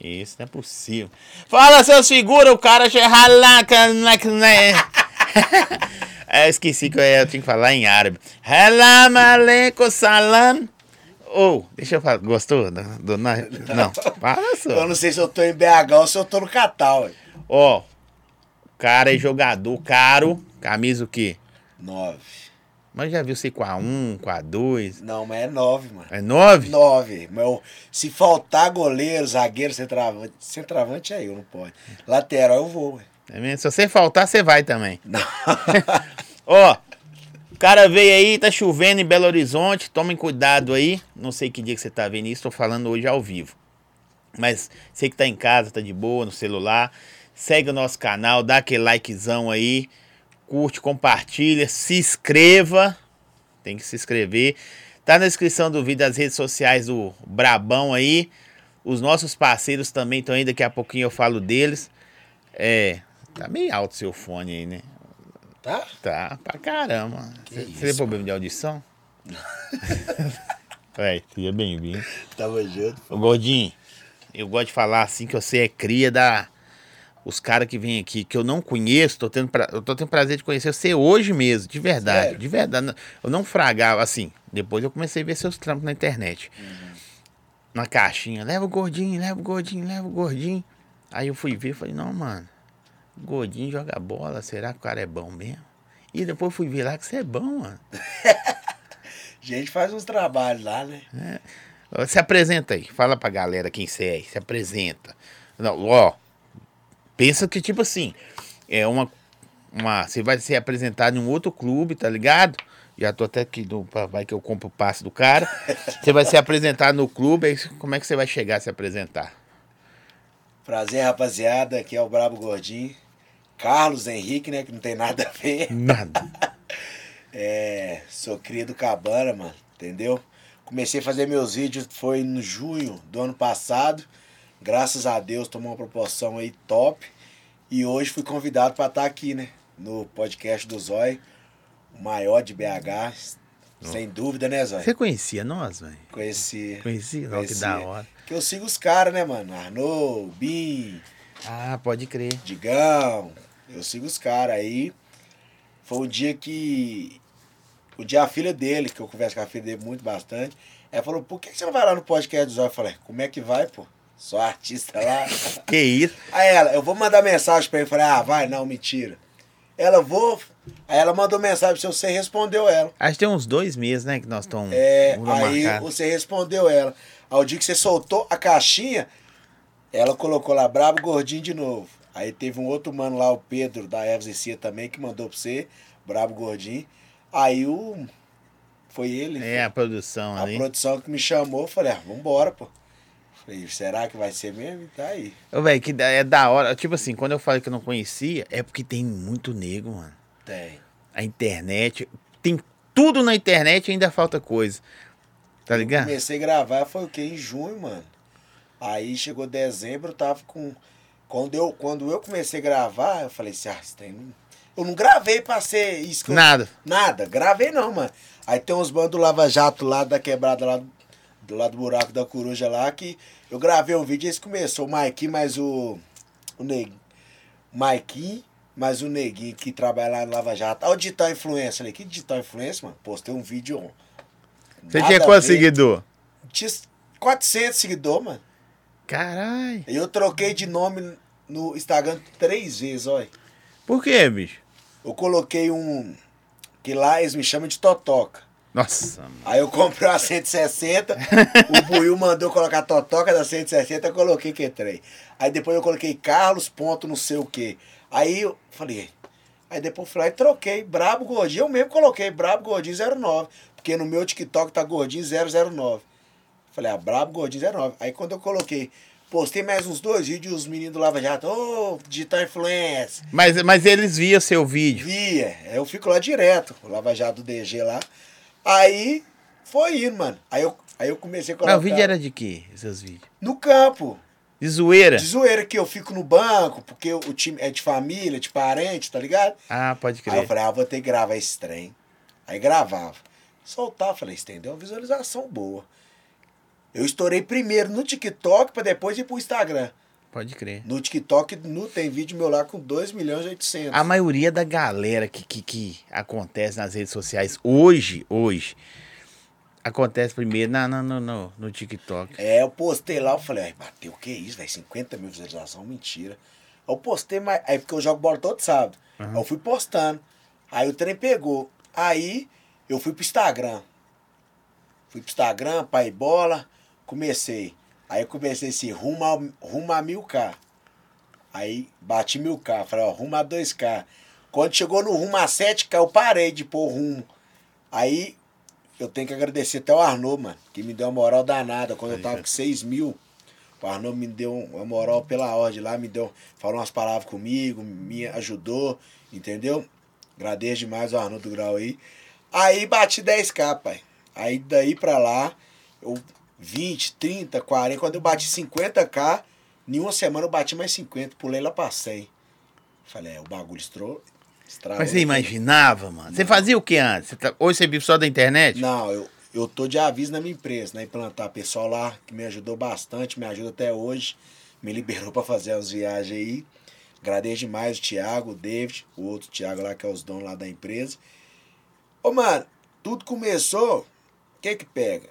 Isso não é possível. Fala, seus figuras, o cara já ralaca. né? É, eu esqueci que eu, eu tinha que falar em árabe. Salam aleikum salam. Ou, oh, deixa eu falar. Gostou? Do, do, não, não, para só. Eu não sei se eu tô em BH ou se eu tô no Catal. Ó, oh, cara é jogador caro. Camisa o quê? Nove. Mas já viu você com a 1, com a 2? Não, mas é 9, mano. É 9? 9. Mas se faltar goleiro, zagueiro, centroavante, centroavante aí eu não pode. Lateral eu vou, ué. É Se você faltar, você vai também. Ó, o cara veio aí, tá chovendo em Belo Horizonte, tomem cuidado aí. Não sei que dia que você tá vendo isso, tô falando hoje ao vivo. Mas sei que tá em casa, tá de boa, no celular. Segue o nosso canal, dá aquele likezão aí. Curte, compartilha, se inscreva. Tem que se inscrever. Tá na descrição do vídeo as redes sociais do Brabão aí. Os nossos parceiros também estão aí, daqui a pouquinho eu falo deles. É, Tá meio alto seu fone aí, né? Tá? Tá, pra caramba. Você tem problema de audição? Ué, seja bem-vindo. Tava junto. Ô, Gordinho, eu gosto de falar assim que você é cria da. Os caras que vêm aqui, que eu não conheço, tô tendo pra... eu tô tendo prazer de conhecer você hoje mesmo, de verdade. Sério? De verdade. Eu não fragava, assim. Depois eu comecei a ver seus trampos na internet. Uhum. Na caixinha, leva o gordinho, leva o gordinho, leva o gordinho. Aí eu fui ver e falei, não, mano. Gordinho joga bola, será que o cara é bom mesmo? E depois fui ver lá que você é bom, mano. gente faz uns trabalhos lá, né? É. Se apresenta aí, fala pra galera quem você é, se apresenta. Não, ó, pensa que tipo assim, é uma, uma. Você vai ser apresentado em um outro clube, tá ligado? Já tô até aqui no. Vai que eu compro o passe do cara. Você vai ser apresentado no clube, aí como é que você vai chegar a se apresentar? Prazer, rapaziada. Aqui é o Brabo Gordinho. Carlos Henrique, né? Que não tem nada a ver. Nada. é, sou cria do Cabana, mano. Entendeu? Comecei a fazer meus vídeos, foi no junho do ano passado. Graças a Deus tomou uma proporção aí top. E hoje fui convidado para estar tá aqui, né? No podcast do Zói, o maior de BH. Sem dúvida, né, Zói? Você conhecia nós, velho? Conhecia. Conhecia? Não, que da hora. Que eu sigo os caras, né, mano? Arnaud, Bim. Ah, pode crer. Digão, eu sigo os caras. Aí foi um dia que. O dia a filha dele, que eu converso com a filha dele muito bastante, ela falou: por que você não vai lá no podcast do Zóio? Eu falei: como é que vai, pô? Sou artista lá. que isso? Aí ela, eu vou mandar mensagem pra ele. Falei: ah, vai, não, mentira. Ela, vou. Aí ela mandou mensagem pra você, respondeu ela. Acho que tem uns dois meses, né, que nós estamos. É, aí marcado. você respondeu ela. Ao dia que você soltou a caixinha, ela colocou lá, brabo gordinho de novo. Aí teve um outro mano lá, o Pedro, da Evas e Cia também, que mandou pra você, brabo gordinho. Aí o. Foi ele. É, a produção a ali. A produção que me chamou, falei, ah, vambora, pô. Falei, será que vai ser mesmo? Tá aí. Ô, velho, que é da hora. Tipo assim, quando eu falei que eu não conhecia, é porque tem muito nego, mano. Tem. A internet. Tem tudo na internet e ainda falta coisa. Tá ligado? Eu comecei a gravar, foi o quê? Em junho, mano. Aí chegou dezembro, eu tava com. Quando eu, quando eu comecei a gravar, eu falei assim, ah, você tem. Eu não gravei pra ser isso. Eu... Nada. Nada, gravei não, mano. Aí tem uns bandos do Lava Jato lá da quebrada lá do lado do buraco da coruja lá, que eu gravei um vídeo e esse começou. O Maikinho mais o. O Neguinho. Maikinho mais o Neguinho que trabalha lá no Lava Jato. Olha o digital influência. Falei, que digital influência, mano? Postei um vídeo. Você tinha quantos seguidor? Tinha 400 seguidores, mano. Caralho. Eu troquei de nome no Instagram três vezes, olha. Por quê, bicho? Eu coloquei um. Que lá eles me chamam de Totoca. Nossa. Aí eu comprei uma 160, o Buiu mandou colocar a Totoca da 160, eu coloquei que entrei. Aí depois eu coloquei Carlos, ponto não sei o quê. Aí eu falei. Aí depois eu fui lá e troquei, Brabo Gordinho. Eu mesmo coloquei Brabo Gordinho 09. Porque no meu TikTok tá Gordinho 009. Falei, ah, Brabo Gordinho 09. Aí quando eu coloquei, postei mais uns dois vídeos, os meninos do Lava Jato, ô, oh, digital influencer. Mas, mas eles viam seu vídeo? Via. Eu fico lá direto, o Lava Jato do DG lá. Aí foi indo, mano. Aí eu, aí eu comecei a colocar. Mas o vídeo era de quê, seus vídeos? No campo. De zoeira? De zoeira que eu fico no banco, porque o time é de família, de parente, tá ligado? Ah, pode crer. Aí eu falei, ah, vou ter que gravar esse trem. Aí gravava. Soltava, falei, estendeu uma visualização boa. Eu estourei primeiro no TikTok pra depois ir pro Instagram. Pode crer. No TikTok no, tem vídeo meu lá com 2 milhões e 800. A maioria da galera que, que, que acontece nas redes sociais hoje, hoje, acontece primeiro na, na- no, no, no TikTok. É, eu postei lá, eu falei, ai, bateu o que é isso, velho? 50 mil visualizações, mentira. Eu postei, mas. Aí porque eu jogo bola todo sábado. Aí eu fui postando. Aí o trem pegou. Aí eu fui pro Instagram. Fui pro Instagram, pai bola, comecei. Aí eu comecei assim, rumo a, rumo a mil K. Aí bati mil K, falei, ó, rumo a 2K. Quando chegou no rumo a 7K, eu parei de pôr rumo. Aí eu tenho que agradecer até o Arnaud, mano, que me deu uma moral danada. Quando eu tava com 6 mil, o Arnaud me deu uma moral pela ordem lá, me deu, falou umas palavras comigo, me ajudou, entendeu? Agradeço demais o Arnaud do Grau aí. Aí bati 10k, pai. Aí daí pra lá, eu 20, 30, 40, quando eu bati 50k, em uma semana eu bati mais 50, pulei lá pra 100. Falei, é, o bagulho estrou, estragou. Mas você imaginava, mano? Você fazia o que antes? Você tá- Hoje você vive só da internet? Não, eu, eu tô de aviso na minha empresa, na Implantar. Pessoal lá que me ajudou bastante, me ajuda até hoje. Me liberou pra fazer as viagens aí. Agradeço demais o Thiago, o David, o outro Thiago lá que é os donos lá da empresa. Ô, mano, tudo começou. O que que pega?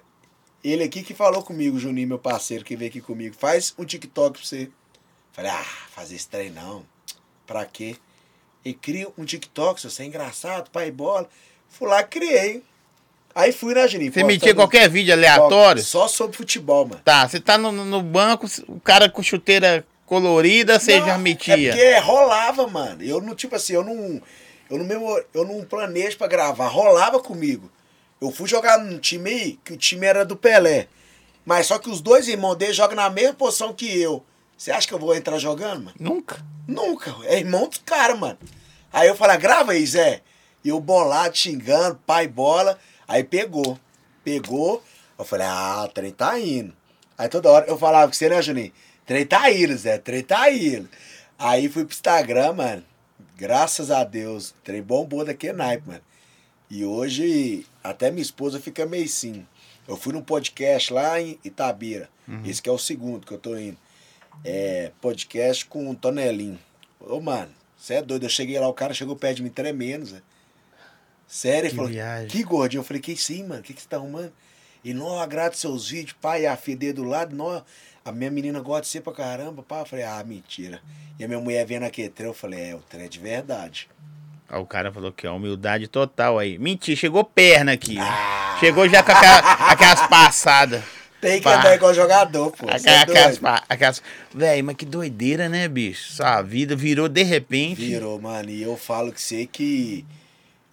Ele aqui que falou comigo, Juninho, meu parceiro, que veio aqui comigo. Faz um TikTok pra você. Falei, ah, fazer esse trem não. Pra quê? E cria um TikTok, se você é engraçado, pai bola. Fui lá, criei. Aí fui na Juninho. Você metia qualquer vídeo aleatório? Só sobre futebol, mano. Tá, você tá no, no banco, o cara com chuteira colorida, você Não, já É metia. porque rolava, mano. Eu não, tipo assim, eu não. Eu não, eu não planejo pra gravar. Rolava comigo. Eu fui jogar num time aí, que o time era do Pelé. Mas só que os dois irmãos dele jogam na mesma posição que eu. Você acha que eu vou entrar jogando, mano? Nunca. Nunca. É irmão dos caras, mano. Aí eu falei, grava aí, Zé. E eu bolado, xingando, pai bola. Aí pegou. Pegou. Eu falei, ah, o trem tá indo. Aí toda hora eu falava com você, né, Juninho? Trem tá indo, Zé. Trem tá indo. Aí fui pro Instagram, mano. Graças a Deus. Trem bombou daquele naipe, mano. E hoje, até minha esposa fica meio sim. Eu fui num podcast lá em Itabira. Esse que é o segundo que eu tô indo. É, podcast com o Tonelinho. Ô, mano, você é doido. Eu cheguei lá, o cara chegou perto de mim tremendo, Zé. Sério, ele Que falou, viagem. que gordinho. Eu falei, que sim, mano, o que, que você tá arrumando? E não agrada seus vídeos, pai, a dele do lado, não, a minha menina gosta de você pra caramba, pá. Eu falei, ah, mentira. E a minha mulher vendo aquele trem, eu falei, é, o trem é de verdade. O cara falou que é humildade total aí. Mentira, chegou perna aqui. Ah. Chegou já com aquela- aquelas passadas. Tem que Pá. andar igual jogador, pô. É Aquelas, aquelas, aquelas... Véi, mas que doideira, né, bicho? Sua vida virou de repente. Virou, mano. E eu falo que sei que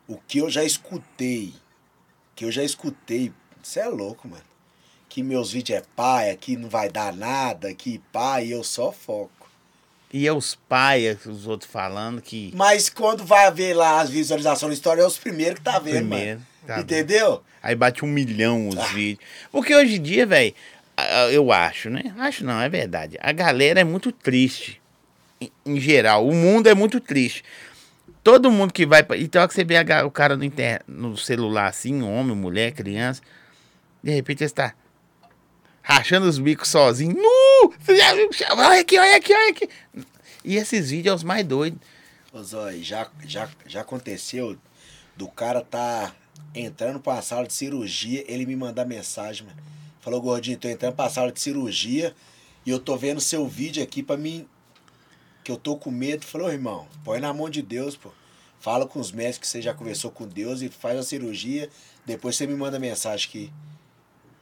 o que eu já escutei, que eu já escutei, você é louco, mano. Que meus vídeos é paia, que não vai dar nada, que pai, eu só foco. E é os pais, os outros falando que. Mas quando vai ver lá as visualizações da história, é os primeiros que tá vendo, Primeiro, mano. tá Entendeu? Aí bate um milhão os Ah. vídeos. Porque hoje em dia, velho, eu acho, né? Acho não, é verdade. A galera é muito triste. Em, em geral, o mundo é muito triste. Todo mundo que vai. pra- Então, que você vê a o cara no, inter- no celular assim, homem, mulher, criança, de repente ele está rachando os bicos sozinho. Nu! Viu? Olha aqui, olha aqui, olha aqui. E esses vídeos é os mais doidos. Ô Zói, já, já, já aconteceu do cara tá entrando pra sala de cirurgia, ele me mandar mensagem, mano. Falou, gordinho, tô entrando pra sala de cirurgia e eu tô vendo seu vídeo aqui pra mim. Que eu tô com medo. Falou, irmão, põe na mão de Deus, pô. Fala com os médicos que você já conversou com Deus e faz a cirurgia. Depois você me manda mensagem aqui.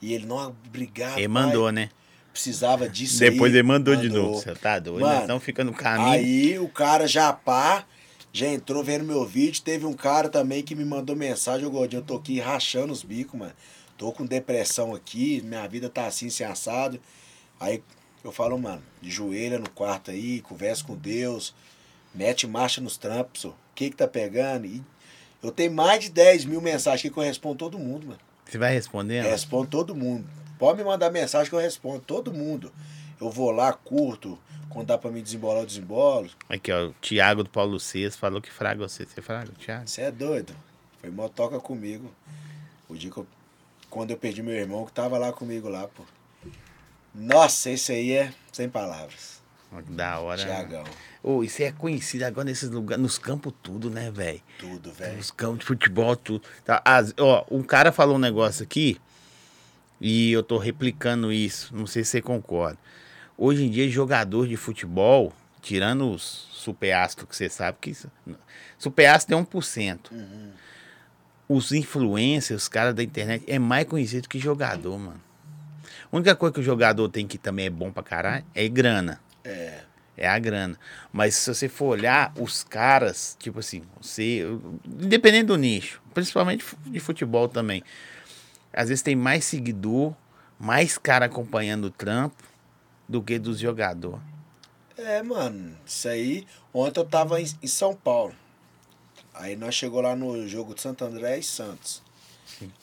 E ele, não, obrigado. Ele pai. mandou, né? Precisava disso aí. Depois ele mandou, de novo. Você tá doido? Mano, Então fica no caminho. Aí o cara já pá, já entrou vendo meu vídeo. Teve um cara também que me mandou mensagem, ô gordinho, eu tô aqui rachando os bicos, mano. Tô com depressão aqui, minha vida tá assim, sem assado. Aí eu falo, mano, joelha no quarto aí, conversa com Deus, mete marcha nos trampos, o que que tá pegando? E eu tenho mais de 10 mil mensagens aqui que eu respondo todo mundo, mano. Você vai respondendo? Respondo todo mundo. Pode me mandar mensagem que eu respondo, todo mundo. Eu vou lá, curto, quando dá pra me desembolar, eu desembolo. Aqui, ó, o Thiago do Paulo Cês falou que fraga você. Você fraga, Thiago? Você é doido. Foi motoca comigo. O dia que eu, quando eu perdi meu irmão, que tava lá comigo lá, pô. Nossa, esse aí é sem palavras. Da hora. Tiagão. Ô, isso é conhecido agora nesses lugares, nos campos tudo, né, velho? Tudo, velho. Nos campos de futebol, tudo. Tá, as- ó, um cara falou um negócio aqui e eu tô replicando isso. Não sei se você concorda. Hoje em dia, jogador de futebol, tirando os superastros que você sabe que isso, superastro é 1%. Uhum. Os influencers, os caras da internet, é mais conhecido que jogador, mano. A única coisa que o jogador tem que também é bom pra caralho é grana. É. É a grana. Mas se você for olhar, os caras, tipo assim, você. Independente do nicho, principalmente de futebol também. Às vezes tem mais seguidor, mais cara acompanhando o trampo do que dos jogadores. É, mano, isso aí. Ontem eu tava em, em São Paulo. Aí nós chegou lá no jogo de Santo André e Santos.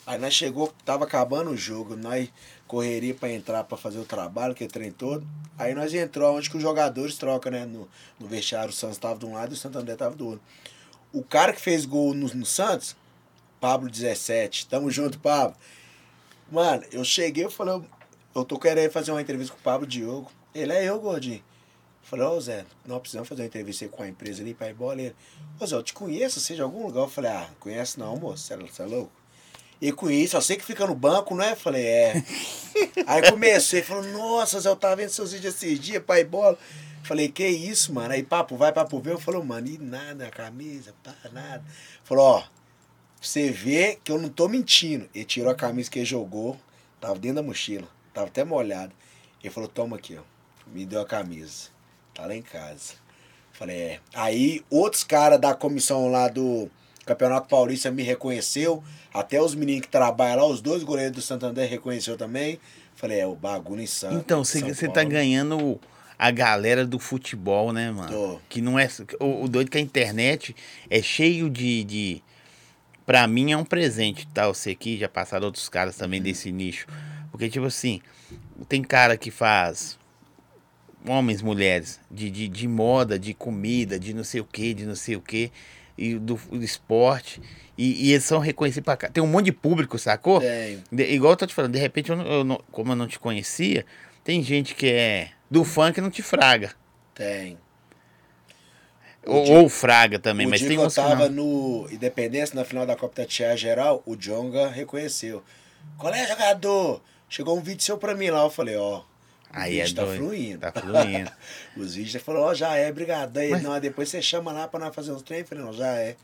Aí nós chegou, tava acabando o jogo, nós correria pra entrar pra fazer o trabalho, que é trem todo. Aí nós entrou onde que os jogadores trocam, né? No, no vestiário, o Santos tava de um lado e o Santo André tava do outro. O cara que fez gol no, no Santos, Pablo 17, tamo junto, Pablo. Mano, eu cheguei, eu falei, eu- tô querendo fazer uma entrevista com o Pablo Diogo. Ele é eu, gordinho. Falei, ô Zé, nós precisamos fazer uma entrevista aí com a empresa ali pra ir embora. Ele, ô Zé, eu te conheço, você de algum lugar? Eu falei, ah, conhece não, moço, você é, você é louco? E conheço, eu sei que fica no banco, né? Eu falei, é. Aí comecei, falou, nossa, Zé, eu tava vendo seus vídeos esses dias, pai bola. Falei, que isso, mano? Aí papo vai, papo vem. Eu falei, mano, e nada, camisa, pá, nada. Falou, ó, você vê que eu não tô mentindo. Ele tirou a camisa que ele jogou, tava dentro da mochila, tava até molhado. Ele falou, toma aqui, ó. Me deu a camisa. Tá lá em casa. Falei, é. Aí outros caras da comissão lá do Campeonato Paulista me reconheceu. Até os meninos que trabalham lá, os dois goleiros do Santander reconheceu também. Falei, é, o bagulho em Santos. Então, você, tá ganhando a galera do futebol, né, mano? Tô. Que não é. O, o doido que a internet é cheio de. de pra mim é um presente, tá? Você aqui, já passaram outros caras também Uhum. desse nicho. Porque, tipo assim, tem cara que faz. Homens, mulheres, de, de, de moda, de comida, de não sei o que, de não sei o que, e do, do esporte. E, e eles são reconhecidos pra cá. Tem um monte de público, sacou? Tem. De- igual eu tô te falando, de repente, eu eu não- como eu não te conhecia, tem gente que é do funk e não te fraga. Tem. Ou, ou fraga também, o mas tem eu uns que tava não. no Independência, na final da Copa Tatiá Geral, o Jonga reconheceu. Qual é, jogador? Chegou um vídeo seu pra mim lá, eu falei, ó. o Aí é tá doido. fluindo. Tá fluindo. Os vídeos falou, ó, já é, brigadão. Aí, Mas- Não, depois você chama lá pra nós fazer uns treinos. Eu falei, não, já é.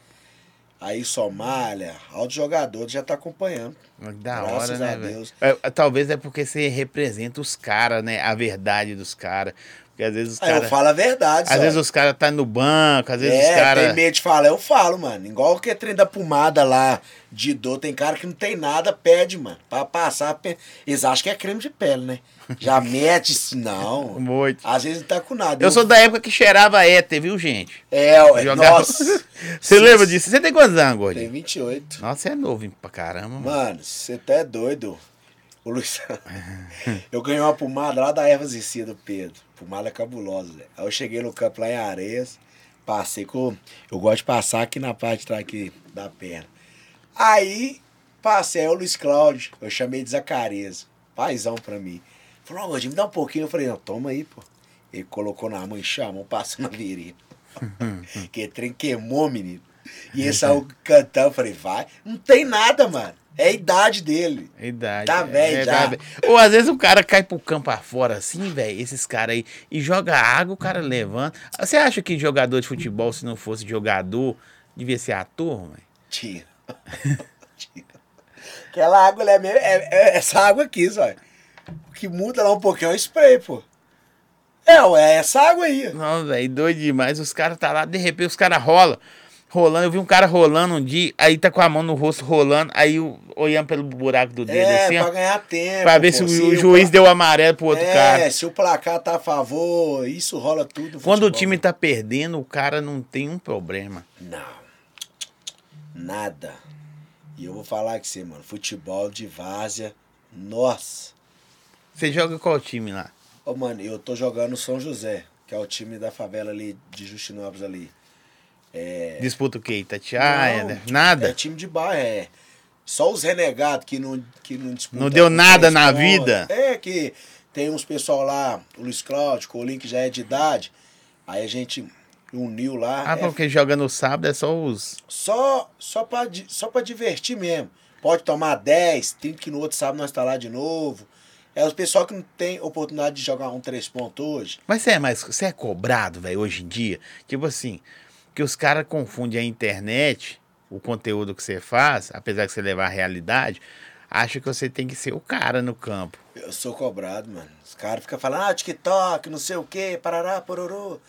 Aí Somália, alto jogador, já tá acompanhando. Da Graças hora, né? Deus. É, Talvez é porque você representa os caras, né? A verdade dos caras. Porque às vezes os Aí eu caras. falo a verdade, Às só. vezes os caras tá no banco, às vezes é, os caras. tem medo de falar, eu falo, mano. Igual que é trem da pomada lá de dor, tem cara que não tem nada, pede, mano. Pra passar, eles acham que é creme de pele, né? Já mete, não. Muito. Às vezes não tá com nada. Eu sou da época que cheirava éter, viu, gente? É, ué, Jogava- nossa. Você lembra disso? Você tem quantos anos, Tem gordinho? 28. Nossa, você é novo hein, pra caramba, mano. Mano, você tá é doido. O Luiz. eu ganhei uma pomada lá da Ervas e Cia do Pedro. Pomada cabulosa, velho. Aí eu cheguei no campo lá em Areias. Passei com. Eu gosto de passar aqui na parte de trás aqui da perna. Aí, passei, aí o Luiz Cláudio. Eu chamei de Zacarias. Paizão pra mim. Falou, ó, Gordinho, me dá um pouquinho. Eu falei, não, toma aí, pô. Ele colocou na mão e chamou, passou na virilha. que trem queimou, menino. E ele saiu cantando. Eu falei, vai. Não tem nada, mano. É a idade dele. Idade. Tá é, velho é, já. tá. Ou às vezes o cara cai pro campo afora assim, velho, esses caras aí, e joga água, o cara levanta. Você acha que jogador de futebol, se não fosse jogador, devia ser ator, velho? Tinha. Tinha. Aquela água ali é, meio- é- é essa água aqui, só. O que muda lá um pouquinho é o spray, pô. É, é essa água aí. Não, velho, doido demais. Os caras tá lá, de repente os caras rolam. Rolando, eu vi um cara rolando um dia, aí tá com a mão no rosto rolando, aí o- olhando pelo buraco do dedo, É, assim, pra ó, ganhar tempo. pra ver pô. se o, o juiz deu amarelo pro outro é, cara. se o placar tá a favor, isso rola tudo. Quando o futebol. time tá perdendo, o cara não tem um problema. Não. Nada. E eu vou falar que você, mano, futebol de várzea, nossa. Você joga qual time lá? Ô, mano, eu tô jogando São José, que é o time da favela ali de Justinópolis ali. É. Disputa o quê? Itatiaia? Não, né? Nada? É time de bairro, é. Só os renegados que não, que não disputam. Não deu nada na vida? É, que tem uns pessoal lá, o Luiz Cláudio, o Link já é de idade. Aí a gente uniu lá. Ah, é porque joga no sábado é só os. só, só, pra, só pra divertir mesmo. Pode tomar 10, 30 que no outro sábado nós tá lá de novo. É o pessoal que não tem oportunidade de jogar um três pontos hoje. Mas você é mais. Você é cobrado, velho, hoje em dia? Tipo assim, que os caras confundem a internet, o conteúdo que você faz, apesar de você levar a realidade, acha que você tem que ser o cara no campo. Eu sou cobrado, mano. Os caras ficam falando, ah, TikTok, não sei o quê, parará, pororô.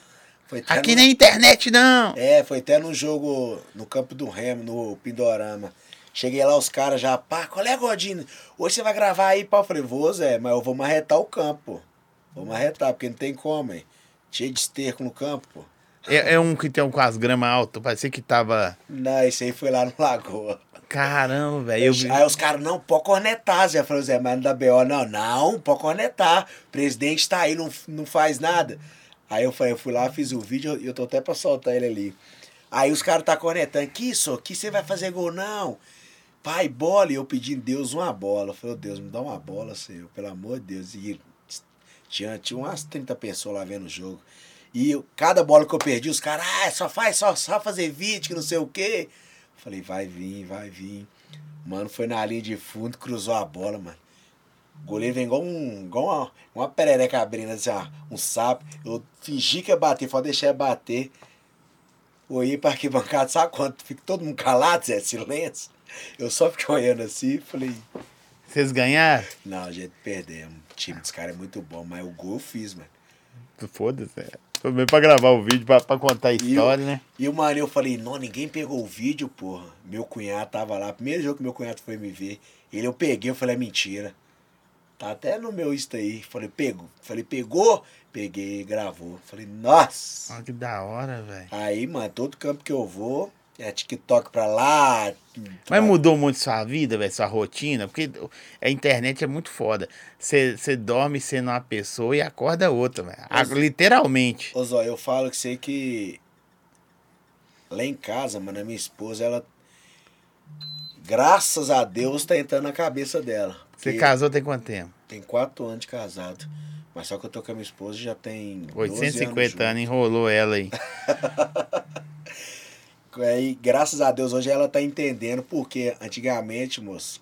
Aqui no- na internet não! É, foi até num jogo no campo do Remo, no Pindorama. Cheguei lá, os caras já, pá, qual é, Godinho? Hoje você vai gravar aí, pá? Eu falei, vou, Zé, mas eu vou marretar o campo, pô. Vou marretar, porque não tem como, hein? Cheio de esterco no campo, pô. É, é um que tem um com as gramas altas, parecia que tava. Não, esse aí foi lá no Lagoa. Caramba, velho. vi- Aí os caras, não, pode cornetar, Zé. Falei, Zé, mas não dá BO, não. Não, pode cornetar. O presidente tá aí, não, não faz nada. Aí eu falei, eu fui lá, fiz o vídeo e eu tô até pra soltar ele ali. Aí os caras tá cornetando, que isso, que você vai fazer gol, não. Pai, bola, e eu pedindo Deus uma bola. Eu falei, ô Deus, me dá uma bola, Senhor, pelo amor de Deus. E tinha, tinha umas 30 pessoas lá vendo o jogo. E cada bola que eu perdi, os caras, ah, só faz, só, só fazer vídeo, que não sei o quê. Eu falei, vai vir, vai vir. Mano, foi na linha de fundo, cruzou a bola, mano. O goleiro vem igual, um, igual uma, uma perereca abrindo, assim, ó, um sapo. Eu fingi que ia bater, falei, deixar bater. Olhei pra arquibancada, sabe quando fica todo mundo calado, Zé? Silêncio. Eu só fiquei olhando assim e falei, Vocês ganharam? não, a gente perdemos. O time dos caras é muito bom, mas o gol eu fiz, mano. Foda-se. Foi mesmo pra gravar o vídeo, pra, pra contar a E história, eu, né? E o mano, eu falei, não, ninguém pegou o vídeo, porra. Meu cunhado tava lá. Primeiro jogo que meu cunhado foi me ver. Ele eu peguei, eu falei, é mentira. Tá até no meu Insta aí. Falei, pegou. Falei, pegou? Peguei, gravou. Falei, nossa. Olha que da hora, velho. Aí, mano, todo campo que eu vou, é TikTok pra lá. Mas mudou muito sua vida, velho, sua rotina? Porque a internet é muito foda. Você dorme sendo uma pessoa e acorda outra, velho. Literalmente. Ô, Zó, eu falo que sei que lá em casa, mano, a minha esposa, ela. Graças a Deus tá entrando na cabeça dela. Você casou tem quanto tempo? Tem quatro anos de casado. Mas só que eu tô com a minha esposa já tem. 12 850 anos, anos. enrolou ela aí. Aí, graças a Deus, hoje ela tá entendendo porque antigamente, moço,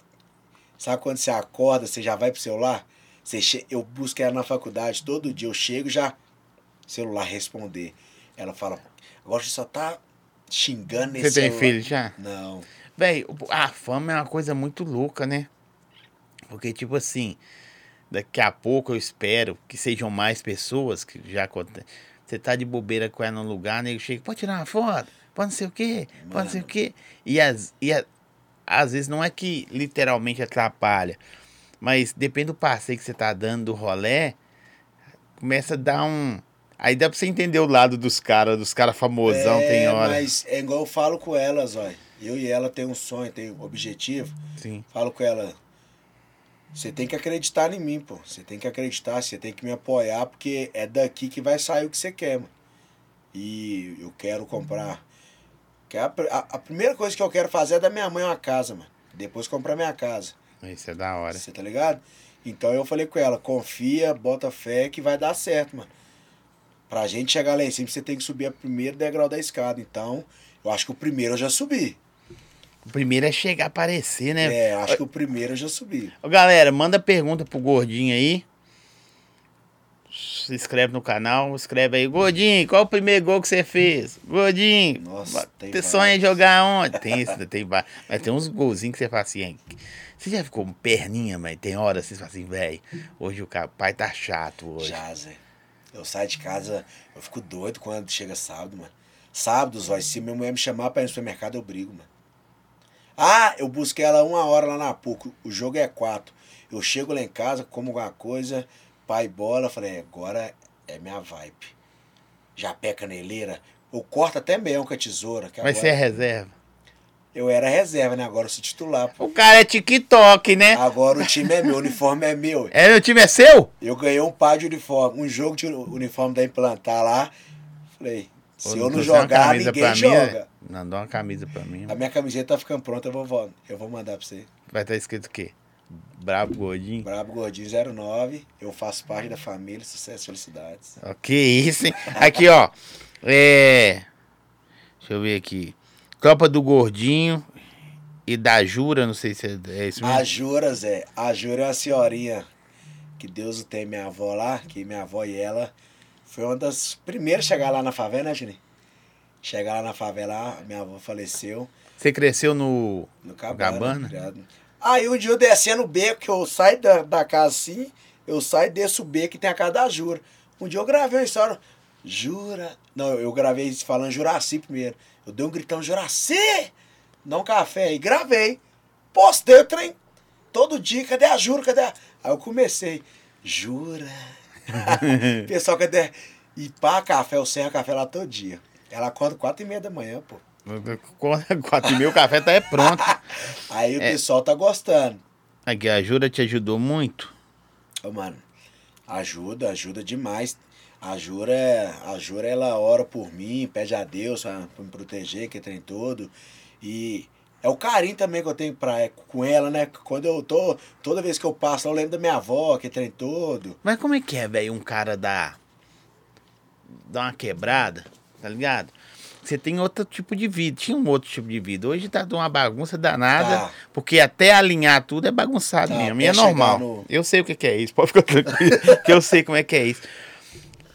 sabe quando você acorda, você já vai pro celular? Você che... Eu busco ela na faculdade todo dia, eu chego já, celular responder. Ela fala, agora você só tá xingando nesse Você tem celular." filho já? Não. Véi, a fama é uma coisa muito louca, né? Porque, tipo assim, daqui a pouco eu espero que sejam mais pessoas que já acontece. Você tá de bobeira com ela num lugar, nego chega, pode tirar uma foto, pode não sei o quê, pode não sei o quê. E, as, e a- às vezes não é que literalmente atrapalha, mas depende do passeio que você tá dando, do rolé, começa a dar um. Aí dá pra você entender o lado dos caras, dos caras famosão, é, tem hora. Mas é igual eu falo com elas, ó. Eu e ela tem um sonho, tem um objetivo. Sim. Falo com ela, você tem que acreditar em mim, pô. Você tem que acreditar, você tem que me apoiar, porque é daqui que vai sair o que você quer, mano. E eu quero comprar. Que a, a, a primeira coisa que eu quero fazer é da minha mãe uma casa, mano. Depois comprar minha casa. Isso é da hora. Você tá ligado? Então eu falei com ela, confia, bota fé que vai dar certo, mano. Pra gente chegar lá em cima, você tem que subir o primeiro degrau da escada. Então, eu acho que o primeiro eu já subi. O primeiro é chegar a aparecer, né? É, acho que o primeiro eu já subi. Ô, Galera, manda pergunta pro Gordinho aí. Se inscreve no canal, escreve aí. Gordinho, qual o primeiro gol que você fez? Gordinho, Nossa, tem você sonha em jogar onde? Tem isso, tem vários. Mas tem uns golzinhos que você fala assim, hein? Você já ficou perninha, mas tem horas que você fala assim, velho, hoje o ca- pai tá chato hoje. Já, Zé. Eu saio de casa, eu fico doido quando chega sábado, mano. Sábado, Zói, se minha mulher me chamar pra ir no supermercado, eu brigo, mano. Ah, eu busquei ela uma hora lá na PUC. O jogo é quatro. Eu chego lá em casa, como alguma coisa, pai bola, falei, agora é minha vibe. Já pé caneleira. Eu corto até meio com a tesoura. Que Mas você agora... é reserva. Eu era reserva, né? Agora eu sou titular. pô. O cara é TikTok, né? Agora o time é meu, o uniforme é meu. É, o time é seu? Eu ganhei um par de uniforme, um jogo de uniforme da Implantar lá. Falei, se Ô, eu não jogar, ninguém mim, joga. é? Não, dá uma camisa pra mim. A minha camiseta tá ficando pronta, eu vou, eu vou mandar pra você. Vai estar escrito o quê? Brabo Gordinho. Brabo Gordinho 09. Eu faço parte da família. Sucesso e felicidades. Ok, isso, hein? Aqui, ó. É. Deixa eu ver aqui. Copa do Gordinho e da Jura, não sei se é, é isso mesmo. A Jura, Zé. A Jura é uma senhorinha. Que Deus o tem, minha avó lá. Que minha avó e ela foi uma das primeiras a chegar lá na favela, né, Juninho? Chegar lá na favela, minha avó faleceu. Você cresceu no, No Cabana. Cabana? criado. Aí um dia eu descendo o beco, que eu saio da, da casa assim, eu saio e desço o beco e tem a casa da Jura. Um dia eu gravei uma história. Jura. Não, eu gravei falando Juraci primeiro. Eu dei um gritão, Juraci! Dá um café aí. Gravei. Postei o trem. Todo dia, cadê a Jura? Cadê a... Aí eu comecei. Jura. Pessoal, cadê? E pá, café, eu serro café lá todo dia. Ela acorda quatro e meia da manhã, pô. Quatro e meio, o café tá é pronto. Aí o É. pessoal tá gostando. Aqui, a Jura te ajudou muito. Ô, mano, ajuda, ajuda demais. A Jura, a Jura, ela ora por mim, pede a Deus pra, pra me proteger, que trem todo. E é o carinho também que eu tenho pra, com ela, né? Quando eu tô, toda vez que eu passo, eu lembro da minha avó, que trem todo. Mas como é que é, velho, um cara dar, dar uma quebrada, tá ligado? Você tem outro tipo de vida, tinha um outro tipo de vida. Hoje tá de uma bagunça danada, Tá. porque até alinhar tudo é bagunçado Tá, mesmo. E é normal. no- Eu sei o que é isso, pode ficar tranquilo, que eu sei como é que é isso.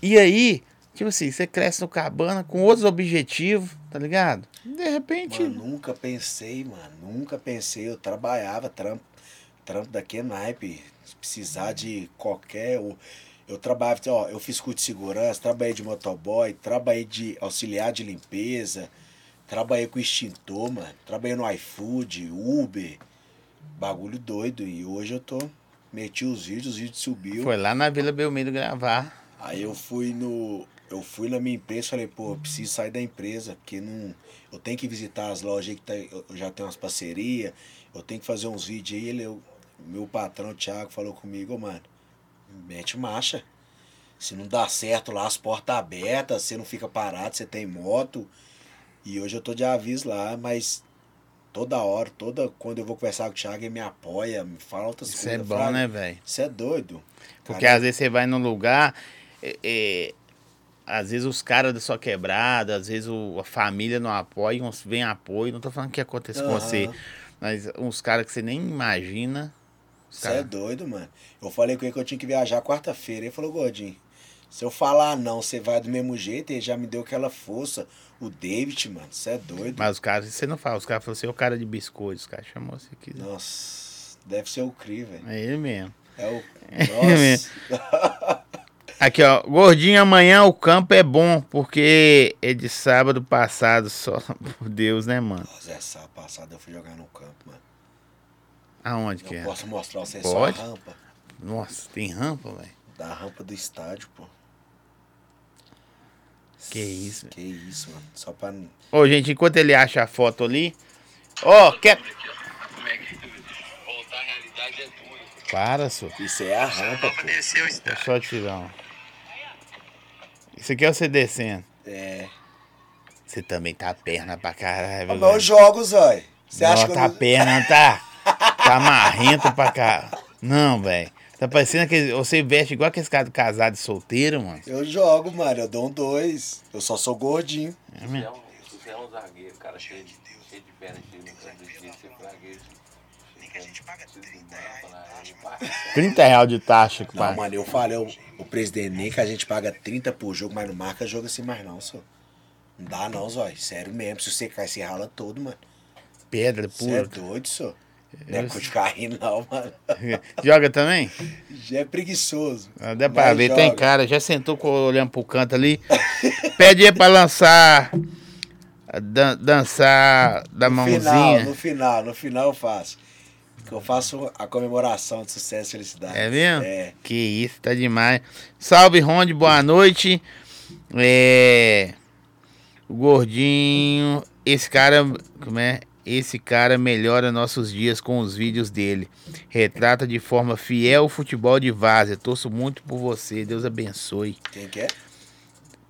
E aí, tipo assim, você cresce no cabana com outros objetivos, tá ligado? De repente. Mano, nunca pensei, mano, nunca pensei. Eu trabalhava, trampo, trampo daquele naipe. Se precisar de qualquer. Eu, eu trabalhava, ó, eu fiz curso de segurança, trabalhei de motoboy, trabalhei de auxiliar de limpeza, trabalhei com extintor, mano. Trabalhei no iFood, Uber. Bagulho doido. E hoje eu tô. Meti os vídeos, os vídeos subiu. Foi lá na Vila Belmiro gravar. Aí eu fui no. Eu fui na minha empresa e falei, pô, preciso sair da empresa, porque não. Eu tenho que visitar as lojas aí que tá, eu já tenho umas parcerias, eu tenho que fazer uns vídeos aí. Ele, eu- meu patrão, o Thiago, falou comigo, "Ô, mano, mete marcha. Se não dá certo lá, as portas abertas, você não fica parado, você tem moto. E hoje eu tô de aviso lá, mas toda hora, toda quando eu vou conversar com o Thiago, ele me apoia, me fala outras Isso coisas. é Eu bom, falo, né, velho? Isso é doido. Porque Cara, às vezes você vai num lugar, é, é, às vezes os caras da sua quebrada, às vezes o- a família não apoia, uns vem apoio. Não tô falando que acontece com você, mas uns caras que você nem imagina. Você é doido, mano. Eu falei com ele que eu tinha que viajar quarta-feira. Ele falou, Gordinho, se eu falar não, você vai do mesmo jeito. Ele já me deu aquela força. O David, mano, você é doido. Mas os caras, você não fala, os caras falaram assim, o cara de biscoito, os caras chamou você aqui. Nossa, deve ser o Cri, velho. É ele mesmo. É o. mesmo. Nossa. Aqui, ó, gordinho, amanhã o campo é bom, porque é de sábado passado só. Por Deus, né, mano? Nossa, essa passada eu fui jogar no campo, mano. Aonde que Eu é? posso mostrar pra vocês Pode. só a rampa. Nossa, tem rampa, velho. Da rampa do estádio, pô. Que isso, Que isso, mano. Só pra. Ô, gente, enquanto ele acha a foto ali. Ó, quer. Como é que voltar à realidade é duro. Para, só. Isso é a rampa, pô. Desceu o Deixa eu só tirar um. Isso aqui é você descendo. É. Você também tá perna pra caralho. Velho. mas eu jogo, Zói. Você acha que eu tá não... perna, tá? Tá marrento pra cá. Não, velho. Tá parecendo que você veste igual aqueles caras casados e solteiro, mano. Eu jogo, mano. Eu dou um dois. Eu só sou gordinho. É Se mesmo? é um, se você é um zagueiro, cara, cheio de, cheio de perna, cheio de canto de dia, você fragueiro. Nem que a gente paga 30 reais. 30 reais de taxa, Não, pai. mano, eu falei, o, o presidente nem que a gente paga 30 por jogo, mas não marca jogo assim mais não, só. Não dá não, Zói. Sério mesmo. Se você cair, você rala todo, mano. Pedra Você é pura. doido, só. Não é carrinho, não, mano. Joga também? Já é preguiçoso. Ah, Dá pra ver, joga. tem cara, já sentou olhando pro canto ali. Pede aí pra lançar. dan- dançar da No mãozinha. final, no final, no final eu faço. Eu faço a comemoração de sucesso e felicidade. É mesmo? É. Que isso, tá demais. Salve, Ronde, boa noite. É. O gordinho. Esse cara. Como é? Esse cara melhora nossos dias com os vídeos dele. Retrata de forma fiel o futebol de Várzea. Torço muito por você. Deus abençoe. Quem que é?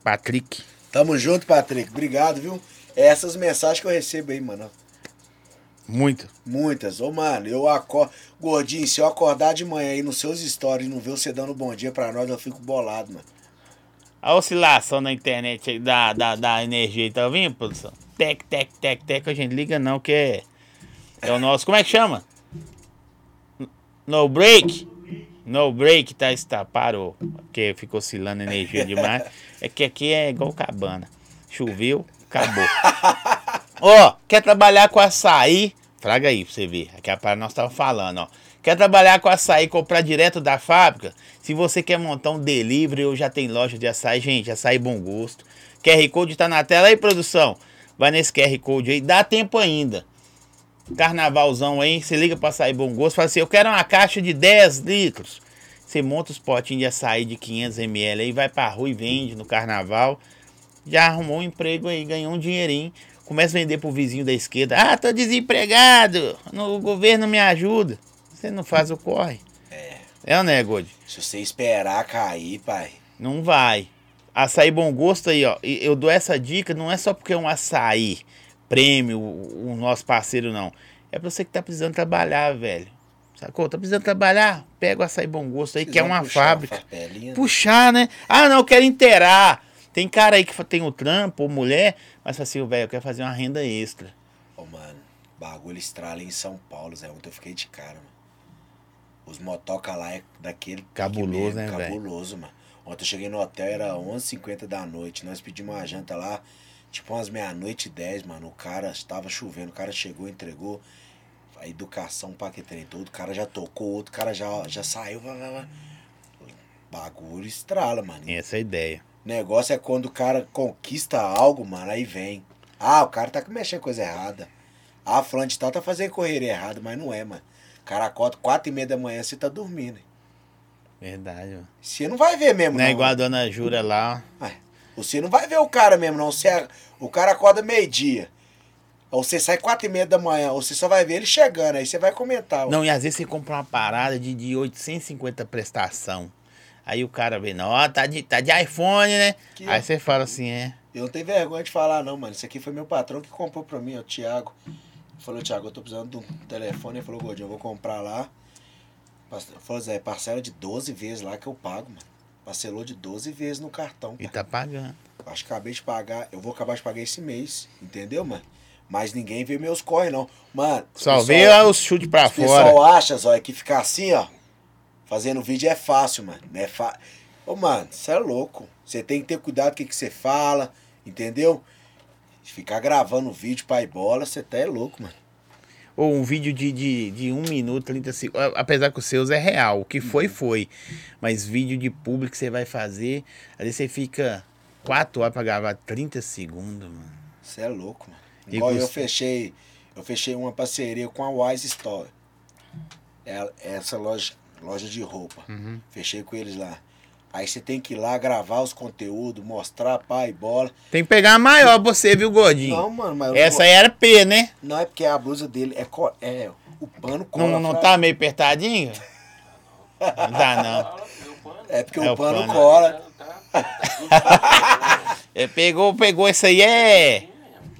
Patrick. Tamo junto, Patrick. Obrigado, viu? É essas mensagens que eu recebo aí, mano. Muito. Muitas. Ô, mano, eu acordo. Gordinho, se eu acordar de manhã aí nos seus stories e não ver você dando bom dia pra nós, eu fico bolado, mano. A oscilação na internet aí da, da, da energia aí, tá ouvindo, produção? Tec, tec, tec, tec, a gente liga não, que é, é o nosso. Como é que chama? No break? No break, tá, está, parou. Porque ficou oscilando energia demais. É que aqui é igual cabana. Choveu, acabou. Ó, quer trabalhar com açaí? Traga aí pra você ver. Aqui a parada nós tava falando, ó. Quer trabalhar com açaí, comprar direto da fábrica? Se você quer montar um delivery ou já tem loja de açaí, gente, açaí bom gosto. QR Code tá na tela aí, produção. Vai nesse QR Code aí, dá tempo ainda. Carnavalzão aí, você liga pra açaí bom gosto, fala assim, eu quero uma caixa de 10 litros. Você monta os potinhos de açaí de 500ml aí, vai pra rua e vende no carnaval. Já arrumou um emprego aí, ganhou um dinheirinho. Começa a vender pro vizinho da esquerda. Ah, tô desempregado, no, o governo me ajuda. Você não faz o corre. É. É ou não é, God? Se você esperar cair, pai. Não vai. Açaí bom gosto aí, ó. Eu dou essa dica, não é só porque é um açaí prêmio, o nosso parceiro, não. É pra você que tá precisando trabalhar, velho. Sacou? Tá precisando trabalhar? Pega o açaí bom gosto aí, que é uma fábrica. farpelinha, né? Puxar, né? Ah, não, eu quero inteirar. Tem cara aí que tem o trampo, ou mulher, mas fala assim, velho, eu quero fazer uma renda extra. Ô, mano, bagulho estrala em São Paulo, Zé. Ontem eu fiquei de cara, mano. Os motoca lá é daquele. Cabuloso, pique né, velho? Cabuloso, mano. Ontem eu cheguei no hotel, era 11h50 da noite. Nós pedimos uma janta lá, tipo umas meia-noite e 10, mano. O cara estava chovendo, o cara chegou, entregou. A educação paquetrem todo, o cara já tocou, outro cara já, já saiu. vai, vai, vai. Bagulho estrala, mano. Essa é a ideia. Negócio é quando o cara conquista algo, mano, aí vem. Ah, o cara tá mexendo coisa errada. Ah, fulano de tal tá fazendo correria errada, mas não é, mano. Cara acorda quatro e meia da manhã, você tá dormindo. Verdade, mano. Você não vai ver mesmo, Não não. é igual a dona Jura lá. ó. Ué, Você não vai ver o cara mesmo, não. Você, o cara acorda meio-dia. Ou você sai quatro e meia da manhã, ou você só vai ver ele chegando, aí você vai comentar. Não, e às vezes você compra uma parada de, de 850 prestação. Aí o cara vê, não, tá de, tá de iPhone, né? Que- Aí você fala assim, é. Eu não tenho vergonha de falar, não, mano. Isso aqui foi meu patrão que comprou pra mim, ó, o Thiago. Falou, Thiago, eu tô precisando de um telefone. Ele falou, Gordinho, eu vou comprar lá. Falou, Zé, parcela de 12 vezes lá que eu pago, mano. Parcelou de 12 vezes no cartão. E pai. tá pagando. Acho que acabei de pagar. Eu vou acabar de pagar esse mês, entendeu, mano? Mas ninguém vê meus corre, não. Mano, Só o vê os chutes pra o fora. pessoal acha, Zóia, que ficar assim, ó, fazendo vídeo é fácil, mano. Não é fa... Ô, mano, você é louco. Você tem que ter cuidado com o que que você fala, entendeu? Ficar gravando vídeo pra ir bola, você tá é louco, mano. Ou um vídeo de, de, de 1 minuto, 30 segundos. Apesar que os seus é real. O que foi, foi. Mas vídeo de público que você vai fazer, vezes você fica 4 horas pra gravar 30 segundos, mano. Você é louco, mano. E Igual eu fechei, eu fechei uma parceria com a Wise Store. É, essa loja, loja de roupa. Uhum. Fechei com eles lá. Aí você tem que ir lá gravar os conteúdos, mostrar pai e bola. Tem que pegar a maior pra você, viu, gordinho? Não, mano, mas Essa aí era P, né? Não é porque a blusa dele é, co- é o pano cola. Não, não fra- tá meio apertadinho? Não tá, não. É porque É o pano, pano. cola. É, pegou, pegou isso aí, é.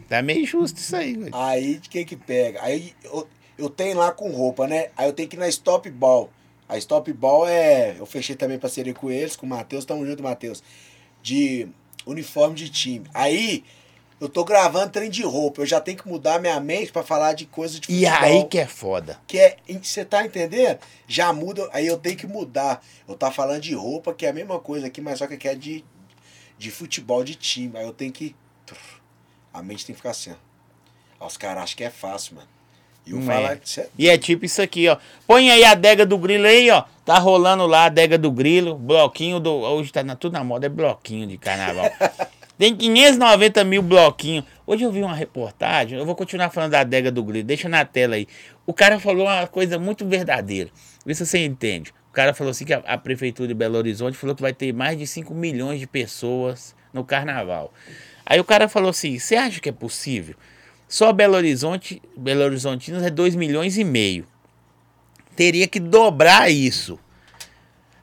Tá meio justo isso aí, gordinho. Aí de que que pega? Aí eu, eu tenho lá com roupa, né? Aí eu tenho que ir na Stop Ball. A Stop Ball é. Eu fechei também parceria com eles, com o Matheus, tamo junto, Matheus. De uniforme de time. Aí eu tô gravando trem de roupa. Eu já tenho que mudar minha mente pra falar de coisa de E futebol. aí que é foda. que é. Você tá entendendo? Já muda, aí eu tenho que mudar. Eu tá falando de roupa, que é a mesma coisa aqui, mas só que aqui é de, de futebol de time. Aí eu tenho que. A mente tem que ficar assim, ó. Os caras acham que é fácil, mano. E falo é. cê- E é tipo isso aqui, ó. Põe aí a adega do grilo aí, ó. Tá rolando lá a adega do grilo. Bloquinho do. Hoje tá na, tudo na moda, é bloquinho de carnaval. Tem 590 mil bloquinhos. Hoje eu vi uma reportagem, eu vou continuar falando da adega do grilo, deixa na tela aí. O cara falou uma coisa muito verdadeira. Vê se você entende. O cara falou assim que a, a prefeitura de Belo Horizonte falou que vai ter mais de 5 milhões de pessoas no carnaval. Aí o cara falou assim: você acha que é possível? Só Belo Horizonte, Belo Horizontinos é 2 milhões e meio. Teria que dobrar isso.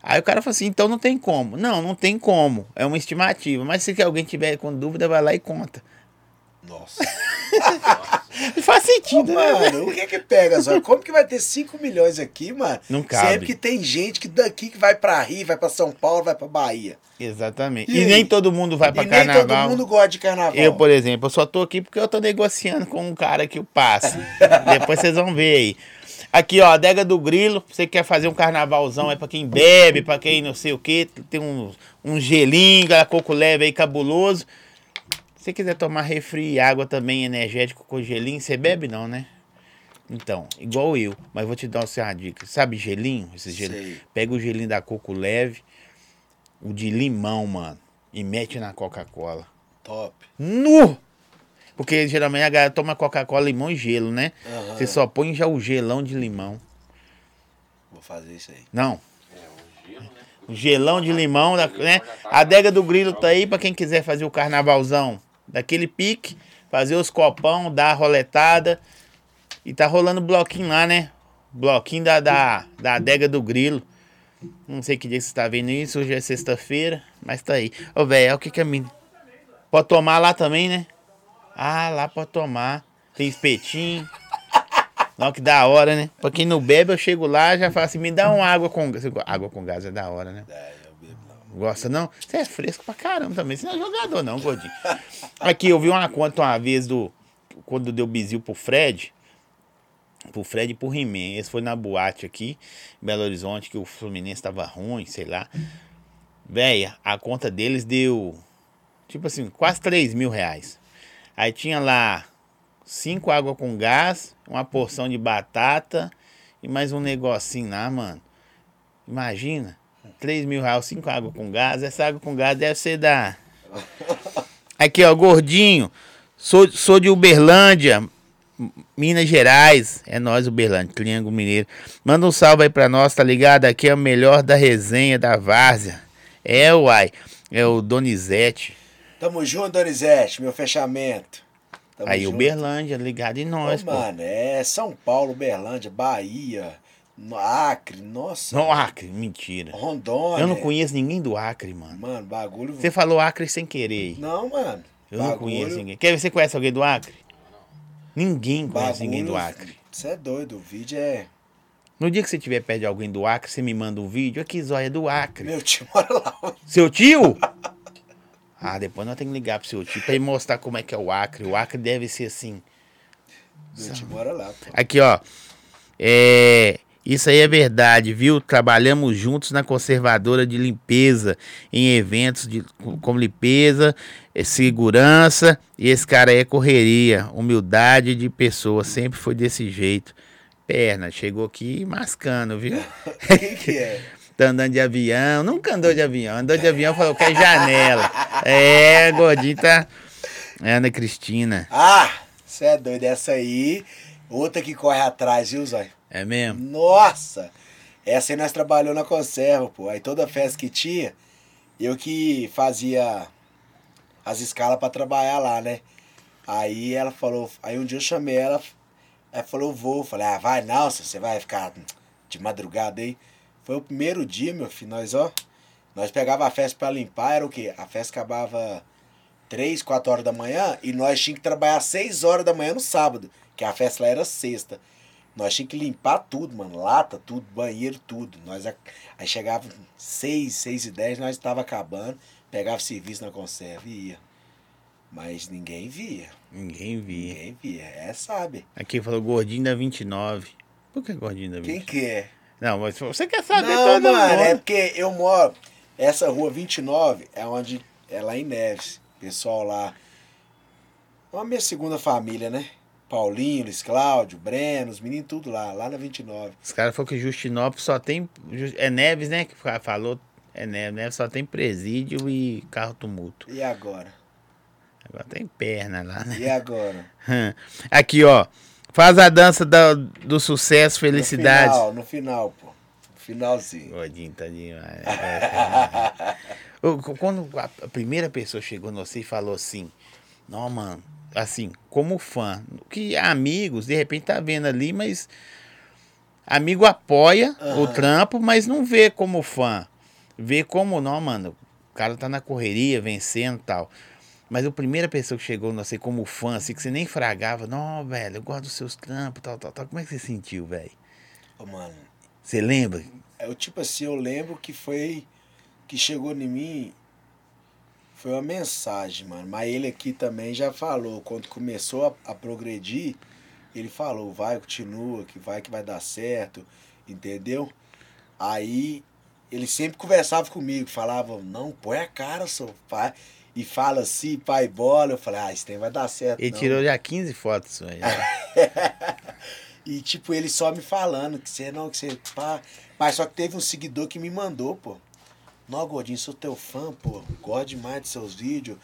Aí o cara falou assim, então não tem como. Não, não tem como. É uma estimativa. Mas se alguém tiver com dúvida, vai lá e conta. Nossa. Faz sentido, né? Mano, o que que pega, só? Como que vai ter 5 milhões aqui, mano? Não cabe. Sempre que tem gente que daqui que vai pra Rio, vai pra São Paulo, vai pra Bahia. Exatamente. E E, nem todo mundo vai pra e nem carnaval. todo mundo gosta de carnaval. Eu, por exemplo, eu só tô aqui porque eu tô negociando com um cara que eu passo. Depois vocês vão ver aí. Aqui, ó, adega do grilo. Você quer fazer um carnavalzão, é pra quem bebe, pra quem não sei o quê. Tem um, um gelinho, coco leve aí, cabuloso. Se você quiser tomar refri e água também energético com gelinho, você bebe não, né? Então, igual eu. Mas vou te dar assim, uma dica. Sabe gelinho? Esse gelinho? Sei. Pega o gelinho da coco leve, o de limão, mano, e mete na Coca-Cola. Top. Nu! Porque geralmente a galera toma Coca-Cola, limão e gelo, né? Aham. Você só põe já o gelão de limão. Vou fazer isso aí. Não, É, o gelo, né? o gelão de limão, da- né? A adega do grilo tá aí pra quem quiser fazer o carnavalzão daquele pique, fazer os copão, dar a roletada. E tá rolando bloquinho lá, né? Bloquinho da, da, da adega do grilo. Não sei que dia você tá vendo isso, hoje é sexta-feira, mas tá aí. Ô, velho, o que que é mina? Pode tomar lá também, né? Ah, lá pode tomar. Tem espetinho. Não, que da hora, né? Pra quem não bebe, eu chego lá já falo assim, me dá uma água com gás. Água com gás é da hora, né? É, eu bebo não. Gosta não? Você é fresco pra caramba também. Você não é jogador não, gordinho. Aqui, eu vi uma conta uma vez do... Quando deu bizil pro Fred. Pro Fred e pro He-Man. Esse foi na boate aqui, Belo Horizonte, que o Fluminense tava ruim, sei lá. Véia, a conta deles deu... Tipo assim, quase 3 mil reais. Aí tinha lá cinco água com gás, uma porção de batata e mais um negocinho lá, mano. Imagina, 3 mil reais, cinco água com gás. Essa água com gás deve ser da. Aqui, ó, gordinho. Sou, sou de Uberlândia, Minas Gerais. É nós, Uberlândia, Triângulo Mineiro. Manda um salve aí pra nós, tá ligado? Aqui é o melhor da resenha da Várzea. É, uai. É o Donizete. Tamo junto, Donizete, meu fechamento. Tamo Aí, junto. Uberlândia, ligado em nós, Ô, mano, é São Paulo, Uberlândia, Bahia, no- Acre, nossa. Não, Acre, mentira. Rondônia. Eu não conheço ninguém do Acre, mano. Mano, bagulho. Você falou Acre sem querer. Não, mano. Eu não bagulho, conheço ninguém. Quer ver você conhece alguém do Acre? Ninguém conhece ninguém do bagulho- Acre. Você é doido, o vídeo é. No dia que você estiver perto de alguém do Acre, você me manda um vídeo. Aqui, Zóia é do Acre. Meu tio mora lá. Seu tio? Ah, depois nós temos que ligar pro seu tio pra ele mostrar como é que é o Acre. O Acre deve ser assim. Meu tio mora lá, pô. Aqui, ó. É. Isso aí é verdade, viu? Trabalhamos juntos na conservadora de limpeza, em eventos de, como limpeza, eh, segurança, e esse cara aí é correria, humildade de pessoa, sempre foi desse jeito. Perna, chegou aqui mascando, viu? Quem que é? Tá andando de avião, nunca andou de avião, andou de avião, falou que é janela. É, gordinho tá. É Ana Cristina, Ah, você é doido. Essa aí, outra que corre atrás, viu, Zóio? É mesmo? Nossa! Essa aí nós trabalhou na conserva, pô. Aí toda festa que tinha, eu que fazia as escalas pra trabalhar lá, né? Aí ela falou, aí um dia eu chamei ela, ela falou, vou. Falei, ah, vai não, você vai ficar de madrugada aí. Foi o primeiro dia, meu filho, nós, ó. Nós pegava a festa pra limpar, era o quê? A festa acabava 3, 4 horas da manhã e nós tínhamos que trabalhar 6 horas da manhã no sábado, que a festa lá era sexta. Nós tínhamos que limpar tudo, mano. Lata, tudo, banheiro, tudo. Nós aí chegava 6, 6 e 10, nós estava acabando, pegava serviço na conserva e ia. Mas ninguém via. Ninguém via. Ninguém via. É, sabe. Aqui falou gordinho da 29. Por que gordinho da Quem 29? que é? Não, mas você quer saber Não, todo mano, mundo. é porque eu moro. Essa rua 29 é onde. É lá em Neves. Pessoal lá. É a minha segunda família, né? Paulinho, Luiz Cláudio, Breno, os meninos tudo lá, lá na 29. Os caras falaram que Justinópolis só tem. É Neves, né? Que fa- falou. É Neves, Neves só tem presídio e carro tumulto. E agora? Agora tem perna lá, né? E agora? Aqui, ó. Faz a dança da- do sucesso, felicidade. No final, no final, pô. No finalzinho. Gordinho, tá demais. É, Ô, c- Quando a a primeira pessoa chegou no você e falou assim, não, mano, assim, como fã, que amigos, de repente tá vendo ali, mas amigo apoia o Aham. trampo, mas não vê como fã. Vê como, não, mano, o cara tá na correria, vencendo e tal. Mas a primeira pessoa que chegou, não sei, como fã, assim, que você nem fragava, não, velho, eu gosto dos seus trampos, tal, tal, tal. Como é que você sentiu, velho? Ô, mano, Você lembra? eu tipo assim, eu lembro que foi. Que chegou em mim. Foi uma mensagem, mano. Mas ele aqui também já falou. Quando começou a, a progredir, ele falou, vai, continua, que vai que vai dar certo. Entendeu? Aí ele sempre conversava comigo, falava, não, põe a cara, seu pai. E fala assim, pai bola. Eu falei, ah, esse trem vai dar certo. Ele não. tirou já 15 fotos, velho. E tipo, ele só me falando que você não, que você. Pá. Mas só que teve um seguidor que me mandou, pô. Não, Gordinho, sou teu fã, pô. Gosto demais de seus vídeos.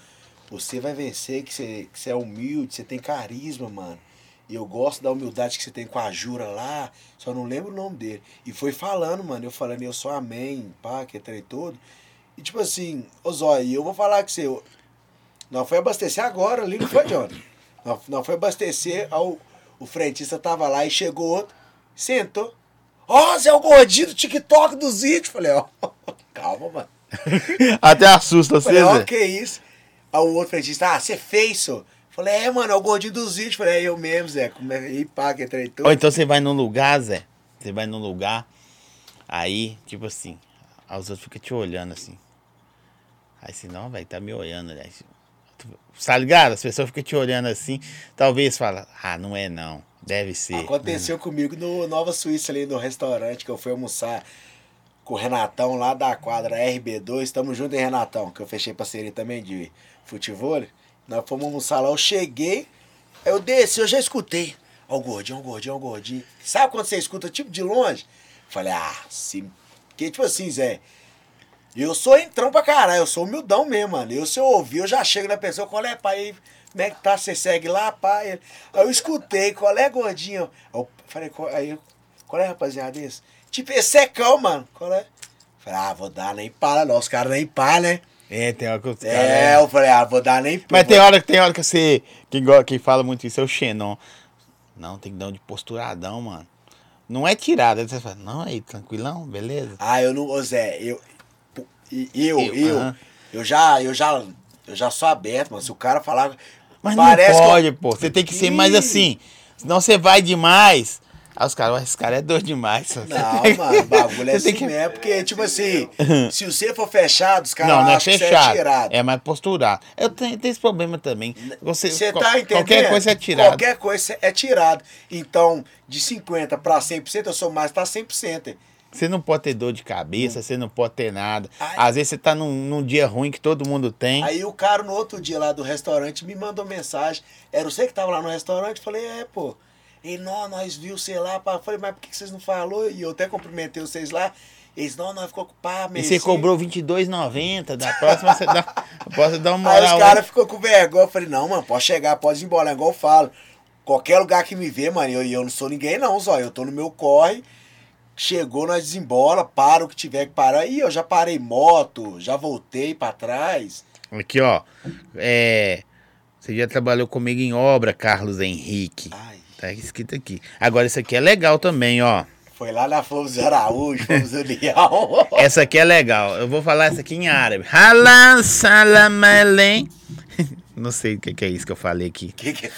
Você vai vencer, que você, que é humilde, você tem carisma, mano. E eu gosto da humildade que você tem com a Jura lá. Só não lembro o nome dele. E foi falando, mano. Eu falando, eu sou amém, pá, que é trem todo. E tipo assim, ô Zói, eu vou falar que você. Nós foi abastecer agora ali, não foi, Johnny? Nós, nós foi abastecer, ao, o frentista tava lá e chegou outro, sentou. Ó, Zé o gordinho do TikTok dos vídeos. Falei, ó, calma, mano. Até assusta você, Falei, que isso? Aí o outro frentista, ah, você fez, senhor? Falei, é, mano, é o gordinho dos vídeos. Falei, é eu mesmo, Zé. É e pá, que treitou. Ou então você vai num lugar, Zé. Você vai num lugar, aí, tipo assim, os outros ficam te olhando assim. Aí você, não, velho, tá me olhando, né? Tá ligado? As pessoas ficam te olhando assim. Talvez fala, ah, não é não. Deve ser. Aconteceu comigo no Nova Suíça, ali no restaurante, que eu fui almoçar com o Renatão lá da quadra RB2. Tamo junto, hein, Renatão? Que eu fechei parceria também de futebol. Nós fomos almoçar lá, eu cheguei, eu desci, eu já escutei. Ó o gordinho, ó o gordinho, ó o gordinho. Sabe quando você escuta, tipo, de longe? Falei, ah, sim. Porque, tipo assim, Zé, eu sou entrão pra caralho, eu sou humildão mesmo, mano. Eu, se eu ouvir, eu já chego na pessoa, qual é, pai? Como é que tá? Você segue lá, pai? Aí eu escutei, qual é, gordinho? Eu falei, aí, qual é, rapaziada, esse? Tipo, é cão, mano. Qual é? Falei, ah, vou dar nem para, não. Os caras nem para, né? É, tem hora que os É, caras- eu falei, ah, vou dar nem Mas tem hora, tem hora que você. Quem, quem fala muito isso é o Xenon. Não, tem que dar um de posturadão, mano. Não é tirada. Aí você fala, não, aí, tranquilão, beleza. Ah, eu não, ô Zé, eu, eu, Eu, eu, aham. eu já, eu já, eu já sou aberto, mano. Se o cara falar, Mas parece não que eu- pode, pô. Você tem que ser mais assim. Senão você vai demais. Aí os caras, "Ué, esse cara é doido demais. só." Não, mano, o bagulho é assim que- mesmo, porque, tipo assim, se você for fechado, os caras Não, não é acham que você é fechado. tirado. É mais posturado. Eu tenho, tenho esse problema também. Você, Você qual- tá entendendo? Qualquer coisa é tirado. Qualquer coisa é tirado. Então, de 50 pra 100%, eu sou mais pra 100%. Você não pode ter dor de cabeça, você não pode ter nada. Ai. Às vezes você tá num, num dia ruim que todo mundo tem. Aí o cara, no outro dia lá do restaurante, me mandou mensagem. Era você que tava lá no restaurante? Falei, é, pô. E não, nós viu, sei lá, pá. Falei, mas por que vocês não falou? E eu até cumprimentei vocês lá. Eles, não, nós ficou ocupado, e você cobrou R$22,90. Da próxima você dá, posso dar uma Aí moral. os caras ficou com vergonha. Eu falei, não, mano, pode chegar, pode ir embora. É Igual eu falo. Qualquer lugar que me vê, mano, eu, eu não sou ninguém, não, só. Eu tô no meu corre. Chegou, nós desembola, para o que tiver que parar. Ih, eu já parei moto, já voltei pra trás. Aqui, ó. É, você já trabalhou comigo em obra, Carlos Henrique. Ai, Tá escrito aqui. Agora, isso aqui é legal também, ó. foi lá na Fomos Araújo, Fomos União. Essa aqui é legal. Eu vou falar essa aqui em árabe. Halan salamelen. Não sei o que que é isso que eu falei aqui. que que...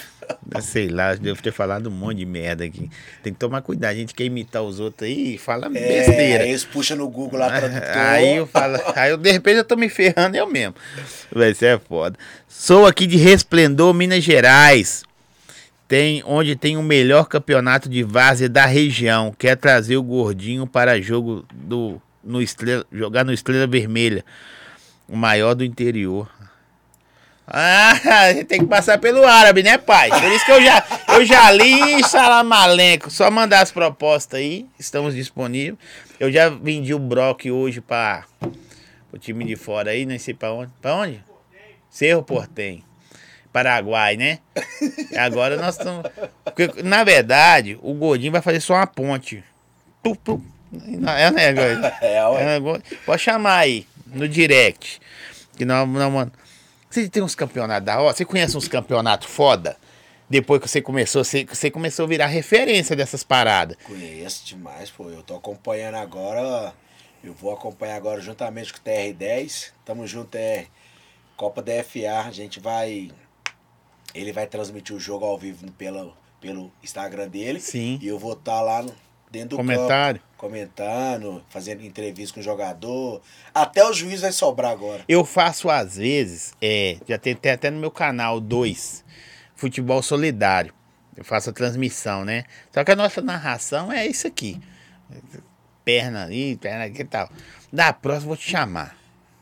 Eu sei lá, devo ter falado um monte de merda aqui. Tem que tomar cuidado. A gente quer imitar os outros aí e fala É, besteira. eles puxam no Google lá, tradutor. Aí eu falo, aí eu, de repente eu tô me ferrando eu mesmo. Vai ser foda. Sou aqui de Resplendor, Minas Gerais. Tem onde tem o melhor campeonato de várzea da região. Quer trazer o gordinho para jogo do no Estrela, jogar no Estrela Vermelha, o maior do interior. Ah, tem que passar pelo árabe, né, pai? Por isso que eu já, eu já li Salamalenco. Só mandar as propostas aí, estamos disponíveis. Eu já vendi o Brock hoje para o time de fora aí, não sei para onde. Para onde? Cerro Portem. Paraguai, né? Agora nós estamos. Porque, na verdade, o Gordinho vai fazer só uma ponte. Não, É um negócio. É, É um negócio- Pode chamar aí, no direct. Que nós, nós, mano. Você tem uns campeonatos da hora? Você conhece uns campeonatos foda? Depois que você começou, você, você começou a virar referência dessas paradas. Conheço demais, pô. Eu tô acompanhando agora. Eu vou acompanhar agora juntamente com o TR10. Tamo junto, é, Copa DFA, a gente vai. Ele vai transmitir o jogo ao vivo pelo, pelo Instagram dele. Sim. E eu vou estar lá no- dentro do Comentário. campo, comentando, fazendo entrevista com o jogador. Até o juiz vai sobrar agora. Eu faço às vezes, é, já tem, tem até no meu canal 2, Futebol Solidário. Eu faço a transmissão, né? Só que a nossa narração é isso aqui. Perna ali, perna aqui e tal. Da próxima eu vou te chamar.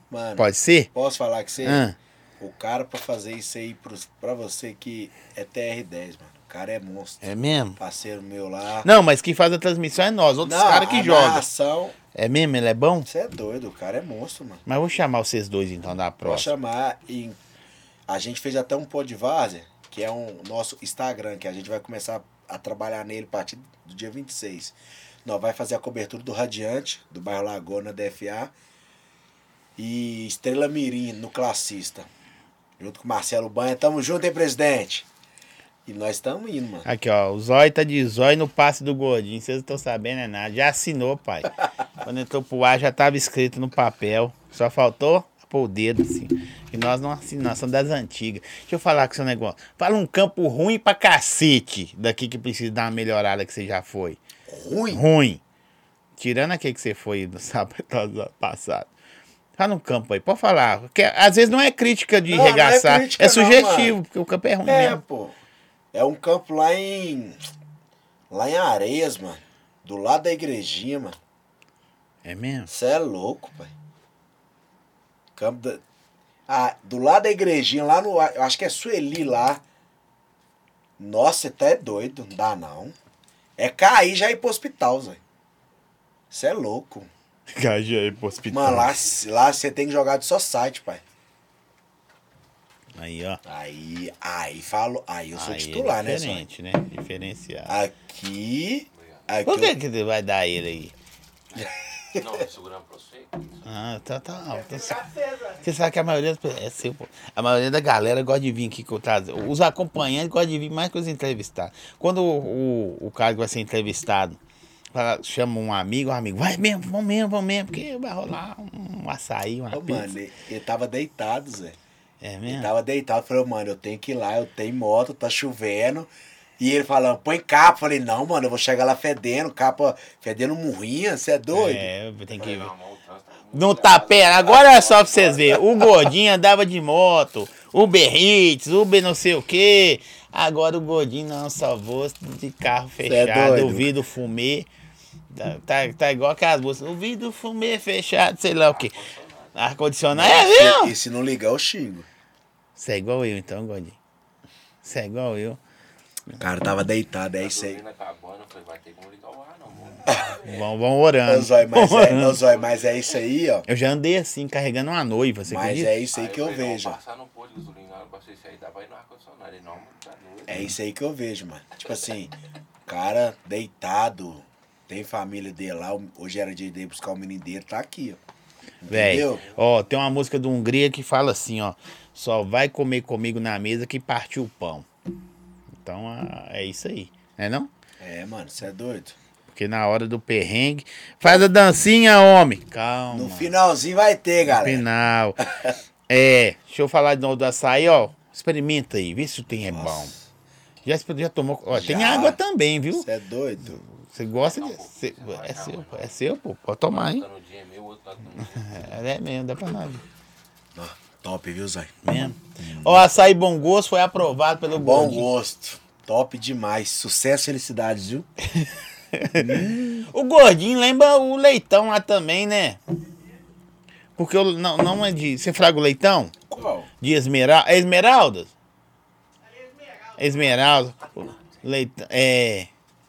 Mano, Pode ser? posso falar que você. Ah, O cara pra fazer isso aí pros, pra você que é TR10, mano. O cara é monstro. é mesmo? Parceiro meu lá. Não, mas quem faz a transmissão é nós, outros caras que jogam. narração, É mesmo? Ele é bom? Você é doido, o cara é monstro, mano. Mas eu vou chamar vocês dois então da próxima. chamar e a gente fez até um pô de várzea, que é um nosso Instagram, que a gente vai começar a trabalhar nele a partir do dia 26. Nós vai fazer a cobertura do Radiante, do bairro Lagoa, na DFA. E Estrela Mirim, no Classista. Junto com Marcelo Banha. Tamo junto, hein, presidente? E nós estamos indo, mano. Aqui, ó. O Zóio tá de Zóio no passe do Gordinho. Vocês não estão sabendo é nada. Já assinou, pai. Quando entrou pro ar, já tava escrito no papel. Só faltou pôr o dedo, assim. E nós não assinamos, somos das antigas. Deixa eu falar com seu negócio. Fala um campo ruim pra cacete daqui que precisa dar uma melhorada que você já foi. Ruim. Ruim. Tirando aquele que você foi no sábado passado. Fala um campo aí, pode falar. Porque, às vezes não é crítica de Não, não é regaçar, é, crítica não, sugestivo, mano. porque o campo é ruim É, mesmo. pô. É um campo lá em. Lá em Areias, mano. Do lado da igrejinha, mano. É mesmo? Você é louco, pai. Campo da... Ah, do lado da igrejinha, lá no. Eu acho que é Sueli lá. Nossa, você tá é doido. Não dá não. É cair já ir pro hospital, Zé. Você é louco. Aí pro hospital. Mano, lá, lá você tem que jogar de só site, pai. Aí, ó. Aí, aí falo. Aí eu sou Aí titular, é né, Zé? diferente, né? Diferenciado. Aqui. Aqui. Por eu- que, que você vai dar ele aí? Não, segurando pra você. Ah, tá, tá. Então, você- você sabe que a maioria das pessoas. É seu, pô. A maioria da galera gosta de vir aqui que eu trago. Os acompanhantes gostam de vir mais que os entrevistados. Quando o, o, o cara que vai ser entrevistado chama um amigo, um amigo, vai mesmo, vamos mesmo, vamos mesmo, porque vai rolar um, açaí, uma Ô, pizza. mano, ele, ele tava deitado, Zé. É Ele mesmo? tava deitado, falou, mano, eu tenho que ir lá, eu tenho moto, tá chovendo. E ele falando, põe capa. Falei, não, mano, eu vou chegar lá fedendo, capa fedendo murrinha, você é doido? É, tem que ver. Não, o tá tá pera. Agora é só pra vocês verem. O Gordinho andava de moto, Uber Eats, Uber não sei o quê. Agora o Gordinho não salvou de carro é fechado, doido. o vidro fumê. Tá, tá, tá igual aquelas músicas. O vidro fumê fechado, sei lá o quê. Ar-condicionado. É E- mesmo? E se não ligar, eu xingo. Você é igual eu então, Gordinho. Você é igual eu. O cara tava deitado, é Tá isso aí. dormindo, acabando, eu falei, vai ter como ligar o ar, não, mano. Vão, vão Ô, orando. Zóio, mas, é, ô, Zóio, mas é isso aí, ó. Eu já andei assim, carregando uma noiva, você Mas acredita? é isso aí que eu vejo. eu mano, tá. É isso aí que eu vejo, mano. Tipo assim, o cara deitado, tem família dele lá, hoje era dia dele buscar o menino dele, tá aqui, ó. Entendeu? ó, tem uma música do Hungria que fala assim, ó. Só vai comer comigo na mesa que partiu o pão. Então ah, é isso aí, né não? É, mano, você é doido. Porque na hora do perrengue. Faz a dancinha, homem. Calma. No finalzinho vai ter, No galera. final. É, deixa eu falar de novo do açaí, ó. Experimenta aí, vê se o tem é bom. Já, já tomou. Ó, tem Já. água também, viu? Você é doido. Você gosta de. Cê- é seu, é seu, pô. Pode tomar, hein? Tá no dia meu, o outro tá no dia. É, é mesmo, dá pra nós. Ó, top, viu, Zóio? Mesmo. Ó, açaí bom gosto foi aprovado pelo Bom Gordinho. gosto. Top demais. Sucesso e felicidades, viu? O gordinho lembra o leitão lá também, né? Porque eu, não, não é de. Você fraga o leitão? Qual? De esmera, é esmeraldas? Esmeralda. Leitão. É.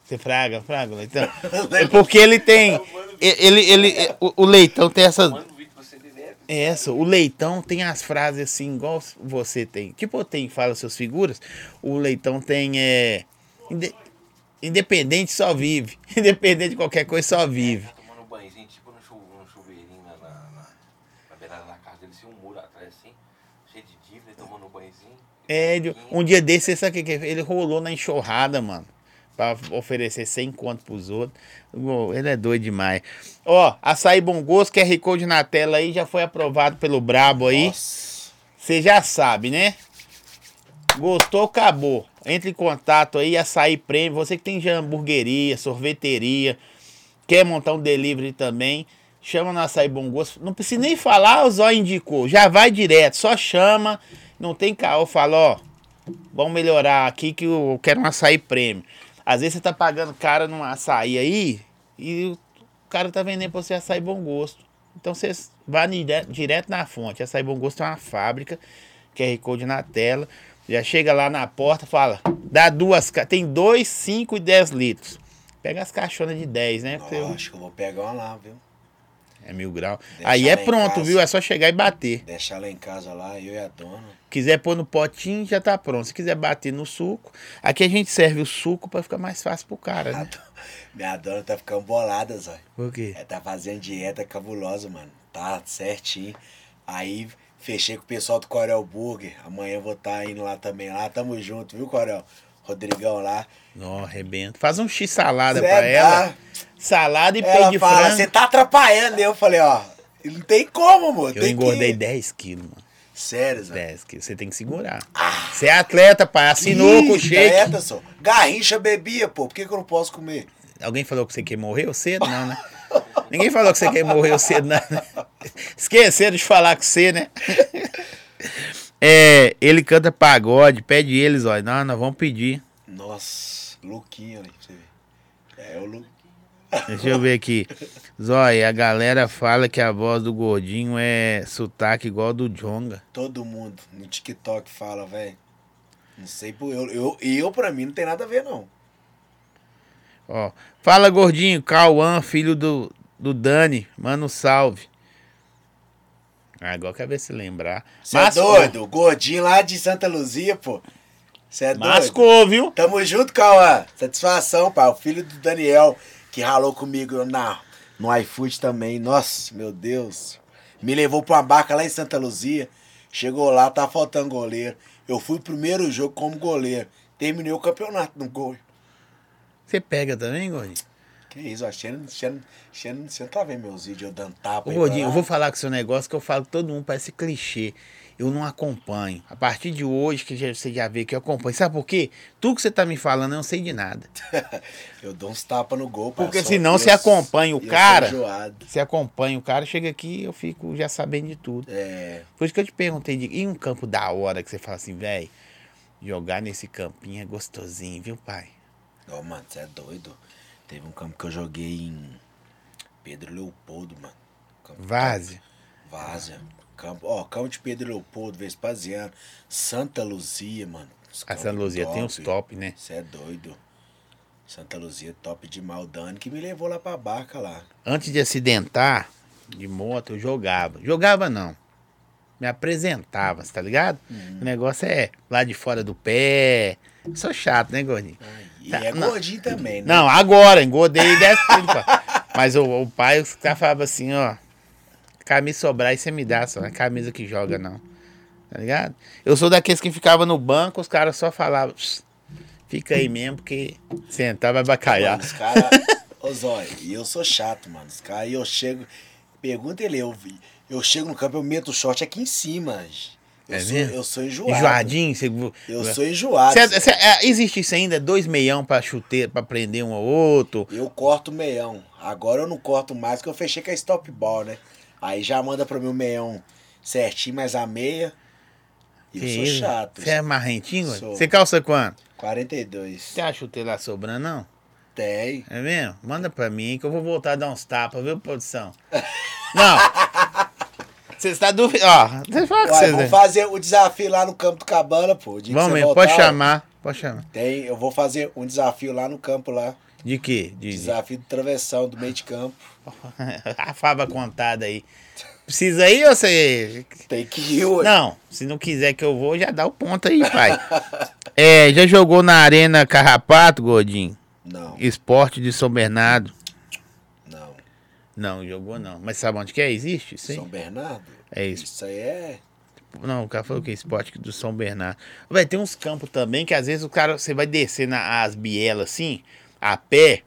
Você fraga, fraga leitão? É porque ele tem. Ele, ele, o, o leitão tem essas. Você direto. Essa, o leitão tem as frases assim, igual você tem. Tipo, tem, fala suas figuras. O leitão tem. É, inde- independente só vive. Independente de qualquer coisa, só vive. Tá tomando um banhozinho, tipo chuveirinho na, na, na, na beirada da casa dele, assim, um muro atrás, assim, cheio de dívida, ele tomando um banhozinho. É, um dia desse, você sabe o que que é? Ele rolou na enxurrada, mano. Pra oferecer 100 conto pros outros. Ele é doido demais. Ó, açaí bom gosto, QR Code na tela aí, já foi aprovado pelo Brabo aí. Você já sabe, né? Gostou, acabou. Entre em contato aí, açaí prêmio. Você que tem de hamburgueria, sorveteria, quer montar um delivery também, chama no açaí bom gosto. Não precisa nem falar, o Zó indicou. Já vai direto, só chama. Não tem caô, fala, ó, vamos melhorar aqui que eu quero um açaí prêmio. Às vezes você tá pagando caro num açaí aí e o cara tá vendendo pra você açaí bom gosto. Então você vai dire- direto na fonte. Açaí bom gosto é uma fábrica, QR Code na tela. Já chega lá na porta, fala, dá duas, tem dois, cinco e 10 litros. Pega as caixonas de 10, né? Ó, acho que eu vou pegar uma lá, viu? É mil grau. Deixa Aí é lá pronto, casa. viu? É só chegar e bater. Deixar ela em casa lá, eu e a dona. Quiser pôr no potinho, já tá pronto. Se quiser bater no suco, aqui a gente serve o suco pra ficar mais fácil pro cara, né? Minha dona tá ficando bolada, Zói. Por quê? Ela tá fazendo dieta cabulosa, mano. Tá certinho. Aí fechei com o pessoal do Corel Burger. Amanhã eu vou estar indo lá também. Lá tamo junto, viu, Corel? Rodrigão lá. Ó, arrebento. Faz um X salada Cê pra é ela. Da- Salada e peito de fala, frango. você tá atrapalhando. Eu falei, ó, não tem como, amor. Eu engordei que... 10 quilos, mano. Sério, Zé. 10 quilos. Você tem que segurar. Você é atleta, pai. Assinou com o shake. Dieta, só. Garrincha bebia, pô. Por que, que eu não posso comer? Alguém falou que você quer morrer cedo? Não, né? Ninguém falou que você quer morrer cedo, não. Né? Esqueceram de falar com você, né? É, ele canta pagode, pede eles, ó. Não, nós vamos pedir. Nossa, Luquinho ali, pra você ver. É, o Lu... Deixa eu ver aqui. Zóia, a galera fala que a voz do gordinho é sotaque igual do Jonga. Todo mundo no TikTok fala, velho. Não sei, por eu, eu, eu, pra mim, não tem nada a ver, não. Ó, fala gordinho, Cauã, filho do, do Dani, manda um salve. Ah, agora quer ver se lembrar. Você é doido? Gordinho lá de Santa Luzia, pô. Você é doido? Mascou, viu? Tamo junto, Cauã. Satisfação, pai. O filho do Daniel, que ralou comigo na, no iFood também. Nossa, meu Deus. Me levou pra uma barca lá em Santa Luzia. Chegou lá, tá faltando goleiro. Eu fui primeiro jogo como goleiro. Terminei o campeonato no gol. Você pega também, gordinho? Que isso, ó. Você você não- você tá vendo meus vídeos eu dando tapa Ô, Gordinho, eu vou falar com o seu negócio que eu falo todo mundo parece clichê. Eu não acompanho. A partir de hoje, que já- você já vê que eu acompanho. Sabe por quê? Tudo que você tá me falando, eu não sei de nada. Eu dou uns tapas no gol. Porque senão você acompanha o cara. Você acompanha o cara, chega aqui eu fico já sabendo de tudo. É. Por isso que eu te perguntei, de, e um campo da hora que você fala assim, velho, jogar nesse campinho é gostosinho, viu, pai? Ó, mano, você é doido. Teve um campo que eu joguei em Pedro Leopoldo, mano. Campo. Várzea. Campo, ó, campo de Pedro Leopoldo, Vespasiano, Santa Luzia, mano. Os A Santa Luzia tem uns top, né? Você é doido. Santa Luzia top de Maldani, que me levou lá pra barca lá. Antes de acidentar de moto, eu jogava. Jogava não. Me apresentava, tá ligado? O negócio é lá de fora do pé. Sou chato, né, gordinho? E Tá, é não. gordinho também, né? Não, agora, engordei 10 quilos, pá. Mas o, o pai, os caras falavam assim, ó. Camisa sobrar, aí você me dá, só não é camisa que joga, não. Tá ligado? Eu sou daqueles que ficava no banco, os caras só falavam, "Pss, fica aí mesmo, porque sentar vai bacalhar. Mano, os caras. Ô e eu sou chato, mano. Os caras, eu chego. Pergunta ele, eu, eu chego no campo, eu meto o short aqui em cima. Eu, É sou, mesmo? eu sou enjoado. Enjoadinho, você. Eu sou enjoado. Cê- cê- é, existe isso ainda? Dois meião pra chuteiro, pra prender um ao outro? Eu corto meião. Agora eu não corto mais, porque eu fechei com a stop ball, né? Aí já manda pra mim o meião certinho, mas a meia. E eu sou chato. Você é marrentinho? Você calça quanto? 42. Você acha chuteiro lá sobrando, não? Tem. É mesmo? Manda pra mim que eu vou voltar a dar uns tapas, viu, produção? Não. Você está duvidando. Ó, deixa eu falar com vocês. vamos né? fazer o desafio lá no Campo do Cabana, pô. O Vamos mesmo, voltar, pode chamar. Pode chamar. Tem, eu vou fazer um desafio lá no campo lá. De quê? De, de... Desafio de travessão do meio de campo. a fava contada aí. Precisa aí ou você. Tem que ir, ué. Não, se não quiser que eu vou, já dá o ponto aí, pai. É, já jogou na Arena Carrapato, gordinho? Não, Esporte de São Bernardo? não. Não, jogou não. Mas sabe onde que é? Existe? Sim. São Bernardo? É isso. Isso aí é. Não, o cara falou que é esporte do São Bernardo. Vai ter uns campos também que às vezes o cara, você vai descer na, as bielas assim, a pé.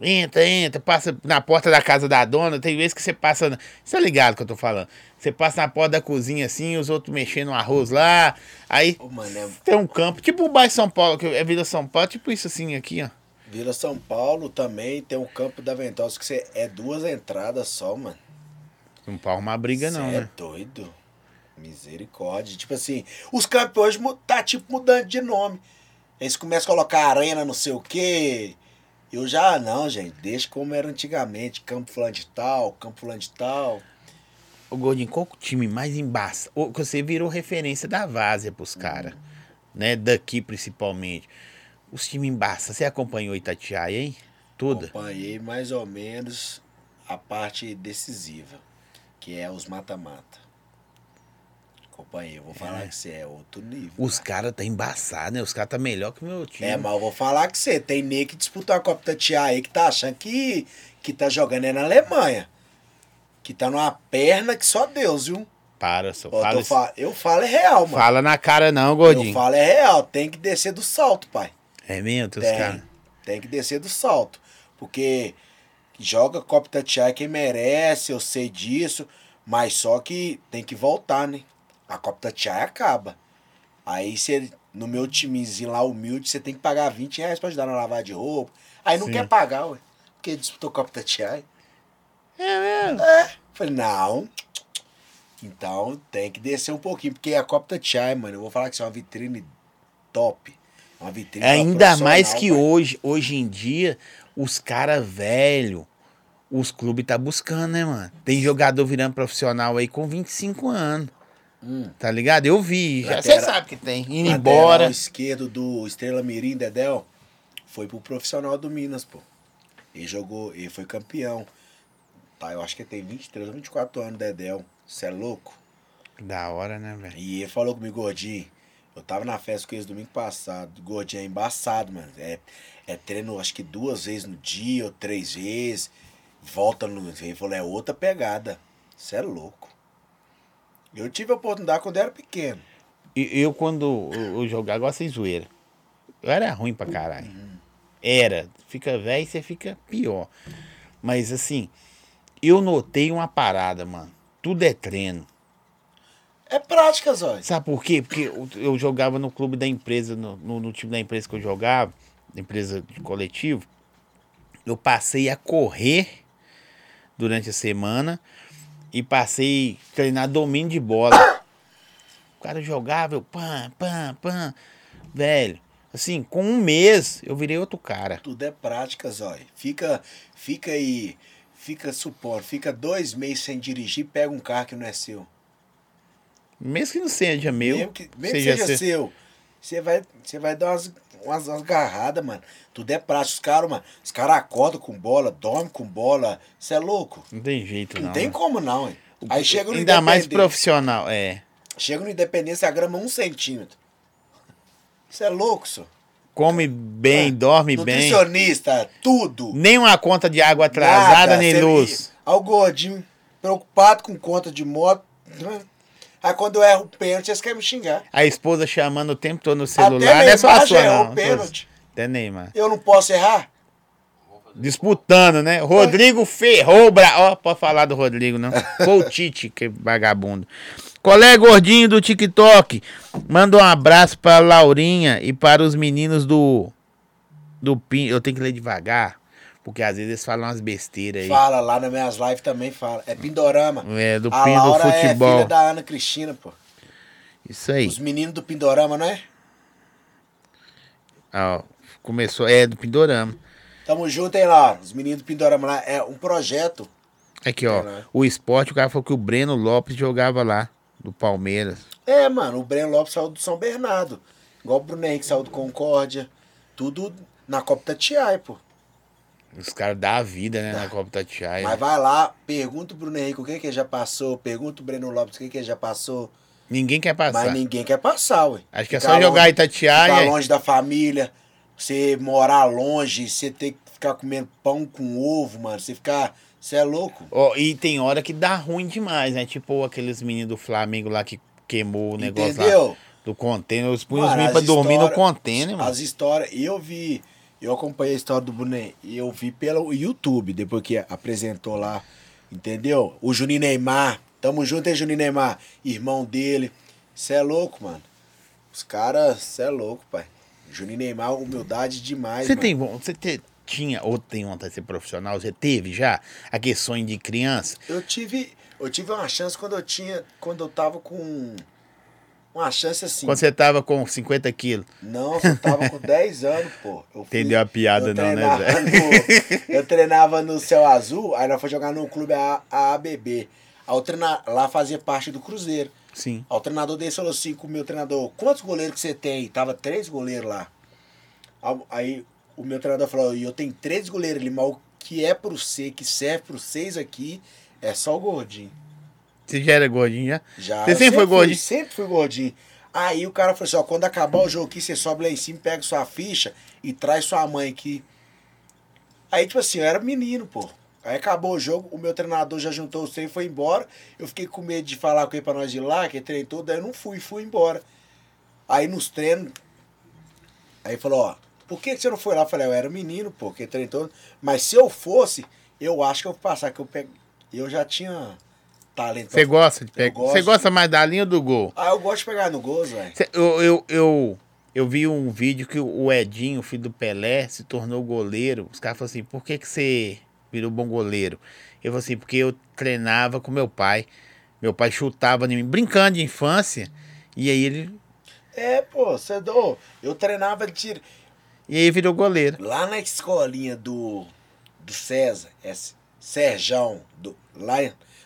Entra, entra, passa na porta da casa da dona. Tem vezes que você passa. na- Você tá ligado que eu tô falando? Você passa na porta da cozinha assim, os outros mexendo no arroz lá. Aí Ô, mano, é tem um campo, tipo o bairro São Paulo, que é Vila São Paulo, tipo isso assim aqui, ó. Vila São Paulo também tem um campo da Ventosa que você é duas entradas só, mano. Não pode arrumar briga, não, Cê é né? doido. Misericórdia. Tipo assim, os campos hoje tá tipo mudando de nome. Eles começam a colocar arena, não sei o quê. Eu já, não, gente, deixa como era antigamente. Campo fulano de tal, campo fulano de tal. Ô, Gordinho, qual que o time mais que Você virou referência da Várzea pros caras, né? Daqui principalmente. Os times embaçados. Você acompanhou Itatiaia, hein? Toda? Acompanhei mais ou menos a parte decisiva, que é os mata-mata. Acompanhei, vou falar que você é outro nível. Os caras tá embaçado, né? Os caras tá melhor que o meu time. É, mas eu vou falar que você tem nem que disputar a Copa Tatiá aí que tá achando que, que tá jogando é na Alemanha. Que tá numa perna que só Deus, viu? Para, só. Eu, Fala, tô isso- fa- eu falo é real, mano. fala na cara não, eu Gordinho. falo é real, tem que descer do salto, pai. É mesmo, Tem, caras. tem que descer do salto. Porque joga Copa Tatiá quem merece, eu sei disso. Mas só que tem que voltar, né? A Copa Tatiá acaba. Aí você, no meu timezinho lá humilde, você tem que pagar 20 reais pra ajudar na lavagem de roupa. Aí não Sim. quer pagar, ué. Porque disputou Copa Tatiá. É mesmo. É. Falei, não. Então tem que descer um pouquinho. Porque a Copa Tatiá, mano, eu vou falar que isso é uma vitrine top. Uma vitrine pra Ainda mais que hoje, hoje em dia, os caras velho, os clubes tá buscando, né, mano? Tem jogador virando profissional aí com 25 anos. Hum. Tá ligado? Eu vi. Você sabe que tem. Indo embora. esquerdo do Estrela Mirim, Dedel, foi pro profissional do Minas, pô. Ele jogou, ele foi campeão. Tá, eu acho que ele tem 23 ou 24 anos, Dedel. Você é louco? Da hora, né, velho? E ele falou comigo, Gordinho. Eu tava na festa com eles domingo passado. Gordinho é embaçado, mano. É, é treino, acho que duas vezes no dia ou três vezes. Volta no. Ele falou, é outra pegada. Você é louco. Eu tive a oportunidade quando eu era pequeno. E eu, quando eu, eu jogava, gosto de zoeira. Eu era ruim pra caralho. Era. Fica velho, você fica pior. Mas assim, eu notei uma parada, mano. Tudo é treino. É prática, Zóio. Sabe por quê? Porque eu, jogava no clube da empresa, no, no, no time da empresa que eu jogava, da empresa de coletivo. Eu passei a correr durante a semana e passei a treinar domínio de bola. O cara jogava, eu pam, pam, pam. Velho, assim, com um mês eu virei outro cara. Tudo é prática, Zóio. Fica, fica aí, fica supondo, fica dois meses sem dirigir, pega um carro que não é seu. Mesmo que não seja meu, mesmo que, mesmo seja, seu. seu, você vai, você vai dar umas, umas, umas garradas, mano. Tudo é prático. Os caras, mano, os caras acordam com bola, dormem com bola. Você é louco? Não tem jeito, Não, não. tem né? como não, hein? Aí chega no Ainda mais profissional, é. Chega no Independência, a grama um centímetro. Você é louco, senhor? Come bem, dorme bem. Nutricionista, tudo. Nem uma conta de água atrasada, Nada, nem luz. Aí o gordinho, preocupado com conta de moto. Aí quando eu erro o pênalti, eles querem me xingar. A esposa chamando o tempo todo no celular. Até não é só a Neymar sua, errou não. o pênalti. Até Neymar. Eu não posso errar? Disputando, né? Rodrigo ferrou bra... Ó, pode falar do Rodrigo, não. Foi o Tite, que vagabundo. Colega gordinho do TikTok, manda um abraço pra Laurinha e para os meninos do. Do Pin. Eu tenho que ler devagar, porque às vezes eles falam umas besteiras aí. Fala lá nas minhas lives também, fala. É Pindorama. É, do a Pin do Laura é futebol. filha da Ana Cristina, pô. Isso aí. Os meninos do Pindorama, não é? Ó, começou. É, do Pindorama. Tamo junto, hein, Laura? Os meninos do Pindorama lá. É um projeto. Aqui, ó. Caralho. O esporte, o cara falou que o Breno Lopes jogava lá, do Palmeiras. É, mano, o Breno Lopes saiu do São Bernardo. Igual o Bruno Henrique saiu do Concórdia. Tudo na Copa Tatiai, pô. Os caras dão a vida, né, na Copa Tatiaia. Mas vai lá, pergunta o Bruno Henrique o que que ele já passou, pergunta o Breno Lopes o que que ele já passou. Ninguém quer passar. Mas ninguém quer passar, ué. Acho que é só jogar Itatiaia. Ficar longe da família, você morar longe, você ter que ficar comendo pão com ovo, mano. Você ficar. Você é louco? Ó, e tem hora que dá ruim demais, né? Tipo aqueles meninos do Flamengo lá que queimou o negócio lá Entendeu? do container. Os punhos pra dormir no container, mano. As histórias. E eu vi. Eu acompanhei a história do Brunet e eu vi pelo YouTube, depois que apresentou lá. Entendeu? O Juninho Neymar Tamo junto, hein, Juninho Neymar? Irmão dele. Você é louco, mano. Os caras, você é louco, pai. Juninho Neymar, humildade demais, Você tem você te- tinha ou tem vontade de ser profissional? Você teve já aquele sonho de criança? Eu tive, eu tive uma chance quando eu tinha, quando eu tava com uma chance assim. Quando você tava com 50 quilos. Não, eu tava com 10 anos, pô. Eu fui- Entendeu a piada não, né, Zé? no- eu treinava no Céu Azul, aí nós fomos jogar no clube AABB. Lá fazia parte do Cruzeiro. Sim. Aí o treinador dele falou assim com o meu treinador, quantos goleiros que você tem? Tava três goleiros lá. Aí- Aí o meu treinador falou, e eu tenho três goleiros ali, mas o que é pro C, que serve pro seis aqui, é só o gordinho. Você já era gordinho já? Já. Você eu sempre foi fui, gordinho? Sempre fui gordinho. Aí o cara falou assim, ó, quando acabar o jogo aqui, você sobe lá em cima, pega sua ficha e traz sua mãe aqui. Aí, tipo assim, eu era menino, pô. Aí acabou o jogo, o meu treinador já juntou os treinos e foi embora. Eu fiquei com medo de falar com ele pra nós ir lá, que treinou todo, daí eu não fui, fui embora. Aí nos treinos, aí falou, ó, por que você não foi lá? Eu falei, eu era menino, pô, que treinou todo. Mas se eu fosse, eu acho que eu vou passar, que eu, pe... eu já tinha talento. Você gosta de pegar? Você gosta mais da linha ou do gol? ah, eu gosto de pegar no gol, velho. Eu, eu, eu, eu vi um vídeo que o Edinho, filho do Pelé, se tornou goleiro. Os caras falaram assim, por que, que você virou bom goleiro? Eu falei assim, porque eu treinava com meu pai. Meu pai chutava em mim, brincando de infância. E aí ele. É, pô, você do... Eu treinava de tiro. E aí virou goleiro. Lá na escolinha do, do César, é Serjão, do, lá,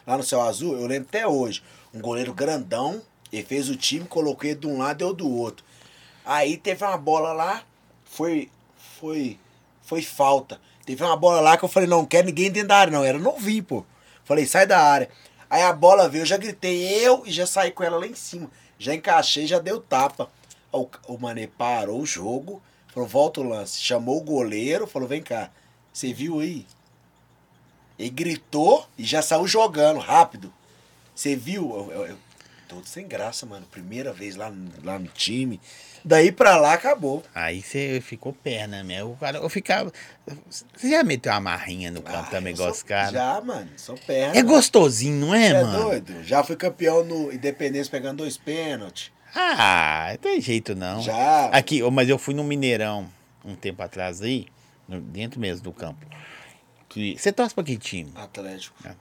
lá no Céu Azul, eu lembro até hoje. Um goleiro grandão, ele fez o time, colocou ele de um lado e eu do outro. Aí teve uma bola lá, foi, foi, foi falta. Teve uma bola lá que eu falei, não, não quero ninguém dentro da área, não. Era novinho, pô. Falei, sai da área. Aí a bola veio, eu já gritei eu e já saí com ela lá em cima. Já encaixei, já deu tapa. O, o Mané parou o jogo, falou, volta o lance. Chamou o goleiro, falou, vem cá. Você viu aí? Ele gritou e já saiu jogando rápido. Você viu? Eu, eu- eu- todo sem graça, mano. Primeira vez lá, no- lá no time. Daí pra lá acabou. Aí você ficou perna mesmo. O cara, eu ficava. Você já meteu uma marrinha no campo Ah, também, igual os caras? Já, mano. Sou perna. É gostosinho, não é, Cê é mano? doido? Já fui campeão no Independência pegando dois pênaltis. Ah, não tem jeito não. Já. Aqui, mas eu fui no Mineirão um tempo atrás aí, dentro mesmo do campo. Que- Você torce pra que time? Atlético. Ah,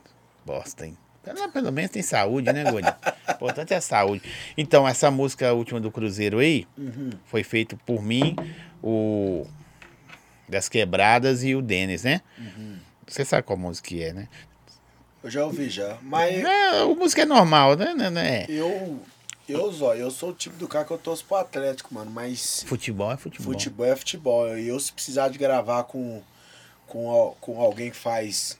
Bosta, hein? Pelo, pelo menos tem saúde, né, Gordinho? O importante é a saúde. Então, essa música última do Cruzeiro aí Uhum. foi feita por mim, o Das Quebradas e o Denis, né? Uhum. Você sabe qual música é, né? Eu já ouvi já. Mas É, a música é normal, né? né, né? eu. Eu, Zó, eu sou o tipo do cara que eu torço pro Atlético, mano. Mas Futebol é futebol. futebol é futebol. E eu, se precisar de gravar com, com, com alguém que faz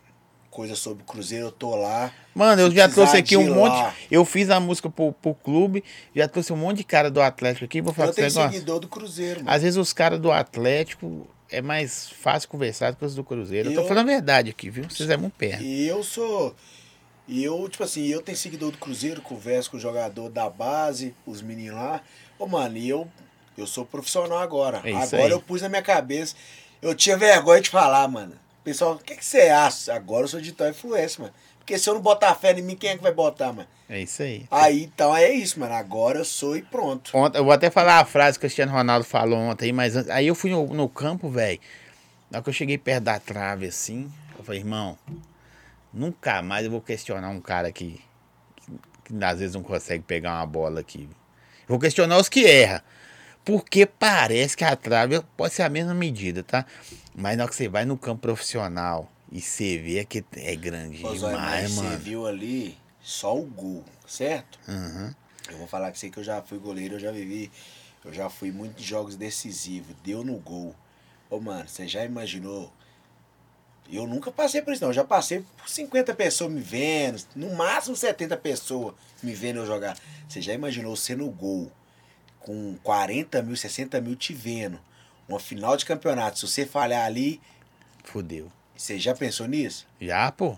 coisa sobre o Cruzeiro, eu tô lá. Mano, eu já trouxe aqui um monte. lá. Eu fiz a música pro, pro clube, já trouxe um monte de cara do Atlético aqui. Vou falar Eu tenho negócio. seguidor do Cruzeiro, mano. Às vezes os caras do Atlético é mais fácil conversar do que os do Cruzeiro. Eu tô Eu- falando a verdade aqui, viu? Vocês é muito perto. E eu sou. E eu, tipo assim, eu tenho seguidor do Cruzeiro, converso com o jogador da base, os meninos lá. Ô, mano, e eu, eu sou profissional agora. É agora aí. eu pus na minha cabeça. Eu tinha vergonha de falar, mano. Pessoal, o que, que você acha? Agora eu sou digital influencer, mano. Porque se eu não botar fé em mim, quem é que vai botar, mano? É isso aí. Aí, então é isso, mano. Agora eu sou e pronto. Ontem, eu vou até falar a frase que o Cristiano Ronaldo falou ontem, mas aí eu fui no, no campo, velho. Na hora que eu cheguei perto da trave assim, eu falei, irmão, nunca mais eu vou questionar um cara que, que, que às vezes não consegue pegar uma bola aqui. Eu vou questionar os que erram. Porque parece que a trave pode ser a mesma medida, tá? Mas na hora que você vai no campo profissional e você vê que é grande Ô, demais, mas você mano. viu ali só o gol, certo? Uhum. Eu vou falar que sei que eu já fui goleiro, eu já vivi, eu já fui muitos jogos decisivos, deu no gol. Ô, mano, você já imaginou? Eu nunca passei por isso, não. Eu já passei por 50 pessoas me vendo, no máximo 70 pessoas me vendo eu jogar. Você já imaginou você no gol, com 40 mil, 60 mil te vendo, uma final de campeonato, se você falhar ali, Fudeu. você já pensou nisso? Já, pô.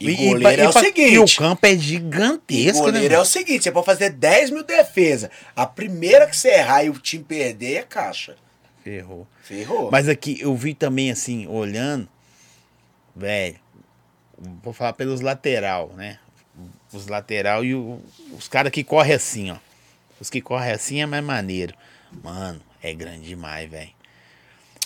E, goleiro é o pra- seguinte. E o campo é E gigantesco, goleiro né? é mano? o seguinte, você pode fazer 10 mil defesas. A primeira que você errar e o time perder é caixa. Ferrou. Ferrou. Mas aqui, eu vi também, assim, olhando, velho, vou falar pelos lateral, né? Os lateral e o- os caras que correm assim, ó. Os que correm assim é mais maneiro. Mano, é grande demais, velho.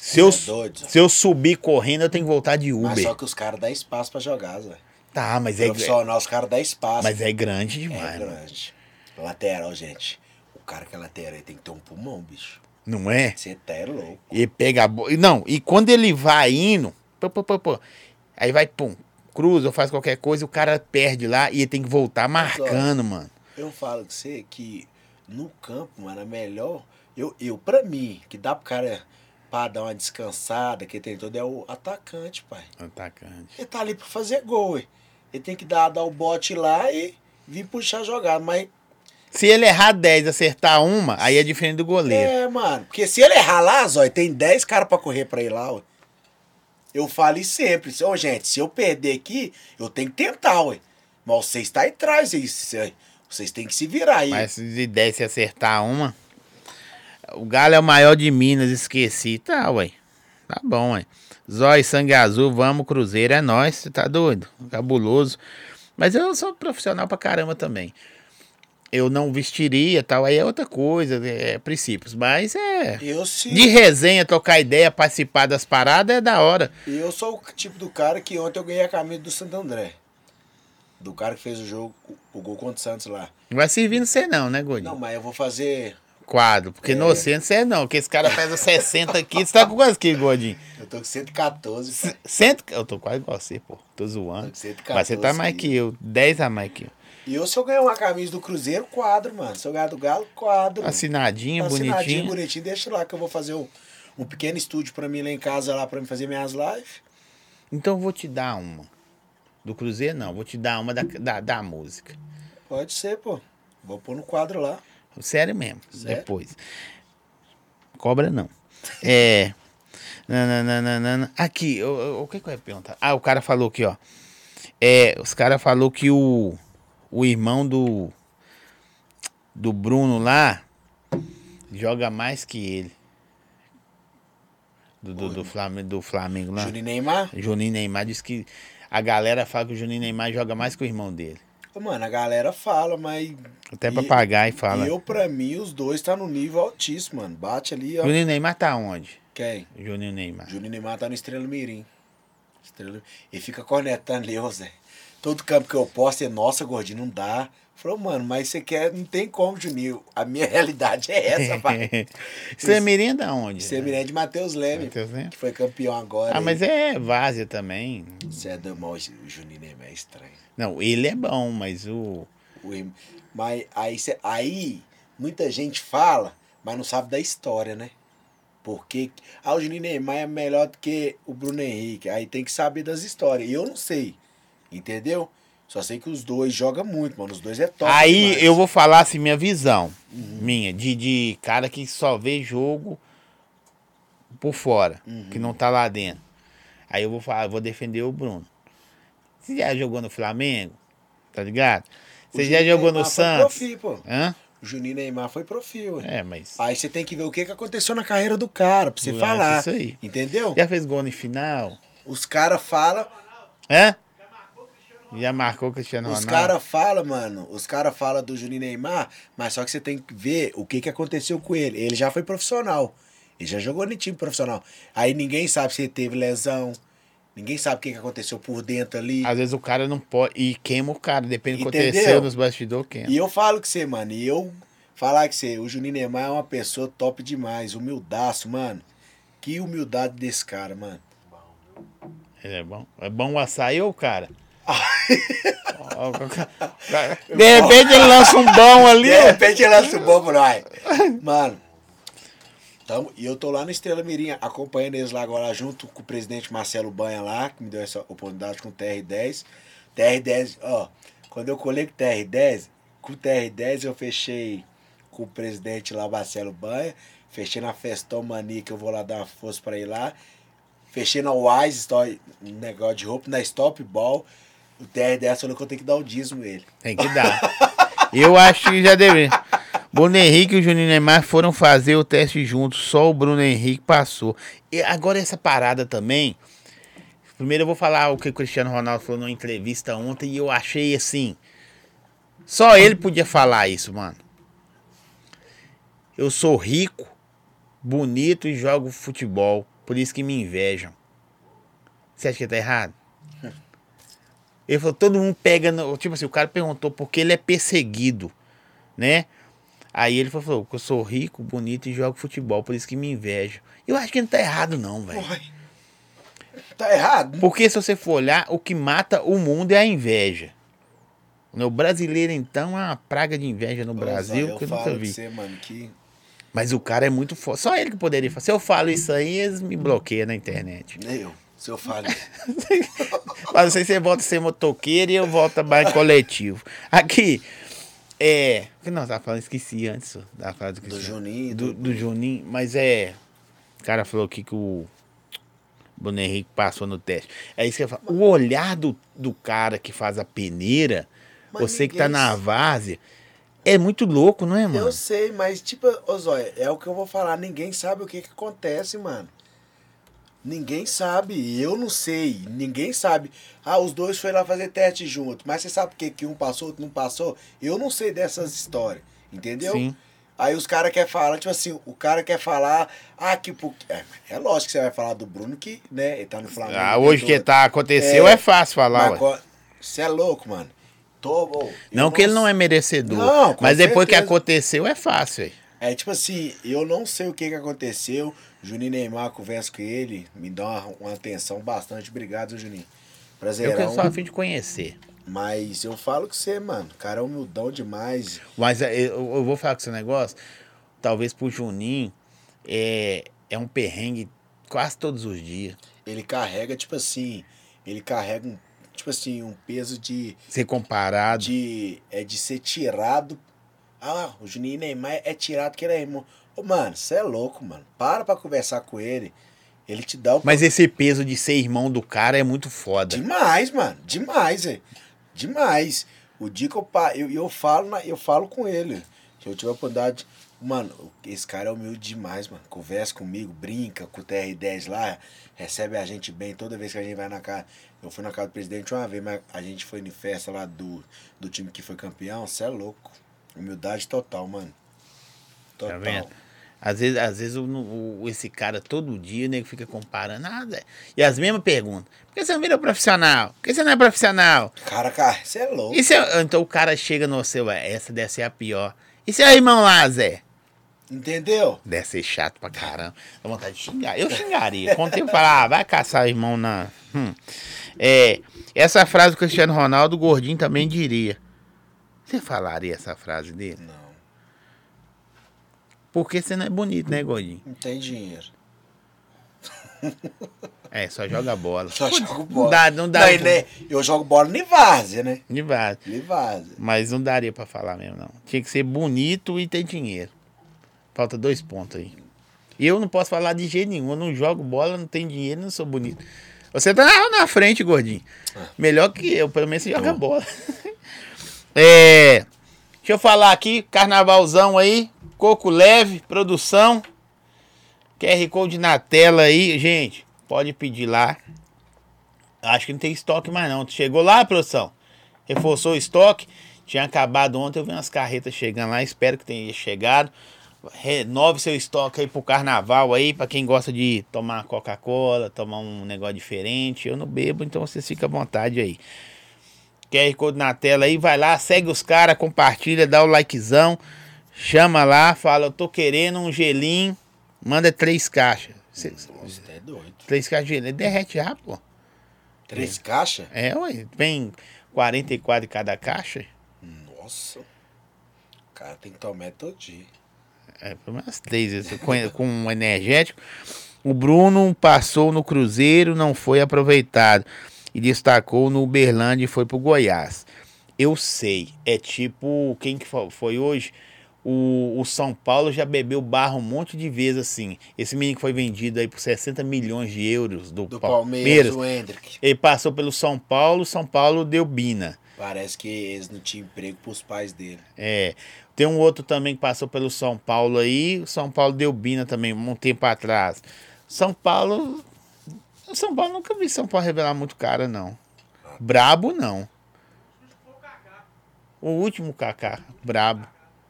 Se eu, é doido, Zé. se eu subir correndo, eu tenho que voltar de Mas Uber. só que os caras dão espaço pra jogar, Zé. Tá, mas é, Profissional, os caras dão espaço. mas é grande É demais, mano. grande. Lateral, gente. O cara que é lateral ele tem que ter um pulmão, bicho. Não é? Você tá é louco. E pega a bola. Não, e quando ele vai indo, pô, pô, pô, pô, aí vai, pum, cruza ou faz qualquer coisa, o cara perde lá e ele tem que voltar marcando, mano. Eu falo com você que no campo, mano, é melhor. Eu, eu, pra mim, que dá pro cara pra dar uma descansada, que tem todo, é o atacante, pai. Atacante. Ele tá ali pra fazer gol, ué. Ele tem que dar, dar o bote lá e vir puxar a jogada. Mas Se ele errar 10 e acertar uma, aí é diferente do goleiro. É, mano. Porque se ele errar lá, Zói, tem 10 caras pra correr pra ir lá, ué. Eu falo isso sempre. Ô, gente, se eu perder aqui, eu tenho que tentar, ué. Mas vocês estão aí atrás, isso. Vocês têm que se virar aí. Mas se de 10 se acertar uma. O Galo é o maior de Minas, esqueci. Tá, ué. Tá bom, ué. Zói, sangue azul, vamos, Cruzeiro, é nóis, você tá doido? Cabuloso. Mas eu sou profissional pra caramba também. Eu não vestiria tal, aí é outra coisa, é princípios. Mas é. Eu sim. De resenha, trocar ideia, participar das paradas é da hora. Eu sou o tipo do cara que ontem eu ganhei a camisa do Santo André. Do cara que fez o jogo, o gol contra o Santos lá. Não vai servir no você não, né, Godinho? Não, mas eu vou fazer. Quadro. Porque É. inocente você não. Porque esse cara pesa 60 quilos. Você tá com quantos quilos, Godinho? Eu tô com 114, pai. Cento... Eu tô quase igual você, pô. Tô Tô zoando. com 114 Mas você tá mais que eu. 10 a mais que eu. E eu, se eu ganhar uma camisa do Cruzeiro, quadro, mano. Se eu ganhar do Galo, quadro. Assinadinha, Assinadinho, bonitinha. bonitinho. Deixa lá que eu vou fazer um, um pequeno estúdio pra mim lá em casa, lá pra mim fazer minhas lives. Então eu vou te dar uma. Do Cruzeiro, não. Vou te dar uma da, da, da música. Pode ser, pô. Vou pôr no quadro lá. Sério mesmo. Sério? Depois. Cobra não. É. Nananana. Aqui, o, o- que, que eu ia perguntar? Ah, o cara falou aqui, ó. É, os caras falou que o, o irmão do. Do Bruno lá joga mais que ele. Do, do, do, Flamengo, do Flamengo lá. Juninho Neymar. Juninho Neymar disse que a galera fala que o Juninho Neymar joga mais que o irmão dele. Mano, a galera fala, mas. Até E- papagaio fala. Eu, pra mim, os dois tá no nível altíssimo, mano. Bate ali, ó. Juninho Neymar tá onde? Quem? Juninho Neymar. Juninho Neymar tá no Estrela Mirim. Estrela... E fica cornetando ali, ô Zé. Todo campo que eu posto é, nossa, gordinho, não dá. Falou, mano, mas você quer, não tem como, Juninho. A minha realidade é essa, pai. Você é mirim da onde? Você é de Matheus Leme, Leme? que foi campeão agora. Ah, mas é várzea também. Você é do mal, o Juninho Neymar é estranho. Não, ele é bom, mas o. O Mas aí, cê- aí muita gente fala, mas não sabe da história, né? Porque ah, o Juninho Neymar é melhor do que o Bruno Henrique. Aí tem que saber das histórias. E eu não sei. Entendeu? Só sei que os dois jogam muito, mano. Os dois é top. Aí demais. eu vou falar assim, minha visão. Uhum. Minha, de, de cara que só vê jogo por fora, Uhum. que não tá lá dentro. Aí eu vou falar, eu vou defender o Bruno. Você já jogou no Flamengo? Tá ligado? Você já jogou no Neymar Santos? Profi, pô. Hã? O Juninho Neymar foi profi, ué. É, mas. Aí você tem que ver o que, que aconteceu na carreira do cara, pra você falar. acho isso aí. Entendeu? Já fez gol no final? Os caras falam, Hã? Já marcou o Cristiano Os Ronaldo? caras falam, mano, os caras falam do Juninho Neymar, mas só que você tem que ver o que, que aconteceu com ele. Ele já foi profissional. Ele já jogou no time profissional. Aí ninguém sabe se ele teve lesão. Ninguém sabe o que, que aconteceu por dentro ali. Às vezes o cara não pode. E queima o cara, depende do que aconteceu nos bastidores, queima. E eu falo com você, mano, e eu falar que você, o Juninho Neymar é uma pessoa top demais, humildaço, mano. Que humildade desse cara, mano. Ele é bom. É bom o açaí ou o cara? De repente ele lança um bom ali. De repente ele lança o bom pra nós. Mano, tamo, e eu tô lá no Estrela Mirim, acompanhando eles lá agora, junto com o presidente Marcelo Banha lá, que me deu essa oportunidade com o TR10. TR10, ó, quando eu colei com o TR10, com o TR10 eu fechei com o presidente lá, Marcelo Banha, fechei na Festão Mania, que eu vou lá dar uma força pra ir lá. Fechei na Wise, um negócio de roupa, na Stop Ball. O TR10 falou que eu tenho que dar o dízimo ele. Tem que dar. Eu acho que já deveria. Bruno Henrique e o Juninho Neymar foram fazer o teste juntos, só o Bruno Henrique passou. E agora essa parada também. Primeiro eu vou falar o que o Cristiano Ronaldo falou numa entrevista ontem e eu achei assim. Só ele podia falar isso, mano. Eu sou rico, bonito e jogo futebol. Por isso que me invejam. Você acha que tá errado? Ele falou, todo mundo pega. No, tipo assim, o cara perguntou por que ele é perseguido, né? Aí ele falou que eu sou rico, bonito e jogo futebol, por isso que me invejam. Eu acho que não tá errado, não, velho. Tá errado. Porque se você for olhar, o que mata o mundo é a inveja. O brasileiro, então, é uma praga de inveja no Brasil eu que eu nunca vi. Você, mano, que Mas o cara é muito forte. Só ele que poderia falar. Se eu falo isso aí, eles me bloqueiam na internet. nem eu. Se eu falo. Mas você, você volta a ser motoqueiro e eu volto mais coletivo. Aqui, é. O que nós tava falando? Esqueci antes da frase do do Cristiano. Juninho. Do, Do, Juninho, mas é. O cara falou aqui que o Bruno Henrique passou no teste. É isso que eu falo. O olhar do, do cara que faz a peneira, Mas você que tá na várzea, é muito louco, não é, mano? Eu sei, mas tipo, ô Zóia, é o que eu vou falar. Ninguém sabe o que, que acontece, mano. Ninguém sabe. Eu não sei. Ninguém sabe. Ah, os dois foram lá fazer teste junto. Mas você sabe por que, que um passou, outro não passou? Eu não sei dessas histórias. Entendeu? Sim. Aí os caras querem falar, tipo assim, o cara quer falar, ah, que. por- É, é lógico que você vai falar do Bruno que, né, ele tá no Flamengo. Ah, o hoje que tá, aconteceu, é, É, fácil falar, ué. Você é louco, mano. Tô, Não que ele não é merecedor. Não, mas depois que certeza. aconteceu, é fácil, velho. É tipo assim, eu não sei o que, que aconteceu. Juninho Neymar, converso com ele, me dá uma, uma atenção bastante. Obrigado, Juninho. Eu Prazerão. que só a fim de conhecer. Mas eu falo com você, mano. O cara é humildão demais. Mas é, eu, eu vou falar com esse negócio. Talvez pro Juninho é, é um perrengue quase todos os dias. Ele carrega, tipo assim, ele carrega um, tipo assim, um peso de, Ser comparado. de, é de ser tirado. Ah, o Juninho Neymar é tirado que ele é irmão. Mano, você é louco, mano. Para pra conversar com ele. Ele te dá o Mas esse peso de ser irmão do cara é muito foda. Demais, mano. Demais, velho. Demais. O dia que eu, pa- eu, eu, falo, na- eu falo com ele. Se eu tiver a oportunidade. Mano, esse cara é humilde demais, mano. Conversa comigo, brinca com o TR10 lá, recebe a gente bem toda vez que a gente vai na casa. Eu fui na casa do presidente uma vez, mas a gente foi em festa lá do, do time que foi campeão. Você é louco. Humildade total, mano. Total. Tá vendo? Às vezes, às vezes o, o- esse cara todo dia, o nego fica comparando nada. E as mesmas perguntas. Por que você não vira profissional? Por que você não é profissional? Cara, cara, você é louco. Eu- então o cara chega no seu, "Ué, essa deve ser a pior. E seu irmão lá, Zé? Entendeu? Deve ser chato pra caramba. Dá vontade de xingar. Eu xingaria. Quando eu falar, ah, vai caçar o irmão na. Hum. É, essa frase do Cristiano Ronaldo, o gordinho também diria. Você falaria essa frase dele? Não. Porque você não é bonito, né, gordinho? Não tem dinheiro. É, só joga bola. Só jogo Não bola. dá, não dá. e né, eu jogo bola em várzea, né? De base. Em várzea. Mas não daria pra falar mesmo, não. Tinha que ser bonito e ter dinheiro. Falta dois pontos aí. Eu não posso falar de jeito nenhum. Eu não jogo bola, não tenho dinheiro, não sou bonito. Você tá na, frente, gordinho. Melhor que eu, pelo menos você joga bola. é. Deixa eu falar aqui, carnavalzão aí. Coco leve, produção. QR Code na tela aí, gente. Pode pedir lá. Acho que não tem estoque mais não. Chegou lá, produção? Reforçou o estoque. Tinha acabado ontem, eu vi umas carretas chegando lá. Espero que tenha chegado. Renove seu estoque aí pro carnaval aí, pra quem gosta de tomar Coca-Cola, tomar um negócio diferente. Eu não bebo, então vocês ficam à vontade aí. QR Code na tela aí, vai lá, segue os caras, compartilha, dá o likezão. Chama lá, fala, eu tô querendo um gelinho. Manda três caixas. Cê- Nossa, é doido. Três caixas de gelinho. Derrete rápido, pô. Três caixas? É, ué. Vem 44 em cada caixa. Nossa. O cara tem que tomar todo dia. É, pelo menos três. Com, com um energético. O Bruno passou no Cruzeiro, não foi aproveitado. E destacou no Uberlândia e foi pro Goiás. Eu sei. É tipo. Quem que fo- foi hoje? O, o São Paulo já bebeu barra um monte de vezes assim. Esse menino que foi vendido aí por 60 milhões de euros do, Do Palmeiras. Palmeiras, o Hendrick. Ele passou pelo São Paulo, São Paulo deu Bina. Parece que eles não tinham emprego pros pais dele. É. Tem um outro também que passou pelo São Paulo aí. São Paulo deu Bina também, um tempo atrás. São Paulo. São Paulo nunca vi São Paulo revelar muito cara, não. Brabo, não. O último Kaká, brabo.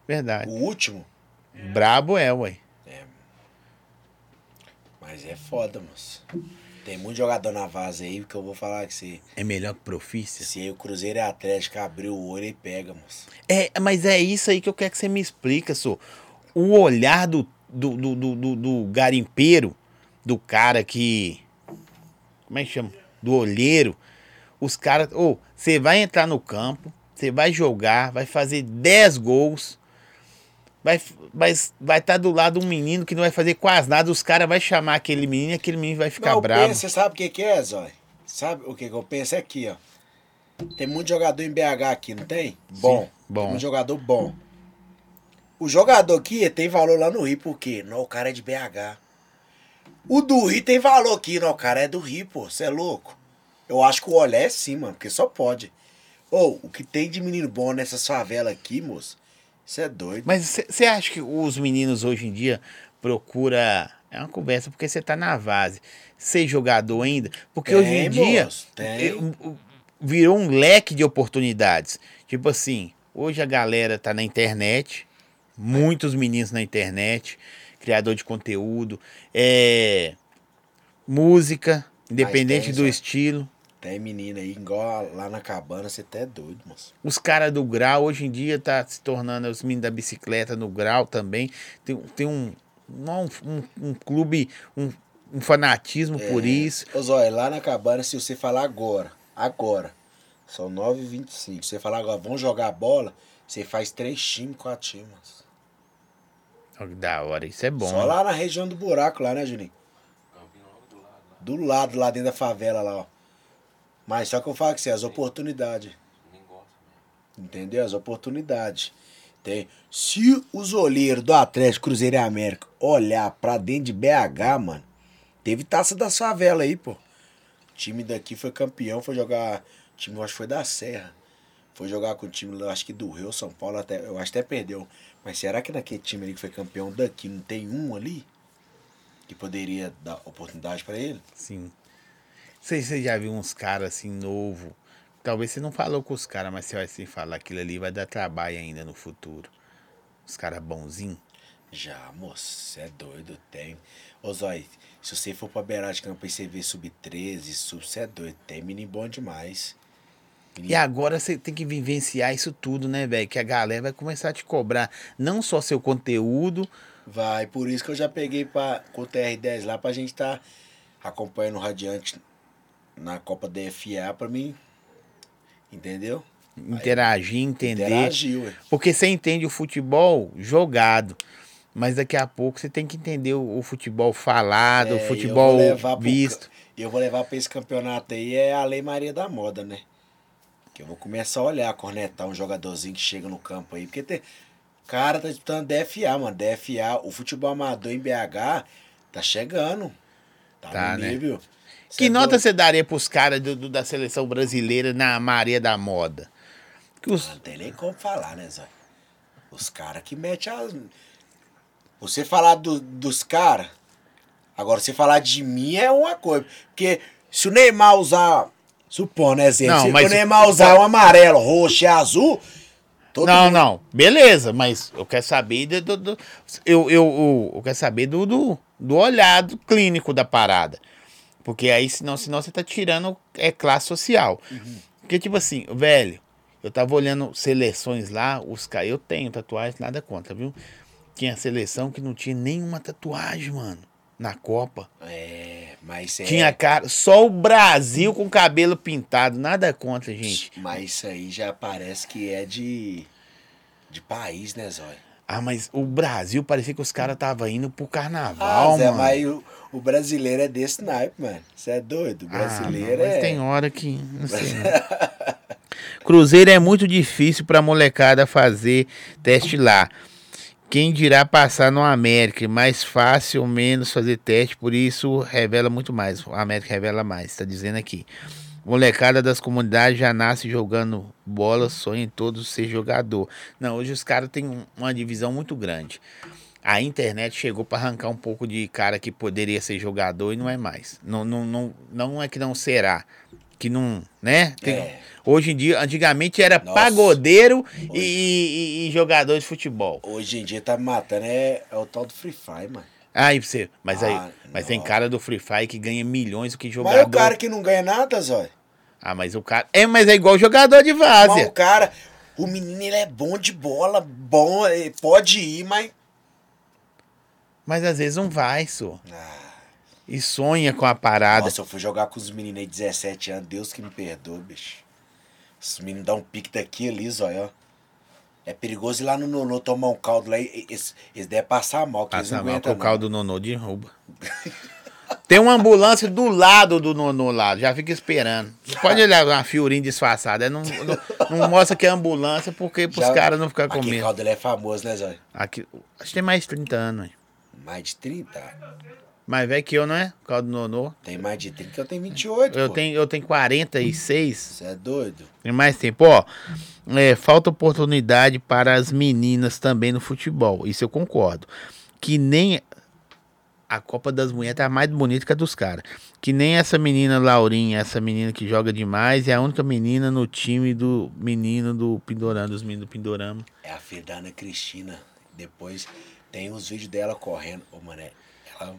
Verdade. O último? Brabo é, ué. Mas é foda, moço. Tem muito jogador na vaza aí que eu vou falar que se, É melhor que Profícia. se o Cruzeiro é Atlético abrir o olho e pega, moço. É, mas é isso aí que eu quero que você me explica, só. O olhar do, do, do, do, do- do garimpeiro, do cara que. Como é que chama? Do olheiro. Os caras. Ô, você vai entrar no campo, você vai jogar, vai fazer 10 gols. Vai vai vai estar do lado um menino que não vai fazer quase nada, os caras vão chamar aquele menino e aquele menino vai ficar Mas eu bravo. penso, você sabe o que, que é, Zói? Sabe o que, que eu penso? É aqui, ó. Tem muito jogador em BH aqui, não tem? Bom. bom. Tem muito jogador bom. O jogador aqui tem valor lá no Rio, por quê? Não, o cara é de BH. O do Rio tem valor aqui, não, o cara é do Rio, pô. Você é louco? Eu acho que o olhar é sim, mano, porque só pode. Ou, o que tem de menino bom nessas favelas aqui, moço, você é doido. Mas você acha que os meninos hoje em dia procura é uma conversa porque você tá na base, ser jogador ainda, porque Tem, hoje em dia moço, tem. virou um leque de oportunidades. Tipo assim, hoje a galera tá na internet, muitos meninos na internet, criador de conteúdo, é música, independente do estilo. Tem menina aí, igual lá na cabana, você até é doido, moço. Os caras do grau, hoje em dia, tá se tornando os meninos da bicicleta no grau também. Tem, tem um, não, um, um clube, um, um fanatismo por isso. Ô Zóia, lá na cabana, se você falar agora, agora, são 9h25, você falar agora, vamos jogar bola, você faz três times, quatro times. Que Da hora, isso é bom. Só lá na região do buraco, lá, né, Juninho? Campinho logo do lado lá. Do lado, lá dentro da favela, lá, ó. Mas só que eu falo que você, as oportunidades. Nem gosta mesmo. Entendeu? As oportunidades. Tem. Se os olheiros do Atlético Cruzeiro e América olhar pra dentro de BH, mano, teve taça da favela aí, pô. O time daqui foi campeão, foi jogar. O time, eu acho que foi da Serra. Foi jogar com o time, eu acho que do Rio, São Paulo, até, eu acho que até perdeu. Mas será que naquele time ali que foi campeão daqui não tem um ali? Que poderia dar oportunidade pra ele? Sim. Sei se você já viu uns caras assim, novo. Talvez você não falou com os caras, mas você vai se falar aquilo ali, vai dar trabalho ainda no futuro. Os caras bonzinhos. Já, moço, você é doido, tem. Ô Zói, se você for pra beirada de campo e você ver sub-13, sub, você é doido, tem menino bom demais. E agora você tem que vivenciar isso tudo, né, velho? Que a galera vai começar a te cobrar não só seu conteúdo, Vai, por isso que eu já peguei pra, com o TR10 lá pra gente tá acompanhando o Radiante na Copa DFA pra mim. Entendeu? interagir, entender. Interagiu, ué. Porque você entende o futebol jogado. Mas daqui a pouco você tem que entender o, o futebol falado, É, o eu futebol pro visto. E eu vou levar pra esse campeonato aí, é a Lei Maria da Moda, né? Que eu vou começar a olhar, cornetar um jogadorzinho que chega no campo aí. Porque tem. Cara, tá disputando DFA, mano. DFA, o futebol amador em BH tá chegando. Tá, Tá, no né? nível. Cê Que é nota você daria pros caras do- do- da seleção brasileira na Maria da Moda? Que os, Não tem nem como falar, né, Zé? Os caras que metem as. Você falar do- dos caras. Agora, você falar de mim é uma coisa. Porque se o Neymar usar. Supondo, né, exemplo? Não, se mas- o Neymar usar um amarelo, roxo e azul. Não, mundo- não. Beleza, mas eu quero saber do. do- do- eu, eu, eu, eu quero saber do, do, do olhado clínico da parada. Porque aí, senão, senão você tá tirando é, classe social. Porque, tipo assim, velho, eu tava olhando seleções lá, os caras. Eu tenho tatuagem, nada contra, viu? Tinha seleção que não tinha nenhuma tatuagem, mano. Na Copa. É, mas é. Tinha cara. Só o Brasil com cabelo pintado. Nada contra, gente. Mas isso aí já parece que é de. De país, né, Zóia? Ah, mas o Brasil parecia que os caras estavam indo pro carnaval, Ah, Zé, mano. mas o, o brasileiro é desse naipe, mano. Você é doido? O Ah, brasileiro não, mas é. tem hora que. Não sei. não. Cruzeiro é muito difícil pra molecada fazer teste lá. Quem dirá passar no América? É Mais fácil ou menos fazer teste, por isso revela muito mais. O América revela mais, tá dizendo aqui. Molecada das comunidades já nasce jogando bola, sonha em todos ser jogador. Não, hoje os caras têm um- uma divisão muito grande. A internet chegou para arrancar um pouco de cara que poderia ser jogador e não é mais. Não, não, não, não é que não será. que não, né? Tem- É. Hoje em dia, antigamente era Nossa. pagodeiro e, e- e jogador de futebol. Hoje em dia tá matando, é, é o tal do Free Fire, mano. Aí você, mas aí, Ah, mas tem não. cara do Free Fire que ganha milhões do que Mas jogador. é o cara que não ganha nada, Zói. Ah, mas o cara, é, mas é igual jogador de Mas várzea. o cara, o menino, ele é bom de bola, bom, pode ir, mas... Mas às vezes não vai, só. Ah, E sonha com a parada. nossa, eu fui jogar com os meninos aí de 17 anos, Deus que me perdoa, bicho. Os meninos dão um pique daqui ali, Zói, ó. É perigoso ir lá no Nonô tomar um caldo lá e eles, eles devem passar mal, que eles Passa não mal com o carro do Nonô derruba. Tem uma ambulância do lado do Nonô lá, já fica esperando. Você pode olhar uma fiorinha disfarçada, é, não, não, não mostra que é ambulância porque pros Já- caras não ficarem com medo. caldo ele é famoso, né, Zói? Aqui, acho que tem mais de 30 anos, hein? Mais de 30? Mais velho que eu, não é? O carro do Nonô. Tem mais de 30, eu tenho 28, Eu pô. tenho, eu tenho 46. Você é doido? Tem mais tempo, ó. É, falta oportunidade para as meninas também no futebol. Isso eu concordo. Que nem a Copa das Mulheres tá mais bonita que a dos caras. Que nem essa menina Laurinha, essa menina que joga demais, é a única menina no time do menino do Pindorama, dos meninos do Pindorama. É a filha da Ana Cristina. Depois tem os vídeos dela correndo. Ô, mané, ela...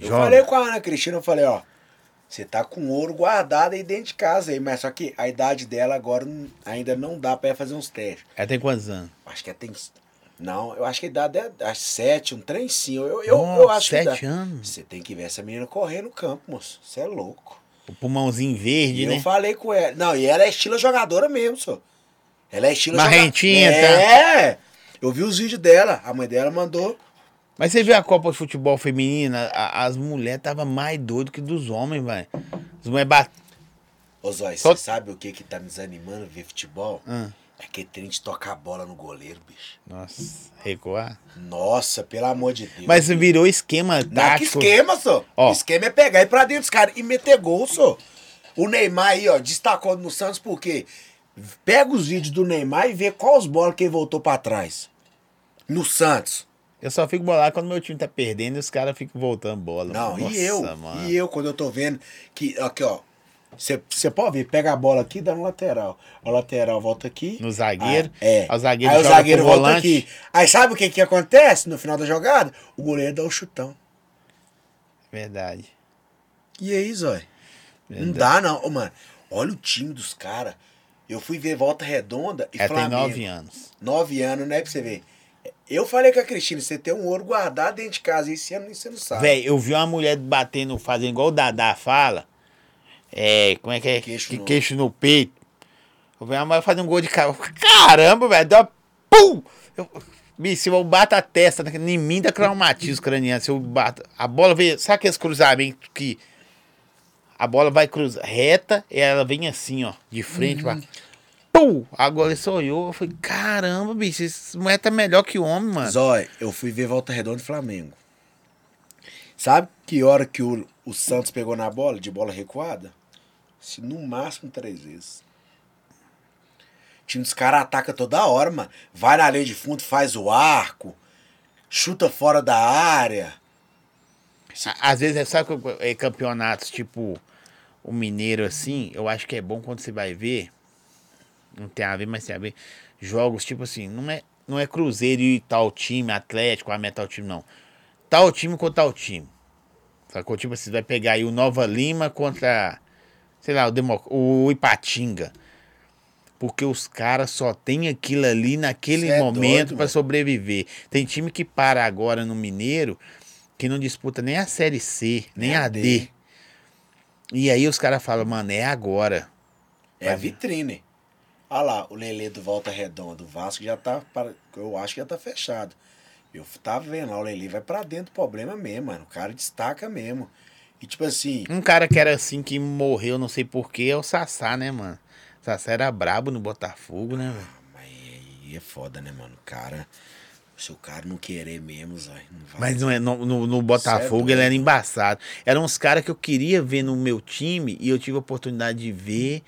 Eu Joga. falei com a Ana Cristina, eu falei, ó, você tá com ouro guardado aí dentro de casa aí, mas só que a idade dela agora não- ainda não dá pra ela fazer uns testes. Ela tem quantos anos? Acho que ela tem. Não, eu acho que a idade é sete, um trem sim. Eu, eu, eu Nossa, acho que. sete anos? Você tem que ver essa menina correr no campo, moço. Você é louco. O pulmãozinho E verde, eu né? falei com ela. Não, e ela é estilo jogadora mesmo, só. Ela é estilo Marrentinha, tá? É! Eu vi os vídeos dela. A mãe dela mandou. Mas você viu a Copa de Futebol Feminina? A- as mulheres estavam mais doidas que dos homens, velho. As mulheres bat... Ô, Zói, Só- você sabe o que que tá me desanimando ver futebol? Ah, É que trem de tocar a bola no goleiro, bicho. nossa, recuar. Nossa, pelo amor de Deus. Mas virou esquema Não, que tático. esquema, só. O esquema é pegar ir pra dentro dos caras e meter gol, só. O Neymar aí, ó, destacou no Santos porque pega os vídeos do Neymar e vê quais bolas que ele voltou pra trás. No Santos. Eu só fico bolado quando meu time tá perdendo e os caras ficam voltando bola. Não, Nossa, e eu? Mano. E eu, quando eu tô vendo que, aqui, ó. Você pode ver, pega a bola aqui e dá no lateral. O lateral volta aqui. No zagueiro. Ah, é. Aí o zagueiro Aí o zagueiro volta volante. aqui. Aí sabe o que que acontece no final da jogada? O goleiro dá o chutão. Verdade. E aí, Zói? Não Verdade. dá, não. Ô, mano, olha o time dos caras. Eu fui ver Volta Redonda e tem Flamengo. nove anos. Nove anos, né? Pra você ver. Eu falei com a Cristina, você tem um ouro guardado dentro de casa. Esse ano você não sabe. Véi, eu vi uma mulher batendo, fazendo igual o Dadá fala. É, como é que é? Queixo que no- queixo no peito. Eu vi uma mulher fazendo um gol de cara. Caramba, velho. Deu uma pum! Eu, bicho, se eu bato a testa em mim, dá traumatismo craniano. Se eu bato. A bola veio. Sabe aqueles cruzamentos que. A bola vai cruzar reta e ela vem assim, ó, de frente. Uhum. Pum! Agora ele só olhou. Eu falei, caramba, bicho, esse mulher tá melhor que o homem, mano. Zói, eu fui ver Volta Redonda e Flamengo. Sabe que hora que o, o Santos pegou na bola, de bola recuada? Se no máximo três vezes. Time dos caras ataca toda hora, mano. Vai na linha de fundo, faz o arco, chuta fora da área. Às vezes, sabe que é campeonatos tipo o Mineiro assim, eu acho que é bom quando você vai ver. Não tem a ver, mas tem a ver. Jogos tipo assim, não é, não é Cruzeiro e tal time, Atlético, a tal time, não. Tal time contra tal time. Sacou? Tipo assim, vai pegar aí o Nova Lima contra, sei lá, o, Demo, o Ipatinga. Porque os caras só tem aquilo ali naquele Cê é momento mano. sobreviver. Tem time que para agora no Mineiro que não disputa nem a Série C, nem, Nem a D. D. E aí os caras falam, mano, é agora. É a vitrine. Olha lá, o Lelê do Volta Redonda, o Vasco já tá. para- Eu acho que já tá fechado. Eu tava vendo lá, o Lelê vai pra dentro do problema mesmo, mano. O cara destaca mesmo. E tipo assim, Um cara que era assim, que morreu, não sei porquê, é o Sassá, né, mano? Sassá era brabo no Botafogo, né, velho? mas aí é foda, né, mano? O cara. Se o cara não querer mesmo, não vai. Mas não é, no, no, no Botafogo doido. ele era embaçado. Eram uns caras que eu queria ver no meu time e eu tive a oportunidade de ver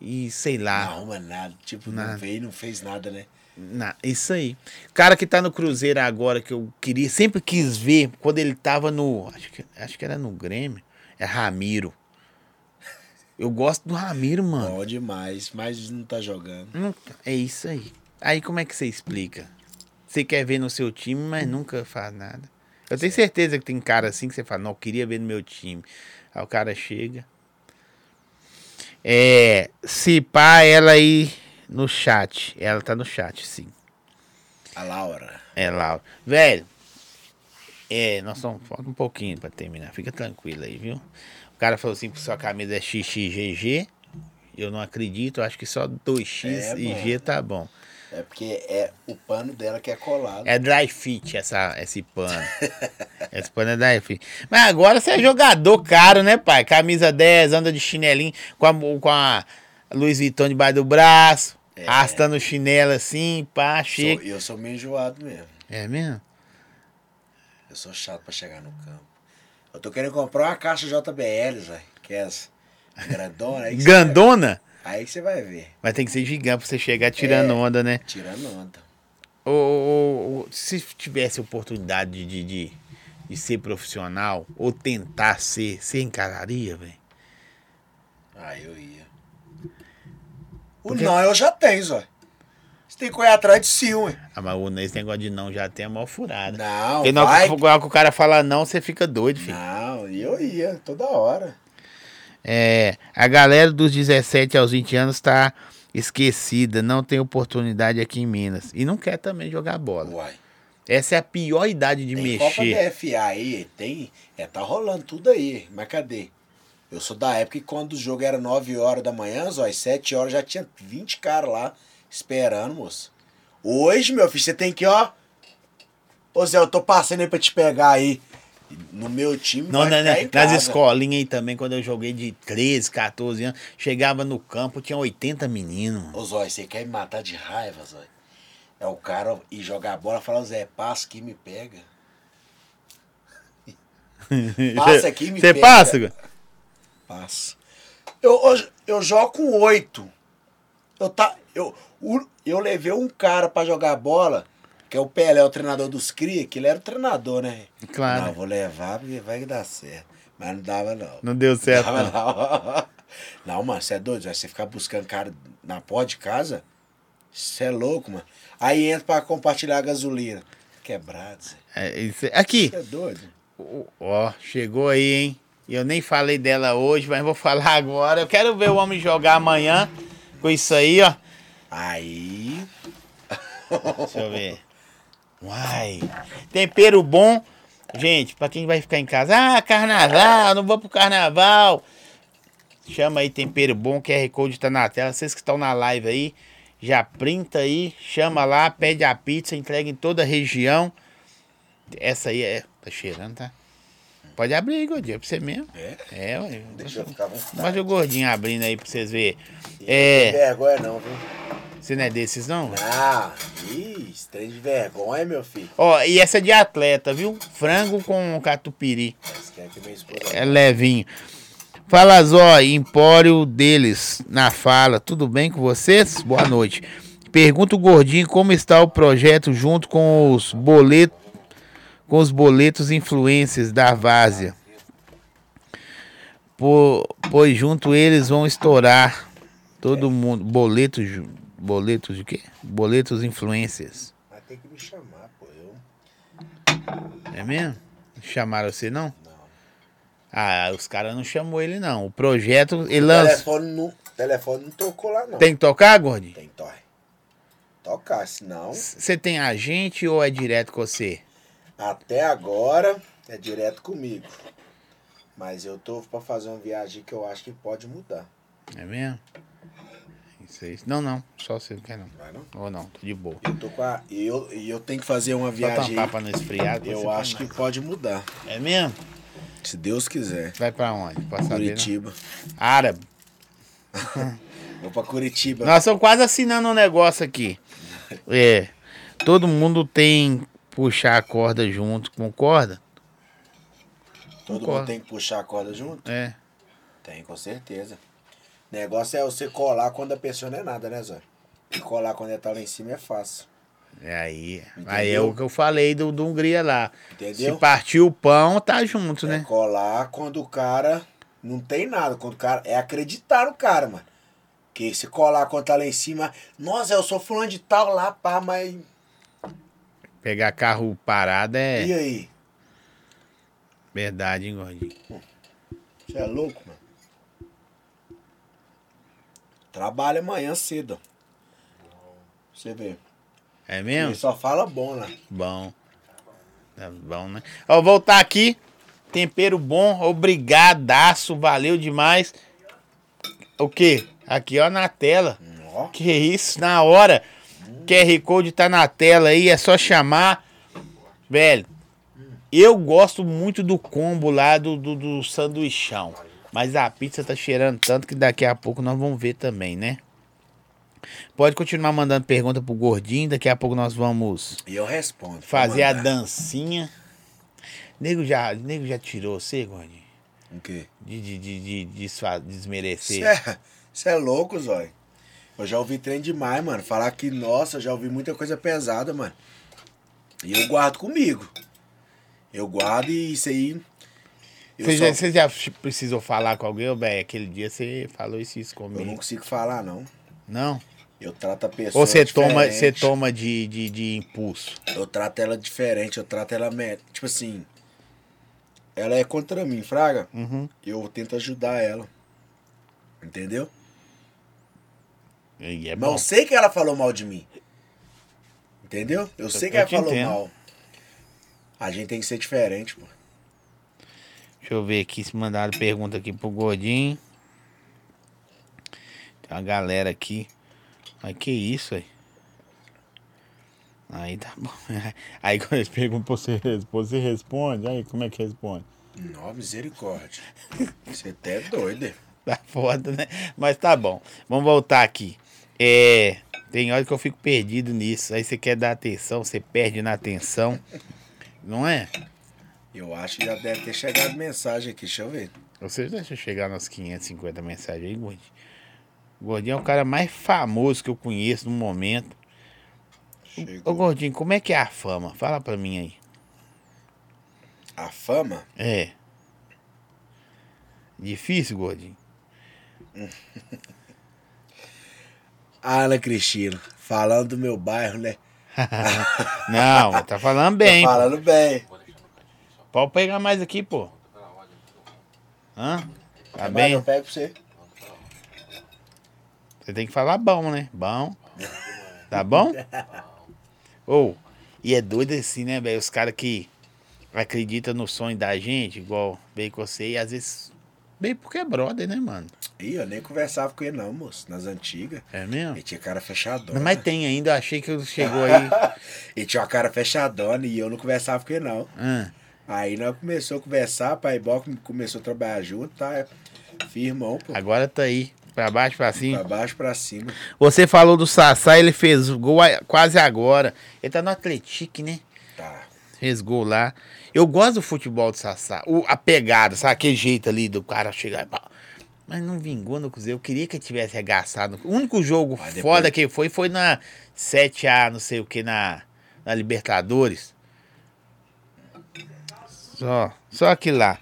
e sei lá. Não, mano, nada. Tipo, Nada. não veio, não fez nada, né? Na, isso aí. Cara que tá no Cruzeiro agora, que eu queria, sempre quis ver, quando ele tava no. Acho que, acho que era no Grêmio. É Ramiro. Eu gosto do Ramiro, mano. Bom demais, mas não tá jogando. Nunca- É isso aí. Aí como é que você explica? Você quer ver no seu time, mas nunca faz nada. Eu tenho certeza que tem cara assim que você fala, não, queria ver no meu time. Aí o cara chega. É. Se pá, ela aí no chat. Ela tá no chat, sim. A Laura. É, Laura. Velho, é, nós estamos. Falta um pouquinho pra terminar. Fica tranquilo aí, viu? O cara falou assim: que sua camisa é XXGG. Eu não acredito, eu acho que só 2X É, e mano. G tá bom. É porque é o pano dela que é colado. É dry fit essa, esse pano. esse pano é dry fit. Mas agora você é jogador caro, né, pai? Camisa 10, anda de chinelinho com a, com a Louis Vuitton debaixo do braço, É. arrastando o chinelo assim, pá, Sou- chega. eu sou meio enjoado mesmo. É mesmo? Eu sou chato pra chegar no campo. Eu tô querendo comprar uma caixa JBL, Zé. Que é essa. Grandona. Aí Gandona? Aí você vai ver. Mas tem que ser gigante pra você chegar tirando É. onda, né? Tirando onda. Ô, ô, ô, se tivesse oportunidade de, de, de ser profissional ou tentar ser, você encararia, velho? Aí eu ia. O Porque- não eu já tenho, Zé. Você tem que correr atrás de si, ué. Ah, mas o- esse negócio de não já tem a maior furada. Não, Porque vai. que, na hora que o cara fala não, você fica doido, filho. Não, eu ia, toda hora. É, a galera dos 17 aos 20 anos tá esquecida, não tem oportunidade aqui em Minas. E não quer também jogar bola. Uai. Essa é a pior idade de Tem Copa mexer. DFA aí, tem. É, tá rolando tudo aí. Mas cadê? Eu sou da época que quando o jogo era 9 horas da manhã, Zó, às 7 horas já tinha 20 caras lá esperando, moço. Hoje, meu filho, você tem que, ó. Ô Zé, eu tô passando aí pra te pegar aí. No meu time, Não, não, não, em nas casa. escolinhas aí também, quando eu joguei de 13, 14 anos, chegava no campo, tinha 80 meninos. Ô Zói, você quer me matar de raiva, Zói? É o cara ir jogar a bola e falar, Zé, passa aqui e me pega. Passa aqui e me Você pega. passa? Gu? Passo. Eu, eu, eu jogo com oito. Eu, tá, eu, eu levei um cara pra jogar bola, é o Pelé, o treinador dos Cria, que ele era o treinador, né? Claro. Não, vou levar porque vai dar certo. Mas não dava, não. Não deu certo. Dava, não. não. Não, mano, você é doido? Você ficar buscando cara na porta de casa? Você é louco, mano. Aí entra pra compartilhar a gasolina. Quebrado, Zé. É, isso- aqui, Você é doido? ó, chegou aí, hein? Eu nem falei dela hoje, mas vou falar agora. Eu quero ver o homem jogar amanhã com isso aí, ó. Aí. Deixa eu ver. Uai. Tempero bom. Gente, pra quem vai ficar em casa, ah, carnaval, não vou pro carnaval. Chama aí tempero bom, QR Code tá na tela. Vocês que estão na live aí, já printa aí, chama lá, pede a pizza, entrega em toda a região. Essa aí é. Tá cheirando, tá? Pode abrir aí, gordinho, pra você mesmo. É? É, ué. Deixa eu ficar vontade. Mostra o gordinho abrindo aí pra vocês verem. Não tem É. vergonha não, viu? Você não é desses, não? Ah, ih, esse trem de vergonha, meu filho. Ó, e essa é de atleta, viu? Frango com catupiry. Esposa... É levinho. Fala, Zó, empório deles na fala. Tudo bem com vocês? Boa noite. Pergunta o gordinho como está o projeto junto com os boletos com os boletos influencers da Várzea. Po- pois junto eles vão estourar todo mundo. Boletos, boletos de quê? Boletos influencers. Mas tem que me chamar, pô. Eu... É mesmo? Chamaram você não? Não. Ah, os caras não chamou ele não. O projeto ele O lança. telefone não, telefone não tocou lá, não. Tem que tocar, Gordinho? Tem toque. Tocar, senão... Você tem agente ou é direto com você? Até agora é direto comigo. Mas eu tô pra fazer uma viagem que eu acho que pode mudar. É mesmo? Aí. Não, não. Só você não quer não. Vai não? Ou não, tô de boa. Eu tô com a. E eu, eu tenho que fazer uma Só viagem. tampar pra não esfriar. Eu acho põe que pode mudar. É mesmo? Se Deus quiser. Vai pra onde? Pra saber, não? Curitiba. Árabe. Vou pra Curitiba. Nós estamos quase assinando um negócio aqui. É. Todo mundo tem que puxar a corda junto, concorda? Todo concordo. mundo tem que puxar a corda junto? É. Tem, com certeza. Negócio é você colar quando a pessoa não é nada, né, Zé? E colar quando ela tá lá em cima é fácil. É aí. Entendeu? Aí é o que eu falei do, do Hungria lá. Entendeu? Se partir o pão, tá junto, É né? colar quando o cara Não tem nada. Quando o cara. É acreditar no cara, mano. Que se colar quando tá lá em cima. Nossa, eu sou fulano de tal lá, pá, mas. Pegar carro parado é E aí? verdade, hein, gordinho? Você é louco, mano? Trabalha amanhã cedo. Você vê. É Ele mesmo? só fala bom lá. Bom. Tá bom, né? Ó, voltar aqui. Tempero bom, obrigadaço, valeu demais. O quê? Aqui, ó, na tela. Ó. Que isso, na hora. QR Code tá na tela aí, é só chamar. Velho, eu gosto muito do combo lá do, do, do sanduichão. Mas a pizza tá cheirando tanto que daqui a pouco nós vamos ver também, né? Pode continuar mandando pergunta pro gordinho, daqui a pouco nós vamos E eu respondo. fazer a dancinha. Nego já, nego já tirou você, gordinho? O quê? De, de, de, de desmerecer. Você é, louco, Zói. Eu já ouvi trem demais, mano. Falar que, nossa, já ouvi muita coisa pesada, mano. E eu guardo comigo. Eu guardo e isso aí. Eu, Você, só- já, você já precisou falar com alguém, velho? Aquele dia você falou isso, isso comigo. eu não consigo falar, não. Não? Eu trato a pessoa. Ou você toma, diferente. você toma de, de, de impulso? Eu trato ela diferente, eu trato ela. Tipo assim. Ela é contra mim, Fraga. Uhum. Eu tento ajudar ela. Entendeu? E é Mas bom. eu sei que ela falou mal de mim. Entendeu? Eu sei que eu ela falou entendo. mal. A gente tem que ser diferente, pô. Deixa eu ver aqui se mandaram pergunta aqui pro Gordinho. Tem uma galera aqui. Ai, que isso aí? Aí tá bom. Aí quando eles perguntam pra você você responde. Aí como é que responde? Não, misericórdia. Você até é doido. Tá foda, né? Mas tá bom. Vamos voltar aqui. É. Tem hora que eu fico perdido nisso. Aí você quer dar atenção, você perde na atenção. Não é? Eu acho que já deve ter chegado mensagem aqui, deixa eu ver. Você deixa eu chegar nas 550 mensagens aí, Gordinho. Gordinho é o cara mais famoso que eu conheço no momento. Ô, Chegou. Gordinho, como é que é a fama? Fala pra mim aí. A fama? É. Difícil, Gordinho? A Ana Cristina, falando do meu bairro, né? Não, tá falando bem. Pô. falando bem. Pode pegar mais aqui, pô. Hã? Tá bem? Eu pego pra você. Você tem que falar bom, né? Bom. Tá bom? Ou, e é doido assim, né, velho? Os caras que acreditam no sonho da gente, igual veio com você, e às vezes veio porque é brother, né, mano? Ih, eu nem conversava com ele não, moço. Nas antigas. É mesmo? Ele tinha cara fechadona. Mas tem ainda, eu achei que chegou aí. Ele tinha uma cara fechadona e eu não conversava com ele não. Ah, Aí nós começou a conversar, pai Bó começou a trabalhar junto, tá? Firmão, pô. agora tá aí. Pra baixo, pra cima. Pra baixo, pra cima. Você falou do Sassá, ele fez gol quase agora. Ele tá no Atlético, né? Tá. Fez gol lá. Eu gosto do futebol do Sassá. O, a pegada, sabe? Aquele jeito ali do cara chegar e pá. Mas não vingou no Cruzeiro. Eu queria que ele tivesse arregaçado. O único jogo depois- foda que foi foi na 7A, não sei o que, na, na Libertadores. Só, só aquilo lá.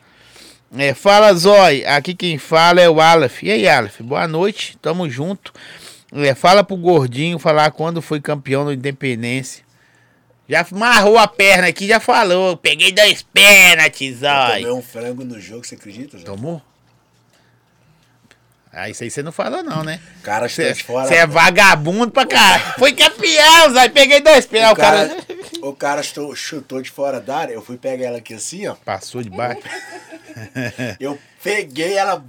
É, fala Zói, aqui quem fala é o Aleph. E aí, Aleph, boa noite, tamo junto. É, fala pro Gordinho falar quando foi campeão do Independência. Já amarrou a perna aqui, já falou. Peguei dois pênaltis, Eu Zói. tomei um frango no jogo, você acredita? Zé? Tomou? Ah, isso aí você não falou não, né? O cara está de fora. Você é vagabundo pra caralho. Foi campeão, Zói. Peguei dois pênaltis. O cara, o cara chutou, chutou de fora da área, eu fui pegar ela aqui assim, ó. Passou de baixo. Eu peguei ela,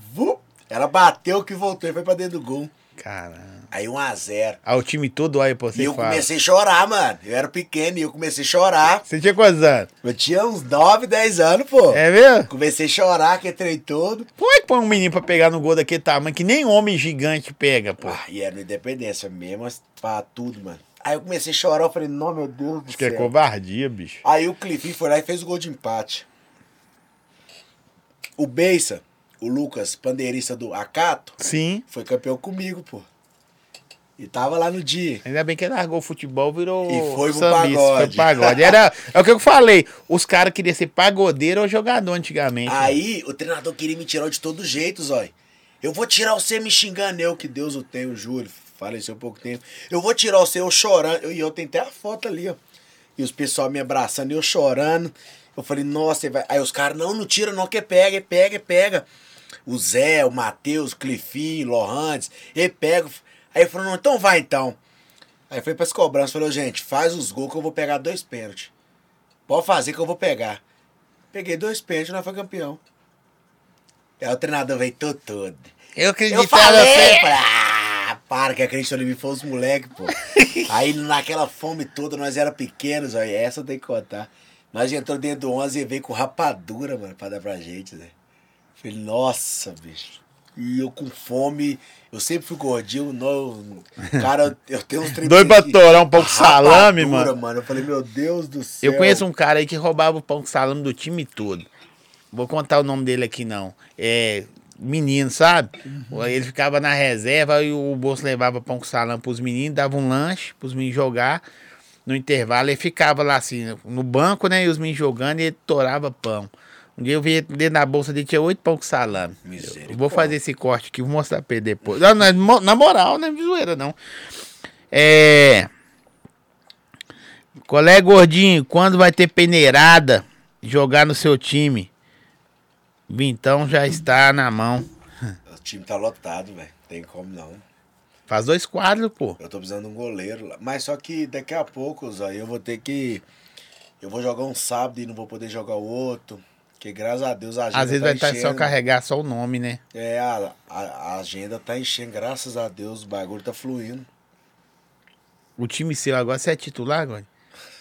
ela bateu que voltou e foi pra dentro do gol. Caramba. Aí 1 a 0 Ah, o time todo olha pra você E eu fala. comecei a chorar, mano. Eu era pequeno e eu comecei a chorar. Você tinha quantos anos? Eu tinha uns 9, 10 anos, pô. É mesmo? Comecei a chorar, que trem todo. Como é que põe um menino pra pegar no gol daquele tamanho que nem homem gigante pega, pô? Ah, e era no Independência mesmo, pra tudo, mano. Aí eu comecei a chorar, eu falei, não, meu Deus do Acho que é céu. covardia, bicho. Aí o Clifinho foi lá e fez o gol de empate. O Beissa, o Lucas, pandeirista do Acato, Sim. foi campeão comigo, pô. E tava lá no dia. Ainda bem que ele largou o futebol, virou. E foi pro sambista, pagode. Foi pro pagode. Era, é o que eu falei. Os caras queriam ser pagodeiro ou jogador antigamente. Aí o treinador queria me tirar de todo jeito, Zói. Eu vou tirar você me xingando, eu que Deus o tenha, o Júlio, faleceu há pouco tempo. Eu vou tirar você, eu chorando. E eu, tentei a foto ali, ó. E os pessoal me abraçando e eu chorando. Eu falei, nossa, vai. Aí os caras, não, não tira, não, que pega, pega, pega. O Zé, o Matheus, o Clifinho, Lohantes, ele pega. Aí ele falou, não, então vai então. Aí foi pras cobranças, falou, gente, faz os gols que eu vou pegar dois pênaltis. Pode fazer que eu vou pegar. Peguei dois pênaltis e nós foi campeão. Aí o treinador veio todo todo. Eu acredito Eu falei, falei, ah, para que acreditou em mim, foi os moleques, pô. aí naquela fome toda, nós era pequenos, aí essa tem que contar. Nós entrou dentro do 11 e veio com rapadura, mano, pra dar pra gente, né? Falei, nossa, bicho. E eu com fome, eu sempre fui gordinho, não, cara, eu tenho uns 30 Doido pra torar um pouco de salame, mano. mano. Eu falei, meu Deus do céu. Eu conheço um cara aí que roubava o pão com salame do time todo. Vou contar o nome dele aqui, não. É menino, sabe? Ele ficava na reserva e o bolso levava pão com salame pros meninos, dava um lanche pros meninos jogar. No intervalo, ele ficava lá assim, no banco, né? E os meninos jogando e ele torava pão. Um dia eu vi dentro da bolsa dele tinha oito pão com salame. Eu vou fazer esse corte aqui, vou mostrar pra ele depois. Não, não, mo- na moral, não é zoeira, não. É. Qual é, gordinho? Quando vai ter peneirada jogar no seu time? Vintão já está na mão. O time tá lotado, velho. Tem como não. Faz dois quadros, pô. Eu tô precisando de um goleiro lá. Mas só que daqui a pouco, Zóio, eu vou ter que. Eu vou jogar um sábado e não vou poder jogar o outro. Porque graças a Deus a agenda Às vezes tá vai estar só enchendo. carregar só o nome, né? É, a, a, a agenda tá enchendo, graças a Deus, o bagulho tá fluindo. O time seu agora, você é titular, agora?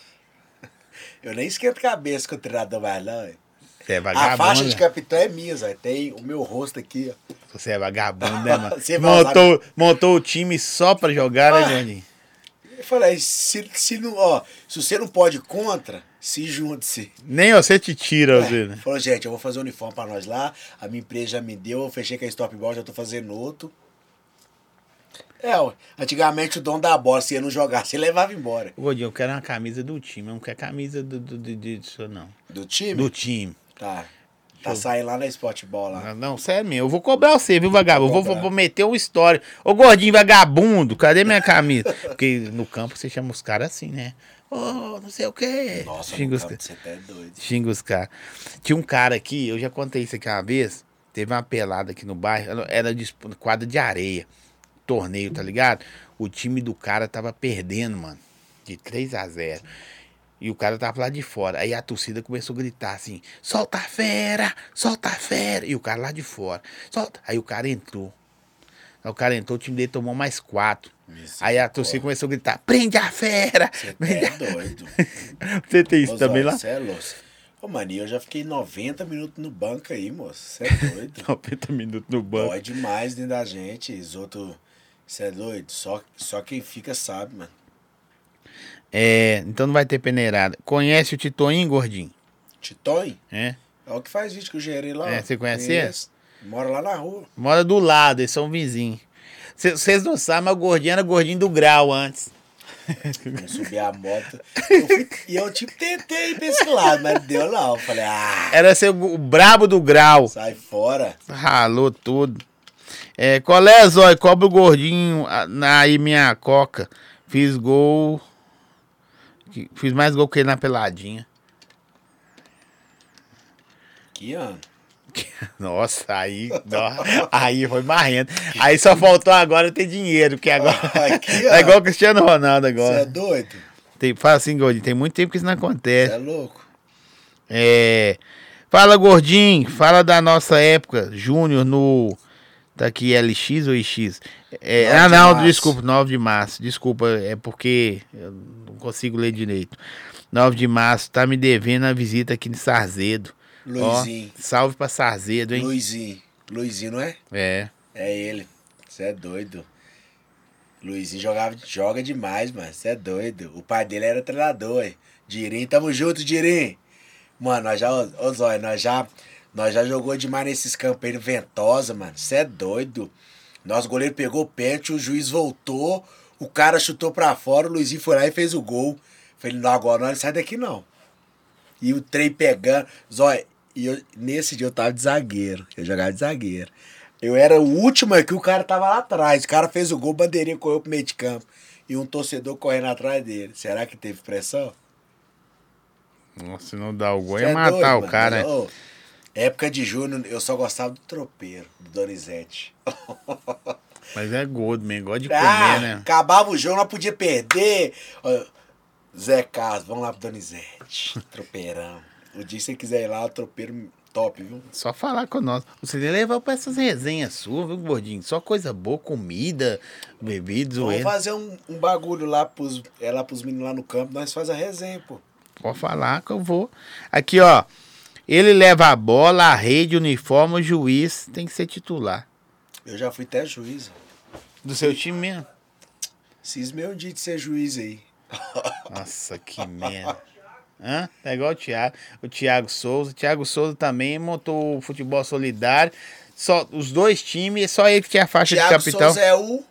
Eu nem esquento cabeça com o treinador mais não. velho. Você é A faixa vagabundo. de capitão é minha, Zóio. Tem o meu rosto aqui, ó. Você é vagabundo, né, mano? Você vai usar- montou, montou o time só pra jogar, né, Ah. gordinho? Eu falei, se, se, não, ó, se você não pode contra, se junte-se. Nem você te tira, vezes, né? Falou, gente, eu vou fazer um uniforme pra nós lá. A minha empresa já me deu, eu fechei com a Stop Ball, já tô fazendo outro. É, antigamente o dono da bola, se ia não jogar, você levava embora. Ô, Gordinho, eu quero uma camisa do time, eu não quero camisa do, do, do, disso, não. Do time? Do time. Tá. Tá saindo lá na Sport Ball lá. Não, não, sério mesmo. Eu vou cobrar você, viu, vagabundo? Vou Eu vou, vou meter uma história. Ô, gordinho vagabundo, cadê minha camisa? Porque no campo você chama os caras assim, né? Ô, não sei o quê. Nossa, Xinga os, você tá doido. xinga os caras. Tinha um cara aqui, eu já contei isso aqui uma vez. Teve uma pelada aqui no bairro, era de quadra de areia. Torneio, tá ligado? O time do cara tava perdendo, mano. De 3 a 0 E o cara tava lá de fora. Aí a torcida começou a gritar assim: solta a fera, solta a fera. E o cara lá de fora. Solta. Aí o cara entrou. Aí o cara entrou, o time dele tomou mais quatro. Aí a torcida começou a gritar: prende a fera! Você a... doido. Você tem isso Ô, também Zóio, lá? Você é louco. Ô, maninho, eu já fiquei 90 minutos no banco aí, moço. Você é doido. 90 minutos no banco. Dói demais dentro da gente. Os outros. Você é doido? Só, só quem fica sabe, mano. É, então não vai ter peneirada. Conhece o Titoinho, gordinho? Titói? É? É o que faz vídeo com o gerei lá. É, ó. você conhece. Mora lá na rua. Mora do lado, eles são vizinhos. Vocês não sabem, mas o gordinho era gordinho do grau antes. Não subi a moto. Eu fui- e eu, tipo, tentei ir pra esse lado, mas deu não. Eu Falei, ah, Era ser o brabo do grau. sai fora. Ralou tudo. É, qual é, Zói? Cobra o gordinho aí minha coca. Fiz gol. Fiz mais gol que ele na peladinha. Que ano? Nossa, aí, nó- aí foi marrento. Aí só faltou agora ter dinheiro, que agora Aqui, ó. é igual o Cristiano Ronaldo Você é agora. doido? Tem, fala assim, gordinho, tem muito tempo que isso não Você acontece. é louco? É, fala, gordinho, fala da nossa época, Júnior, no. Tá aqui LX ou IX? É, 9 ah, de não, março. desculpa, 9 de março. Desculpa, é porque eu não consigo ler direito. 9 de março, tá me devendo a visita aqui em Sarzedo. Ó, Luizinho. salve pra Sarzedo, hein? Luizinho. Luizinho, não é? É. É ele. Você é doido. Luizinho jogava, joga demais, mano. Você é doido. O pai dele era treinador, hein? Dirim, tamo junto, Dirim. Mano, nós já, ô ô, Zóia, nós já, nós já jogou demais nesses campos aí no Ventosa, mano. Você é doido. Nosso goleiro pegou o pênalti, o juiz voltou, O cara chutou pra fora, o Luizinho foi lá e fez o gol. Falei, não, agora não, ele sai daqui não. E o trem pegando. Zóia, e eu, nesse dia eu tava de zagueiro. Eu jogava de zagueiro. Eu era o último aqui, o cara tava lá atrás. O cara fez o gol, bandeirinha correu pro meio de campo. E um torcedor correndo atrás dele. Será que teve pressão? Nossa, se não dá o gol, ia é matar doido, o mano. cara. né? Ô, época de junho, eu só gostava do tropeiro, do Donizete. Mas é gordo mesmo, gosta de Ah, comer, né? acabava o jogo, não podia perder. Zé Carlos, vamos lá pro Donizete. Tropeirão. O dia que você quiser ir lá, tropeiro top, viu? Só falar com nós. Você leva pra essas resenhas suas, viu, gordinho? Só coisa boa, comida, bebidas, Vamos fazer um, um bagulho lá pros, é lá pros meninos lá no campo, nós faz a resenha, pô. Pode falar que eu vou. Aqui, ó. Ele leva a bola, a rede, o uniforme, o juiz tem que ser titular. Eu já fui até juiz. Do seu time mesmo? Cismei um dia de ser juiz aí. Nossa, que merda. Hã? Tá igual o Thiago. O Thiago Souza. O Thiago Souza também montou o futebol solidário. Só, os dois times, só ele que tinha a faixa Thiago de capitão. Souza é o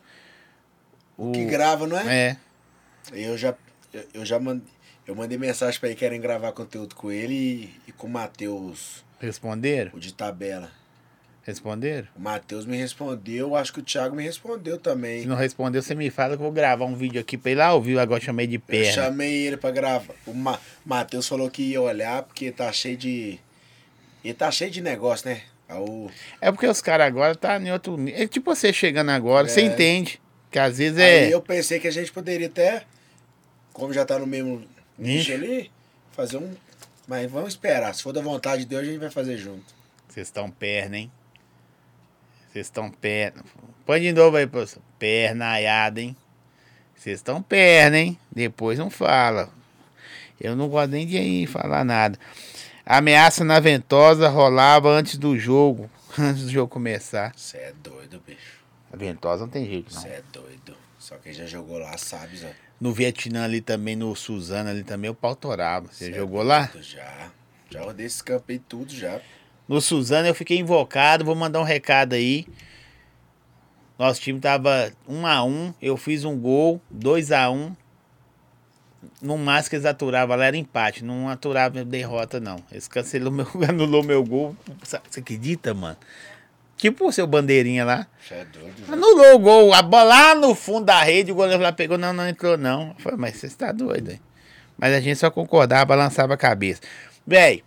o... que grava, não é? É. Eu já, eu- eu já mandei, eu mandei mensagem pra ele querem gravar conteúdo com ele e, e com o Matheus, Responderam? o de tabela. Responderam? O Matheus me respondeu, acho que o Thiago me respondeu Se também. não respondeu, você me fala que eu vou gravar um vídeo aqui pra ele lá ao vivo. Agora eu chamei de Eu perna. chamei ele pra gravar. O Ma Matheus falou que ia olhar porque tá cheio de. Ele tá cheio de negócio, né? Aí o- É porque os caras agora tá em outro. É tipo você chegando agora, você É. entende. Que às vezes é. Aí eu pensei que a gente poderia até, como já tá no mesmo Nicho. ali, fazer um. Mas vamos esperar. Se for da vontade de Deus, a gente vai fazer junto. Vocês estão perna, hein? Vocês estão perna. Põe de novo aí, professor. Pernaiada, hein? Vocês estão perna, hein? Depois não fala. Eu não gosto nem de ir falar nada. A ameaça na ventosa rolava antes do jogo. Antes do jogo começar. Você é doido, bicho. A ventosa não tem jeito, não. Você é doido. Só quem já jogou lá sabe, Zé. No Vietnã ali também, no Suzano ali também, o pau torava. Você Cê é jogou lá? doido, Já. Já rodei esse campo aí tudo já. No Suzano eu fiquei invocado, vou mandar um recado aí. Nosso time tava 1 a 1 eu fiz um gol, 2 a 1 No máximo que eles aturavam lá era empate, não aturava derrota não. Eles cancelou meu, anulou meu gol. Você acredita, mano? Tipo o seu bandeirinha lá. É doido. Anulou o gol, a bola lá no fundo da rede, o goleiro lá pegou, não, não entrou não. Eu falei, mas você está doido, hein? Mas a gente só concordava, balançava a cabeça. Véi,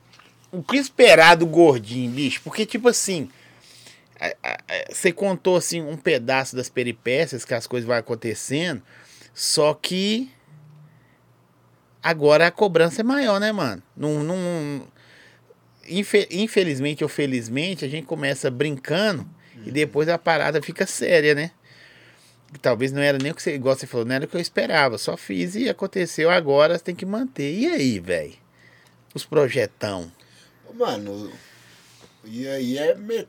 o que esperar do gordinho, bicho? Porque, tipo assim, você contou, assim, um pedaço das peripécias, que as coisas vão acontecendo, só que agora a cobrança é maior, né, mano? Não, não, infe- infelizmente ou felizmente, a gente começa brincando e depois a parada fica séria, né? Talvez não era nem o que você, igual você falou, não era o que eu esperava. Só fiz e aconteceu agora, você tem que manter. E aí, velho? Os projetão. Mano, e aí é me-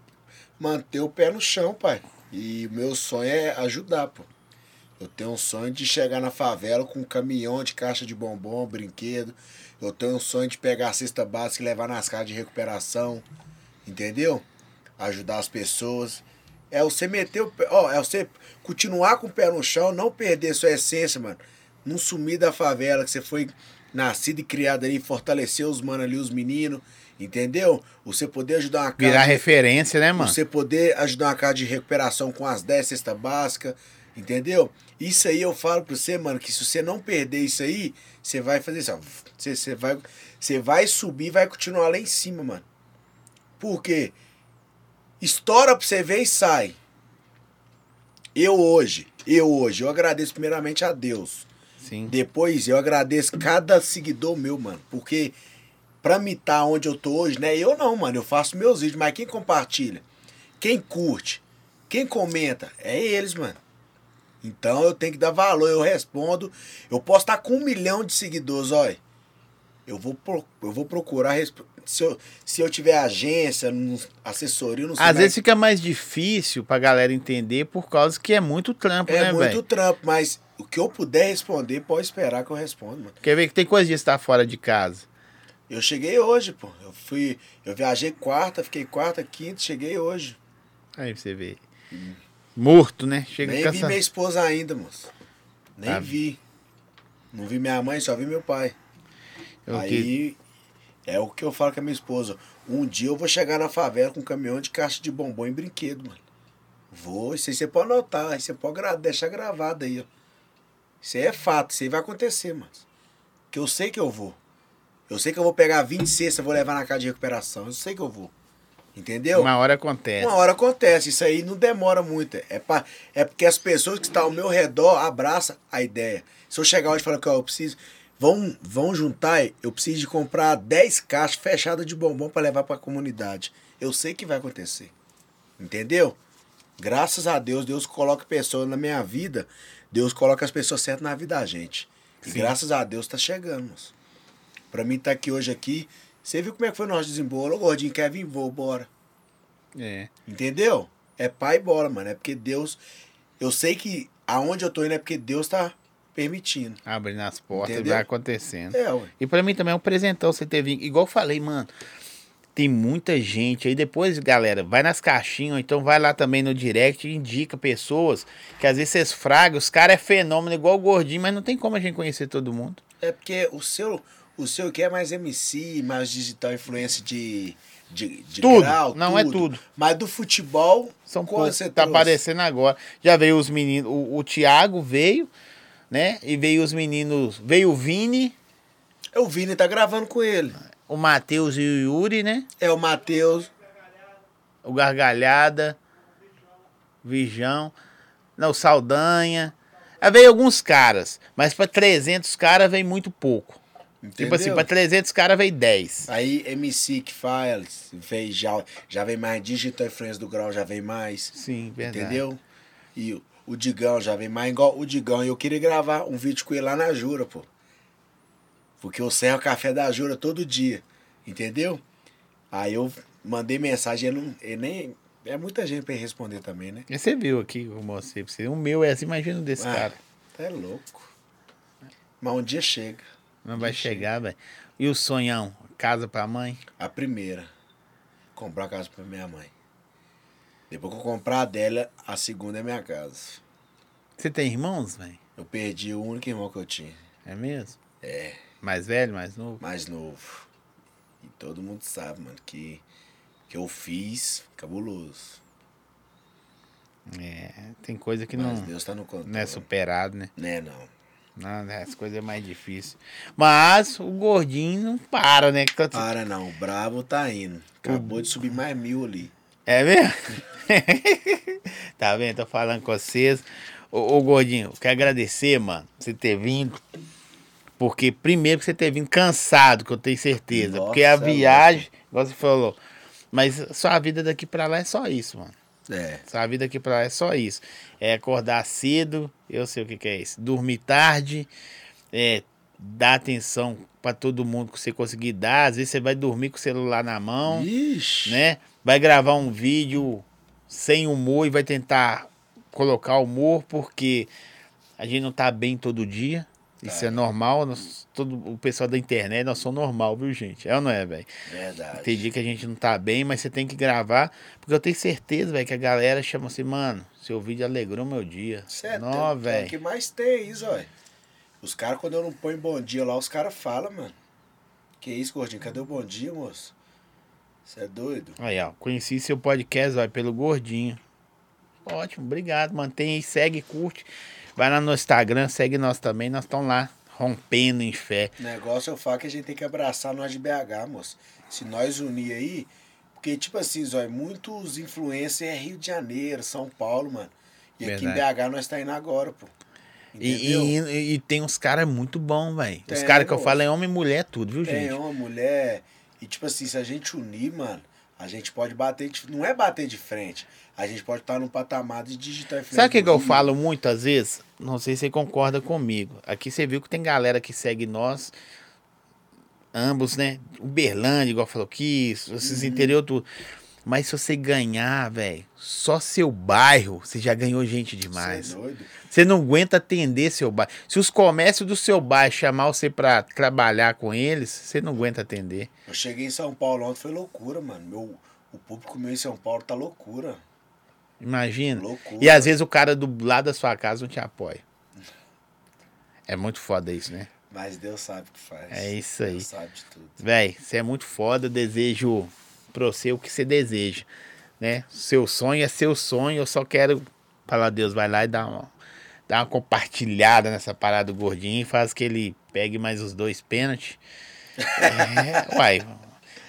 manter o pé no chão, pai. E o meu sonho é ajudar, pô. Eu tenho um sonho de chegar na favela com um caminhão de caixa de bombom, brinquedo. Eu tenho um sonho de pegar a cesta básica e levar nas casas de recuperação. Entendeu? Ajudar as pessoas. É você meter o pé. Ó, é você continuar com o pé no chão, não perder sua essência, mano. Não sumir da favela, que você foi nascido e criado ali, fortalecer os manos ali, os meninos. Entendeu? Você poder ajudar uma casa. Virar referência, né, mano? você poder ajudar uma casa de recuperação com as 10 cesta básica, entendeu? Isso aí eu falo pra você, mano, que se você não perder isso aí, você vai fazer isso, ó. Você, você, vai, você vai subir e vai continuar lá em cima, mano. Por quê? Estoura pra você ver e sai. Eu hoje, eu hoje, eu agradeço primeiramente a Deus. Sim. Depois eu agradeço cada seguidor meu, mano. Porque pra me estar onde eu tô hoje, né? Eu não, mano. Eu faço meus vídeos, mas quem compartilha, quem curte, quem comenta, é eles, mano. Então eu tenho que dar valor, eu respondo. Eu posso estar com um milhão de seguidores, olha. Eu vou, pro- eu vou procurar. Se eu, se eu tiver agência, assessoria, eu não sei. Às vezes fica mais difícil pra galera entender por causa que é muito trampo, é né, muito velho? trampo, mas o que eu puder responder, pode esperar que eu responda, mano. Quer ver que tem coisa de estar fora de casa. Eu cheguei hoje, pô. Eu fui. Eu viajei quarta, fiquei quarta, quinta, cheguei hoje. Aí você vê. Morto, né? Chega Nem vi minha esposa ainda, moço. Nem Tá. vi. Não vi minha mãe, só vi meu pai. Eu Aí que- é o que eu falo com a minha esposa. Um dia eu vou chegar na favela com um caminhão de caixa de bombom e brinquedo, mano. Vou, isso aí você pode anotar, isso você pode deixar gravado aí, ó. Isso aí é fato, isso aí vai acontecer, mano. Que eu sei que eu vou. Eu sei que eu vou pegar 20 cestas, vou levar na casa de recuperação. Eu sei que eu vou. Entendeu? Uma hora acontece. Uma hora acontece, isso aí não demora muito. É, pra, é porque as pessoas que estão ao meu redor abraçam a ideia. Se eu chegar hoje e falar que ó, eu preciso. Vão, vão juntar, eu preciso de comprar 10 caixas fechadas de bombom para levar para a comunidade. Eu sei que vai acontecer. Entendeu? Graças a Deus, Deus coloca pessoas na minha vida. Deus coloca as pessoas certas na vida da gente. E Sim. graças a Deus tá chegando. moço. Pra mim tá aqui hoje aqui. Você viu como é que foi o nosso desembolo? Ô, gordinho, quer vir? Vou, bora. É. Entendeu? É pai e bola, mano. É porque Deus. Eu sei que aonde eu tô indo é porque Deus tá permitindo. Abrindo as portas Entendeu? e vai acontecendo. É, ué. E pra mim também é um presentão você ter vindo. Igual eu falei, mano. Tem muita gente aí. Depois, galera, vai nas caixinhas, ou então vai lá também no direct e indica pessoas que às vezes vocês fragam. Os caras é fenômeno igual o gordinho, mas não tem como a gente conhecer todo mundo. É porque o seu. O seu que é mais MC, mais digital influência de. De, de Tudo. grau, Não é tudo. Mas do futebol, São poucos. você Tá trouxe? aparecendo agora. Já veio os meninos. O, o Thiago veio, né? E veio os meninos. Veio o Vini, É o Vini, tá gravando com ele. o Matheus e o Yuri, né? É o Matheus. o Gargalhada, Vijão, não, Saldanha. Aí veio alguns caras, mas pra 300 caras veio muito pouco. Entendeu? Tipo assim, pra 300 caras veio 10. Aí MC que faz, veio já, já vem mais digital influência do grau, já vem mais. Sim, verdade. Entendeu? E o- Digão já vem mais igual o Digão. E eu queria gravar um vídeo com ele lá na Jura, pô. Porque eu serro café da Jura todo dia. Entendeu? Aí eu mandei mensagem, ele, não, ele nem. É muita gente pra ele responder também, né? E você viu aqui, eu mostrei pra você. O meu é assim, imagina o desse Ah, cara. Tá é louco. Mas um dia chega. Não vai chegar, velho. E o sonhão? Casa pra mãe? A primeira. Comprar a casa pra minha mãe. Depois que eu comprar a dela, a segunda é minha casa. Você tem irmãos, velho? Eu perdi o único irmão que eu tinha. É mesmo? É. Mais velho, mais novo? mais novo. E todo mundo sabe, mano, que, que eu fiz cabuloso. É, tem coisa que Mas não, Deus tá no controle. não é superado, né? Né, não. Não, né, as coisas é mais difícil. Mas o gordinho não para, né? Tá- Para não, o brabo tá indo. Acabou de subir mais mil ali. É mesmo? tá vendo? Tô falando com vocês. Ô, ô Gordinho, eu quero agradecer, mano, você ter vindo. Porque, primeiro, que você ter vindo cansado, que eu tenho certeza. Nossa, porque a é viagem, igual você falou. Mas sua vida daqui pra lá é só isso, mano. É. Sua vida aqui pra lá é só isso. É acordar cedo, eu sei o que, que é isso. Dormir tarde, é dar atenção pra todo mundo que você conseguir dar. Às vezes você vai dormir com o celular na mão Ixi. né? Vai gravar um vídeo sem humor e vai tentar colocar humor porque a gente não tá bem todo dia. Isso é normal. nós- todo o pessoal da internet, nós somos normal, viu, gente? É ou não é, velho? Verdade. Tem dia que a gente não tá bem, mas você tem que gravar. Porque eu tenho certeza, velho, que a galera chama assim, mano, seu vídeo alegrou meu dia. Certo. É o velho. que mais tem isso, ó. Os caras, quando eu não ponho bom dia lá, os caras falam, mano. Que isso, gordinho? Cadê o bom dia, moço? Você é doido? Aí, ó, conheci seu podcast, vai pelo Gordinho. Ótimo, obrigado. Mantém aí, segue, curte. Vai lá no Instagram, segue nós também. Nós estamos lá, rompendo em fé. O negócio eu falo que a gente tem que abraçar nós de BH, moço. Se nós unir aí, porque, tipo assim, Zói, muitos influencers é Rio de Janeiro, São Paulo, mano. E aqui em Verdade. BH nós tá indo agora, pô. E, e- e tem uns caras muito bons, velho. Os Tem, caras que eu falo é homem e mulher, tudo, viu, Tem gente? uma mulher. E tipo assim, se a gente unir, mano, a gente pode bater. De, não é bater de frente. A gente pode estar num patamar de digital influencer. Sabe o que, que eu falo muitas vezes? Não sei se você concorda comigo. Aqui você viu que tem galera que segue nós, ambos, né? Uberlândia, igual falou que isso, esses Uhum. interior tudo. Mas se você ganhar, velho, só seu bairro, você já ganhou gente demais. Cê é doido? Você não aguenta atender seu bairro. Se os comércios do seu bairro chamar você pra trabalhar com eles, você não aguenta atender. Eu cheguei em São Paulo ontem, foi loucura, mano. Meu, o público meu em São Paulo tá loucura. Imagina. Loucura. E às vezes o cara do lado da sua casa não te apoia. É muito foda isso, né? Mas Deus sabe o que faz. É isso aí. Deus sabe de tudo. Véi, você é muito foda, desejo pra você o que você deseja, né? Seu sonho é seu sonho, eu só quero falar, Deus, vai lá e dá uma, dá uma compartilhada nessa parada do gordinho e faz que ele pegue mais os dois pênaltis. É, uai,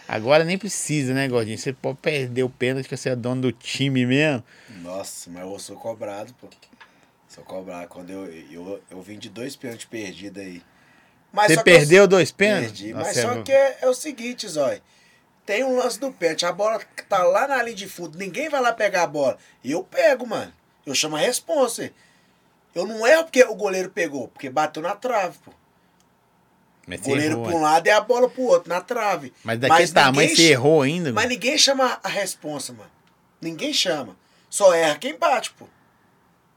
agora nem precisa, né, gordinho? Você pode perder o pênalti que você é dono do time mesmo. Nossa, mas eu sou cobrado, pô. Sou cobrado. Quando eu, eu, eu vim de dois pênaltis perdidos aí. Mas Você que eu- perdeu dois pênaltis? Perdi. Nossa, Mas é só que é, é o seguinte, Zói. Tem um lance do pênalti. A bola tá lá na linha de fundo. Ninguém vai lá pegar a bola. E eu pego, mano. Eu chamo a responsa. Eu não erro porque o goleiro pegou. Porque bateu na trave, pô. Mas O goleiro errou, pra um lado e a bola pro outro, na trave. Mas daquele tamanho ninguém você errou ainda? Mas ninguém chama a responsa, mano. Ninguém chama. Só erra quem bate, pô.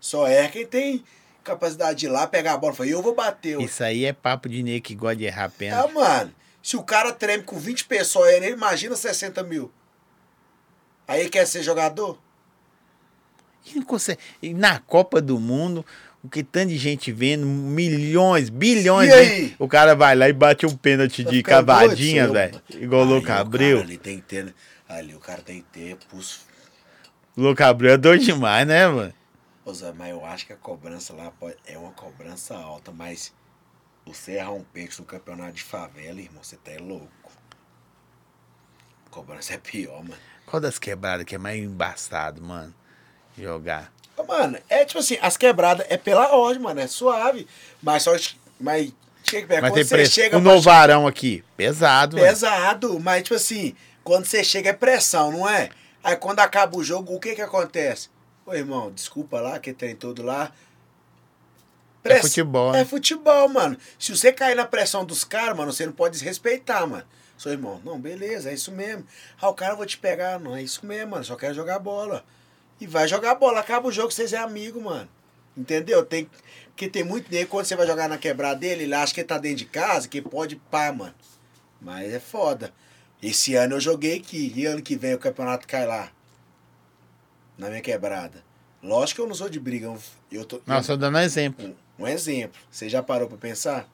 Só erra quem tem capacidade de ir lá pegar a bola. Fala, eu vou bater. ué. Isso aí é papo de nego que gosta de errar É, pênalti. mano. Se o cara treme com 20 pessoas, ele imagina 60 mil. Aí quer ser jogador? E na Copa do Mundo, o que tanto de gente vendo, milhões, bilhões, E aí? de- o cara vai lá e bate um pênalti de cavadinha, velho. Igual o Aí Abreu. ali tem que ter. Ali o cara tem que ter pulso. Louco Abreu é doido demais, né, mano? Ô, Zé, mas eu acho que a cobrança lá pode- é uma cobrança alta, mas você errar um pênalti no campeonato de favela, irmão, você tá é louco. Cobrança é pior, mano. Qual das quebradas que é mais embaçado, mano? Jogar. Mano, é tipo assim, as quebradas é pela ordem, mano, é suave. Mas só. Mas chega, Mas quando tem você preço. chega O Novarão aqui, pesado, mano. Pesado, mas tipo assim, quando você chega é pressão, não é? Aí quando acaba o jogo, o que que acontece? Ô irmão, desculpa lá, que tem tudo lá. É futebol, É né? futebol, mano. Se você cair na pressão dos caras, mano, você não pode desrespeitar, mano. Seu irmão, não, beleza, é isso mesmo. Ah, o cara eu vou te pegar, não, é isso mesmo, mano, só quero jogar bola. E vai jogar bola, acaba o jogo, vocês é amigo, mano. Entendeu? Tem, porque tem muito nego, quando você vai jogar na quebrada dele, ele acha que ele tá dentro de casa, que pode pá, mano. Mas é foda. Esse ano eu joguei aqui, e ano que vem o campeonato cai lá. Na minha quebrada. Lógico que eu não sou de briga, eu- eu tô. Não, só dando um exemplo. Um exemplo. Você já parou pra pensar?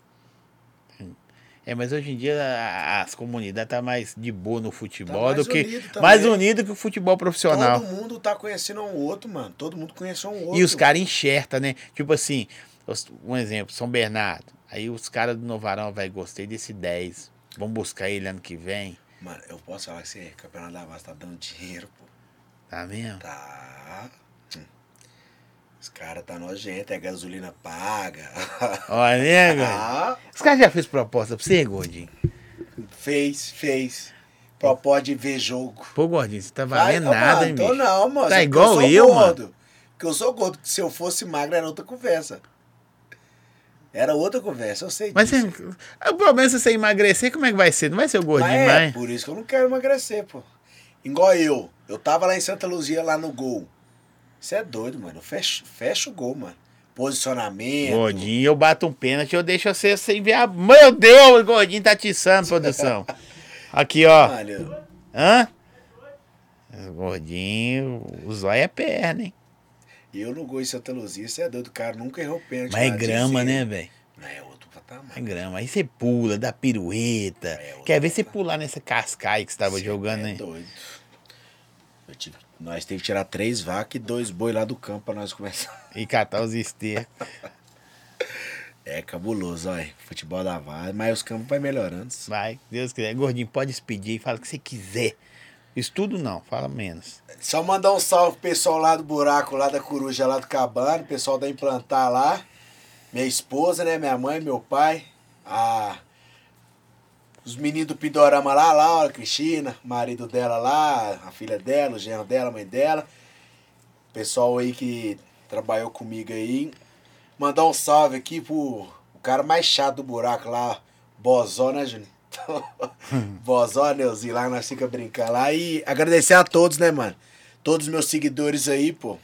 É, mas hoje em dia a- as comunidades tá mais de boa no futebol Tá do que. unido mais unido que o futebol profissional. Todo mundo tá conhecendo um outro, mano. Todo mundo conhece um outro. E os caras enxertam, né? Tipo assim, um exemplo, São Bernardo. Aí os caras do Novarão, vai gostei desse 10. Vamos buscar ele ano que vem. Mano, eu posso falar que você, campeonato da base tá dando dinheiro, pô. Tá mesmo? Tá. Os caras tá nojento, é gasolina paga. Olha, né, velho? ah, Os caras já fez proposta pra você, gordinho? fez, fez. Propósito de ver jogo. Pô, gordinho, você tá valendo ô, nada, mano, hein, tô bicho? não, mano. Tá que igual sou eu, gordo. Porque eu sou gordo. Se eu fosse magro, era outra conversa. Era outra conversa, eu sei Mas disso. você, o problema é se você emagrecer, como é que vai ser? Não vai ser o gordinho é, mais? por isso que eu não quero emagrecer, pô. Igual eu. Eu tava lá em Santa Luzia, lá no gol. Você é doido, mano. Eu fecho, fecho o gol, mano. Posicionamento. Gordinho, eu bato um pênalti, eu deixo você sem ver a... Meu Deus, o gordinho tá atiçando, produção. Aqui, ó. Mano, Hã? O Gordinho, o zóio é perna, hein? eu no gol em Santa Luzia, você é doido. O cara nunca errou pênalti. Mas é grama, né, velho? Não, é outro patamar. É grama. Aí você pula, dá pirueta. É, Quer ver você pular nessa cascaia que você tava jogando, é né? doido. Eu tive- nós teve que tirar três vacas e dois boi lá do campo pra nós começar. E catar os estercos. É cabuloso, olha. Futebol da vara, mas os campos vai melhorando. Vai, Deus quiser. Gordinho, pode despedir e fala o que você quiser. Estudo não, fala menos. Só mandar um salve pro pessoal lá do buraco, lá da coruja, lá do cabano, pessoal da implantar lá. Minha esposa, né? Minha mãe, meu pai. A... Os meninos do Pidorama lá, Laura, Cristina, marido dela lá, a filha dela, o genro dela, a mãe dela. Pessoal aí que trabalhou comigo aí. Mandar um salve aqui pro o cara mais chato do buraco lá, Bozó, né, Juninho? Bozó, Neuzinho, lá nós fica brincando lá. E agradecer a todos, né, mano? Todos os meus seguidores aí, pô.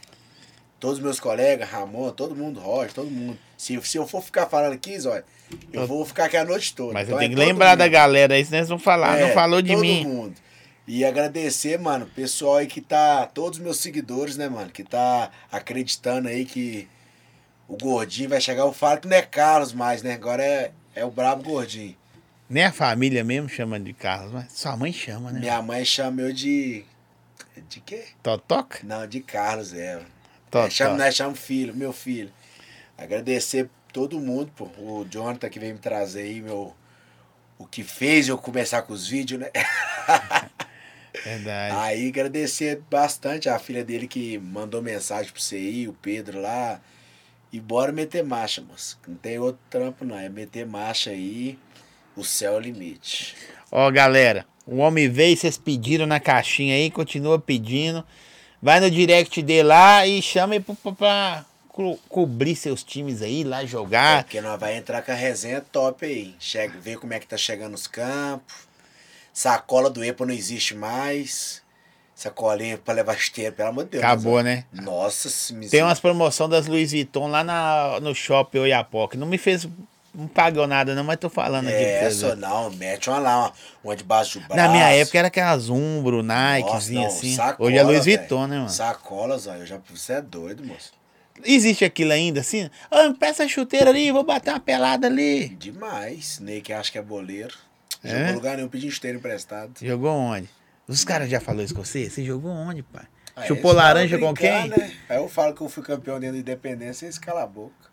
Todos os meus colegas, Ramon, todo mundo, Roger, todo mundo. Se, se eu for ficar falando aqui, Zóia, eu vou ficar aqui a noite toda. Mas Então é tem que todo lembrar da mundo. galera aí, senão eles vão falar. É, não falou de todo mim. mundo. E agradecer, mano, o pessoal aí que tá. Todos os meus seguidores, né, mano? Que tá acreditando aí que O gordinho vai chegar, eu falo que não é Carlos mais, né? Agora é, é o brabo gordinho. Nem a família mesmo chama de Carlos, mas sua mãe chama, né? Minha mãe chama eu de. De quê? Totoca? Não, de Carlos, é. Totó. É, chama, filho, meu filho. Agradecer todo mundo, pô. O Jonathan que veio me trazer aí, meu. O que fez eu começar com os vídeos, né? Verdade. Aí agradecer bastante a filha dele que mandou mensagem pra você aí, o Pedro lá. E bora meter marcha, moço. Não tem outro trampo, não. É meter marcha aí. O céu é o limite. Ó, galera, o homem veio, vocês pediram na caixinha aí, continua pedindo. Vai no direct dele lá e chama ele pra, pra- co- cobrir seus times aí, lá É, jogar. porque nós vai entrar com a resenha top aí. Chega, ver como é que tá chegando os campos. Sacola do EPA não existe mais. Sacolinha pra levar esteira, pelo amor de Deus. Acabou, ó. né? Nossa, Tem umas promoções das Louis Vuitton lá na, no shopping Oiapoque. Não me fez. Não pagou nada, não, mas tô falando aqui É, só não, mete uma lá, uma, uma debaixo do braço. Na minha época era aquelas Umbro, Nikezinha assim. sacola, Hoje é velho. Vuitton, né, mano? Sacolas, ó, eu já, você é doido, moço. Existe aquilo ainda assim? Ah, peça chuteira ali, vou bater uma pelada ali. Demais. Ney que acha que é boleiro. É? Jogou lugar nenhum, pediu esteira emprestado. Jogou onde? Os caras já falaram isso com você? Você jogou onde, pai? Aí Chupou laranja com quem? Né? Aí eu falo que eu fui campeão dentro da Independência e eles calam a boca.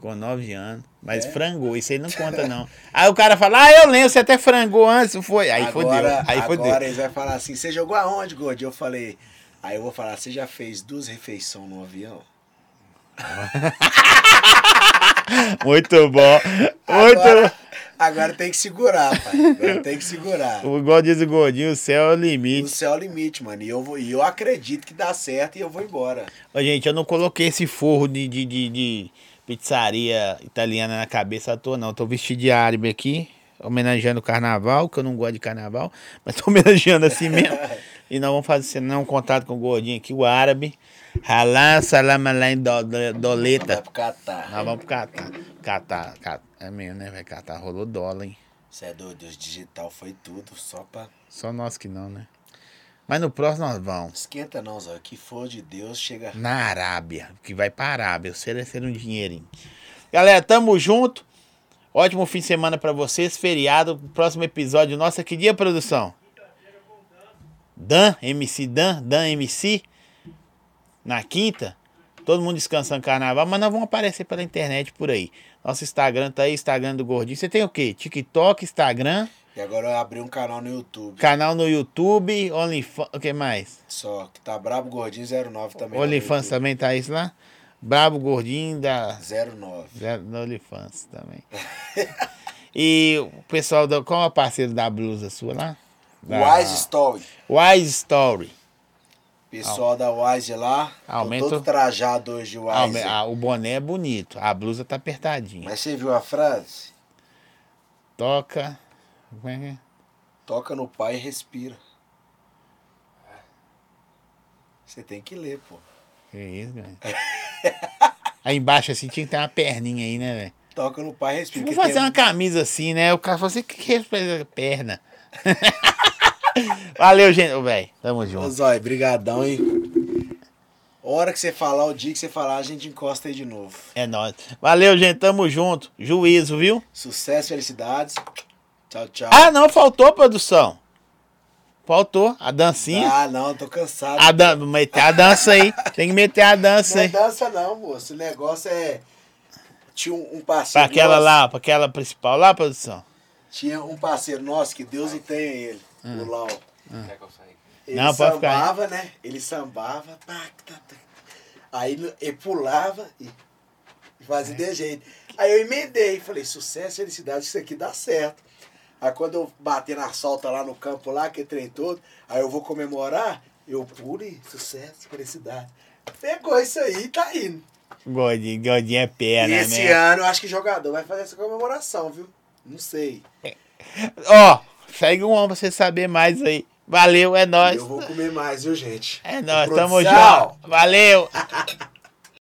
Com nove anos. Mas É. frangou, isso aí não conta, não. aí o cara fala, ah, eu lembro, você até frangou antes, foi. Aí fodeu. Aí agora fodeu. eles vão falar assim, você jogou aonde, Gordo? Eu falei, aí eu vou falar, você já fez duas refeições no avião? Muito bom. Muito Agora, agora tem que segurar, pai. Agora tem que segurar. bom. Igual diz o gordinho, o céu é o O limite. céu é o limite, mano. E eu, vou, e eu acredito que dá certo e eu vou embora. Ô, gente, eu não coloquei esse forro de, de, de, de pizzaria italiana na cabeça à toa, não. Eu tô vestido de árabe aqui, homenageando o carnaval, que eu não gosto de carnaval, mas tô homenageando assim mesmo. e nós vamos fazer não, um contato com o gordinho aqui, o árabe. Halá, salam além do, do, Vai doleta. pro Catar. Nós vamos pro Catar. Catar, Catar. É mesmo, né, velho? Catar rolou dólar, hein? Você é doido, os digital foi tudo, só pra. Só nós que não, né? Mas no próximo nós vamos. Esquenta não, Zóio. Que for de Deus, chega. Na Arábia, que vai pra Arábia, oferecer um dinheirinho. Galera, tamo junto. Ótimo fim de semana pra vocês. Feriado. Próximo episódio nosso. Que dia, produção? Dan, MC Dan, Dan MC. Na quinta. Todo mundo descansando carnaval, mas nós vamos aparecer pela internet por aí. Nosso Instagram tá aí, Instagram do Gordinho. Você tem o quê? TikTok, Instagram, E agora eu abri um canal no YouTube. canal no YouTube, OnlyFans. O que mais? Só que tá Brabo Gordinho 09 também. OnlyFans no também tá isso lá? Brabo Gordinho da. YouTube. 09. Zero no OnlyFans também. e o pessoal do. Qual é o parceiro da blusa sua lá? Da- Wise Story. Wise Story. Pessoal da Wise lá. Tô todo trajado hoje de Wise. ah, o boné é bonito, a blusa tá apertadinha. Mas você viu a frase? Toca. Como é que é? Toca no pai e respira. Você tem que ler, pô. Que isso, velho? Aí embaixo assim tinha que ter uma perninha aí, né, velho? Toca no pai e respira. Vamos porque fazer tem- uma camisa assim, né? O cara falou assim: o que é isso perna? Valeu, gente. Ô, velho, tamo Ô, junto. Zói, brigadão, hein? Hora que você falar, o dia que você falar, a gente encosta aí de novo. É nóis. Valeu, gente. Tamo junto. Juízo, viu? Sucesso, felicidades. Tchau, tchau. Ah, não, faltou produção. Faltou a dancinha. Ah, não, tô cansado. A dan meter a dança aí. Tem que meter a dança Não é aí. dança não, moço. O negócio é... Tinha um um Pra parceiro aquela nosso- lá, pra aquela principal lá, produção. Tinha um parceiro nosso, que Deus o tenha ele, o Lau. Saia? Ele. Não, pode ficar sambava, né? Ele sambava, pá, tá, tá. aí ele pulava e e fazia de jeito. Aí eu emendei, falei, sucesso, felicidade, isso aqui dá certo. Aí quando eu bater na solta lá no campo lá, que trem todo, aí eu vou comemorar, eu pulo e sucesso, felicidade. Pegou isso aí e tá indo. Gordinho, gordinho é perna, e esse né? ano eu acho que o jogador vai fazer essa comemoração, viu? Não sei. Ó, segue um homem pra você saber mais aí. Valeu, é nóis. Eu vou comer mais, viu, gente? É nóis, tamo junto. Valeu.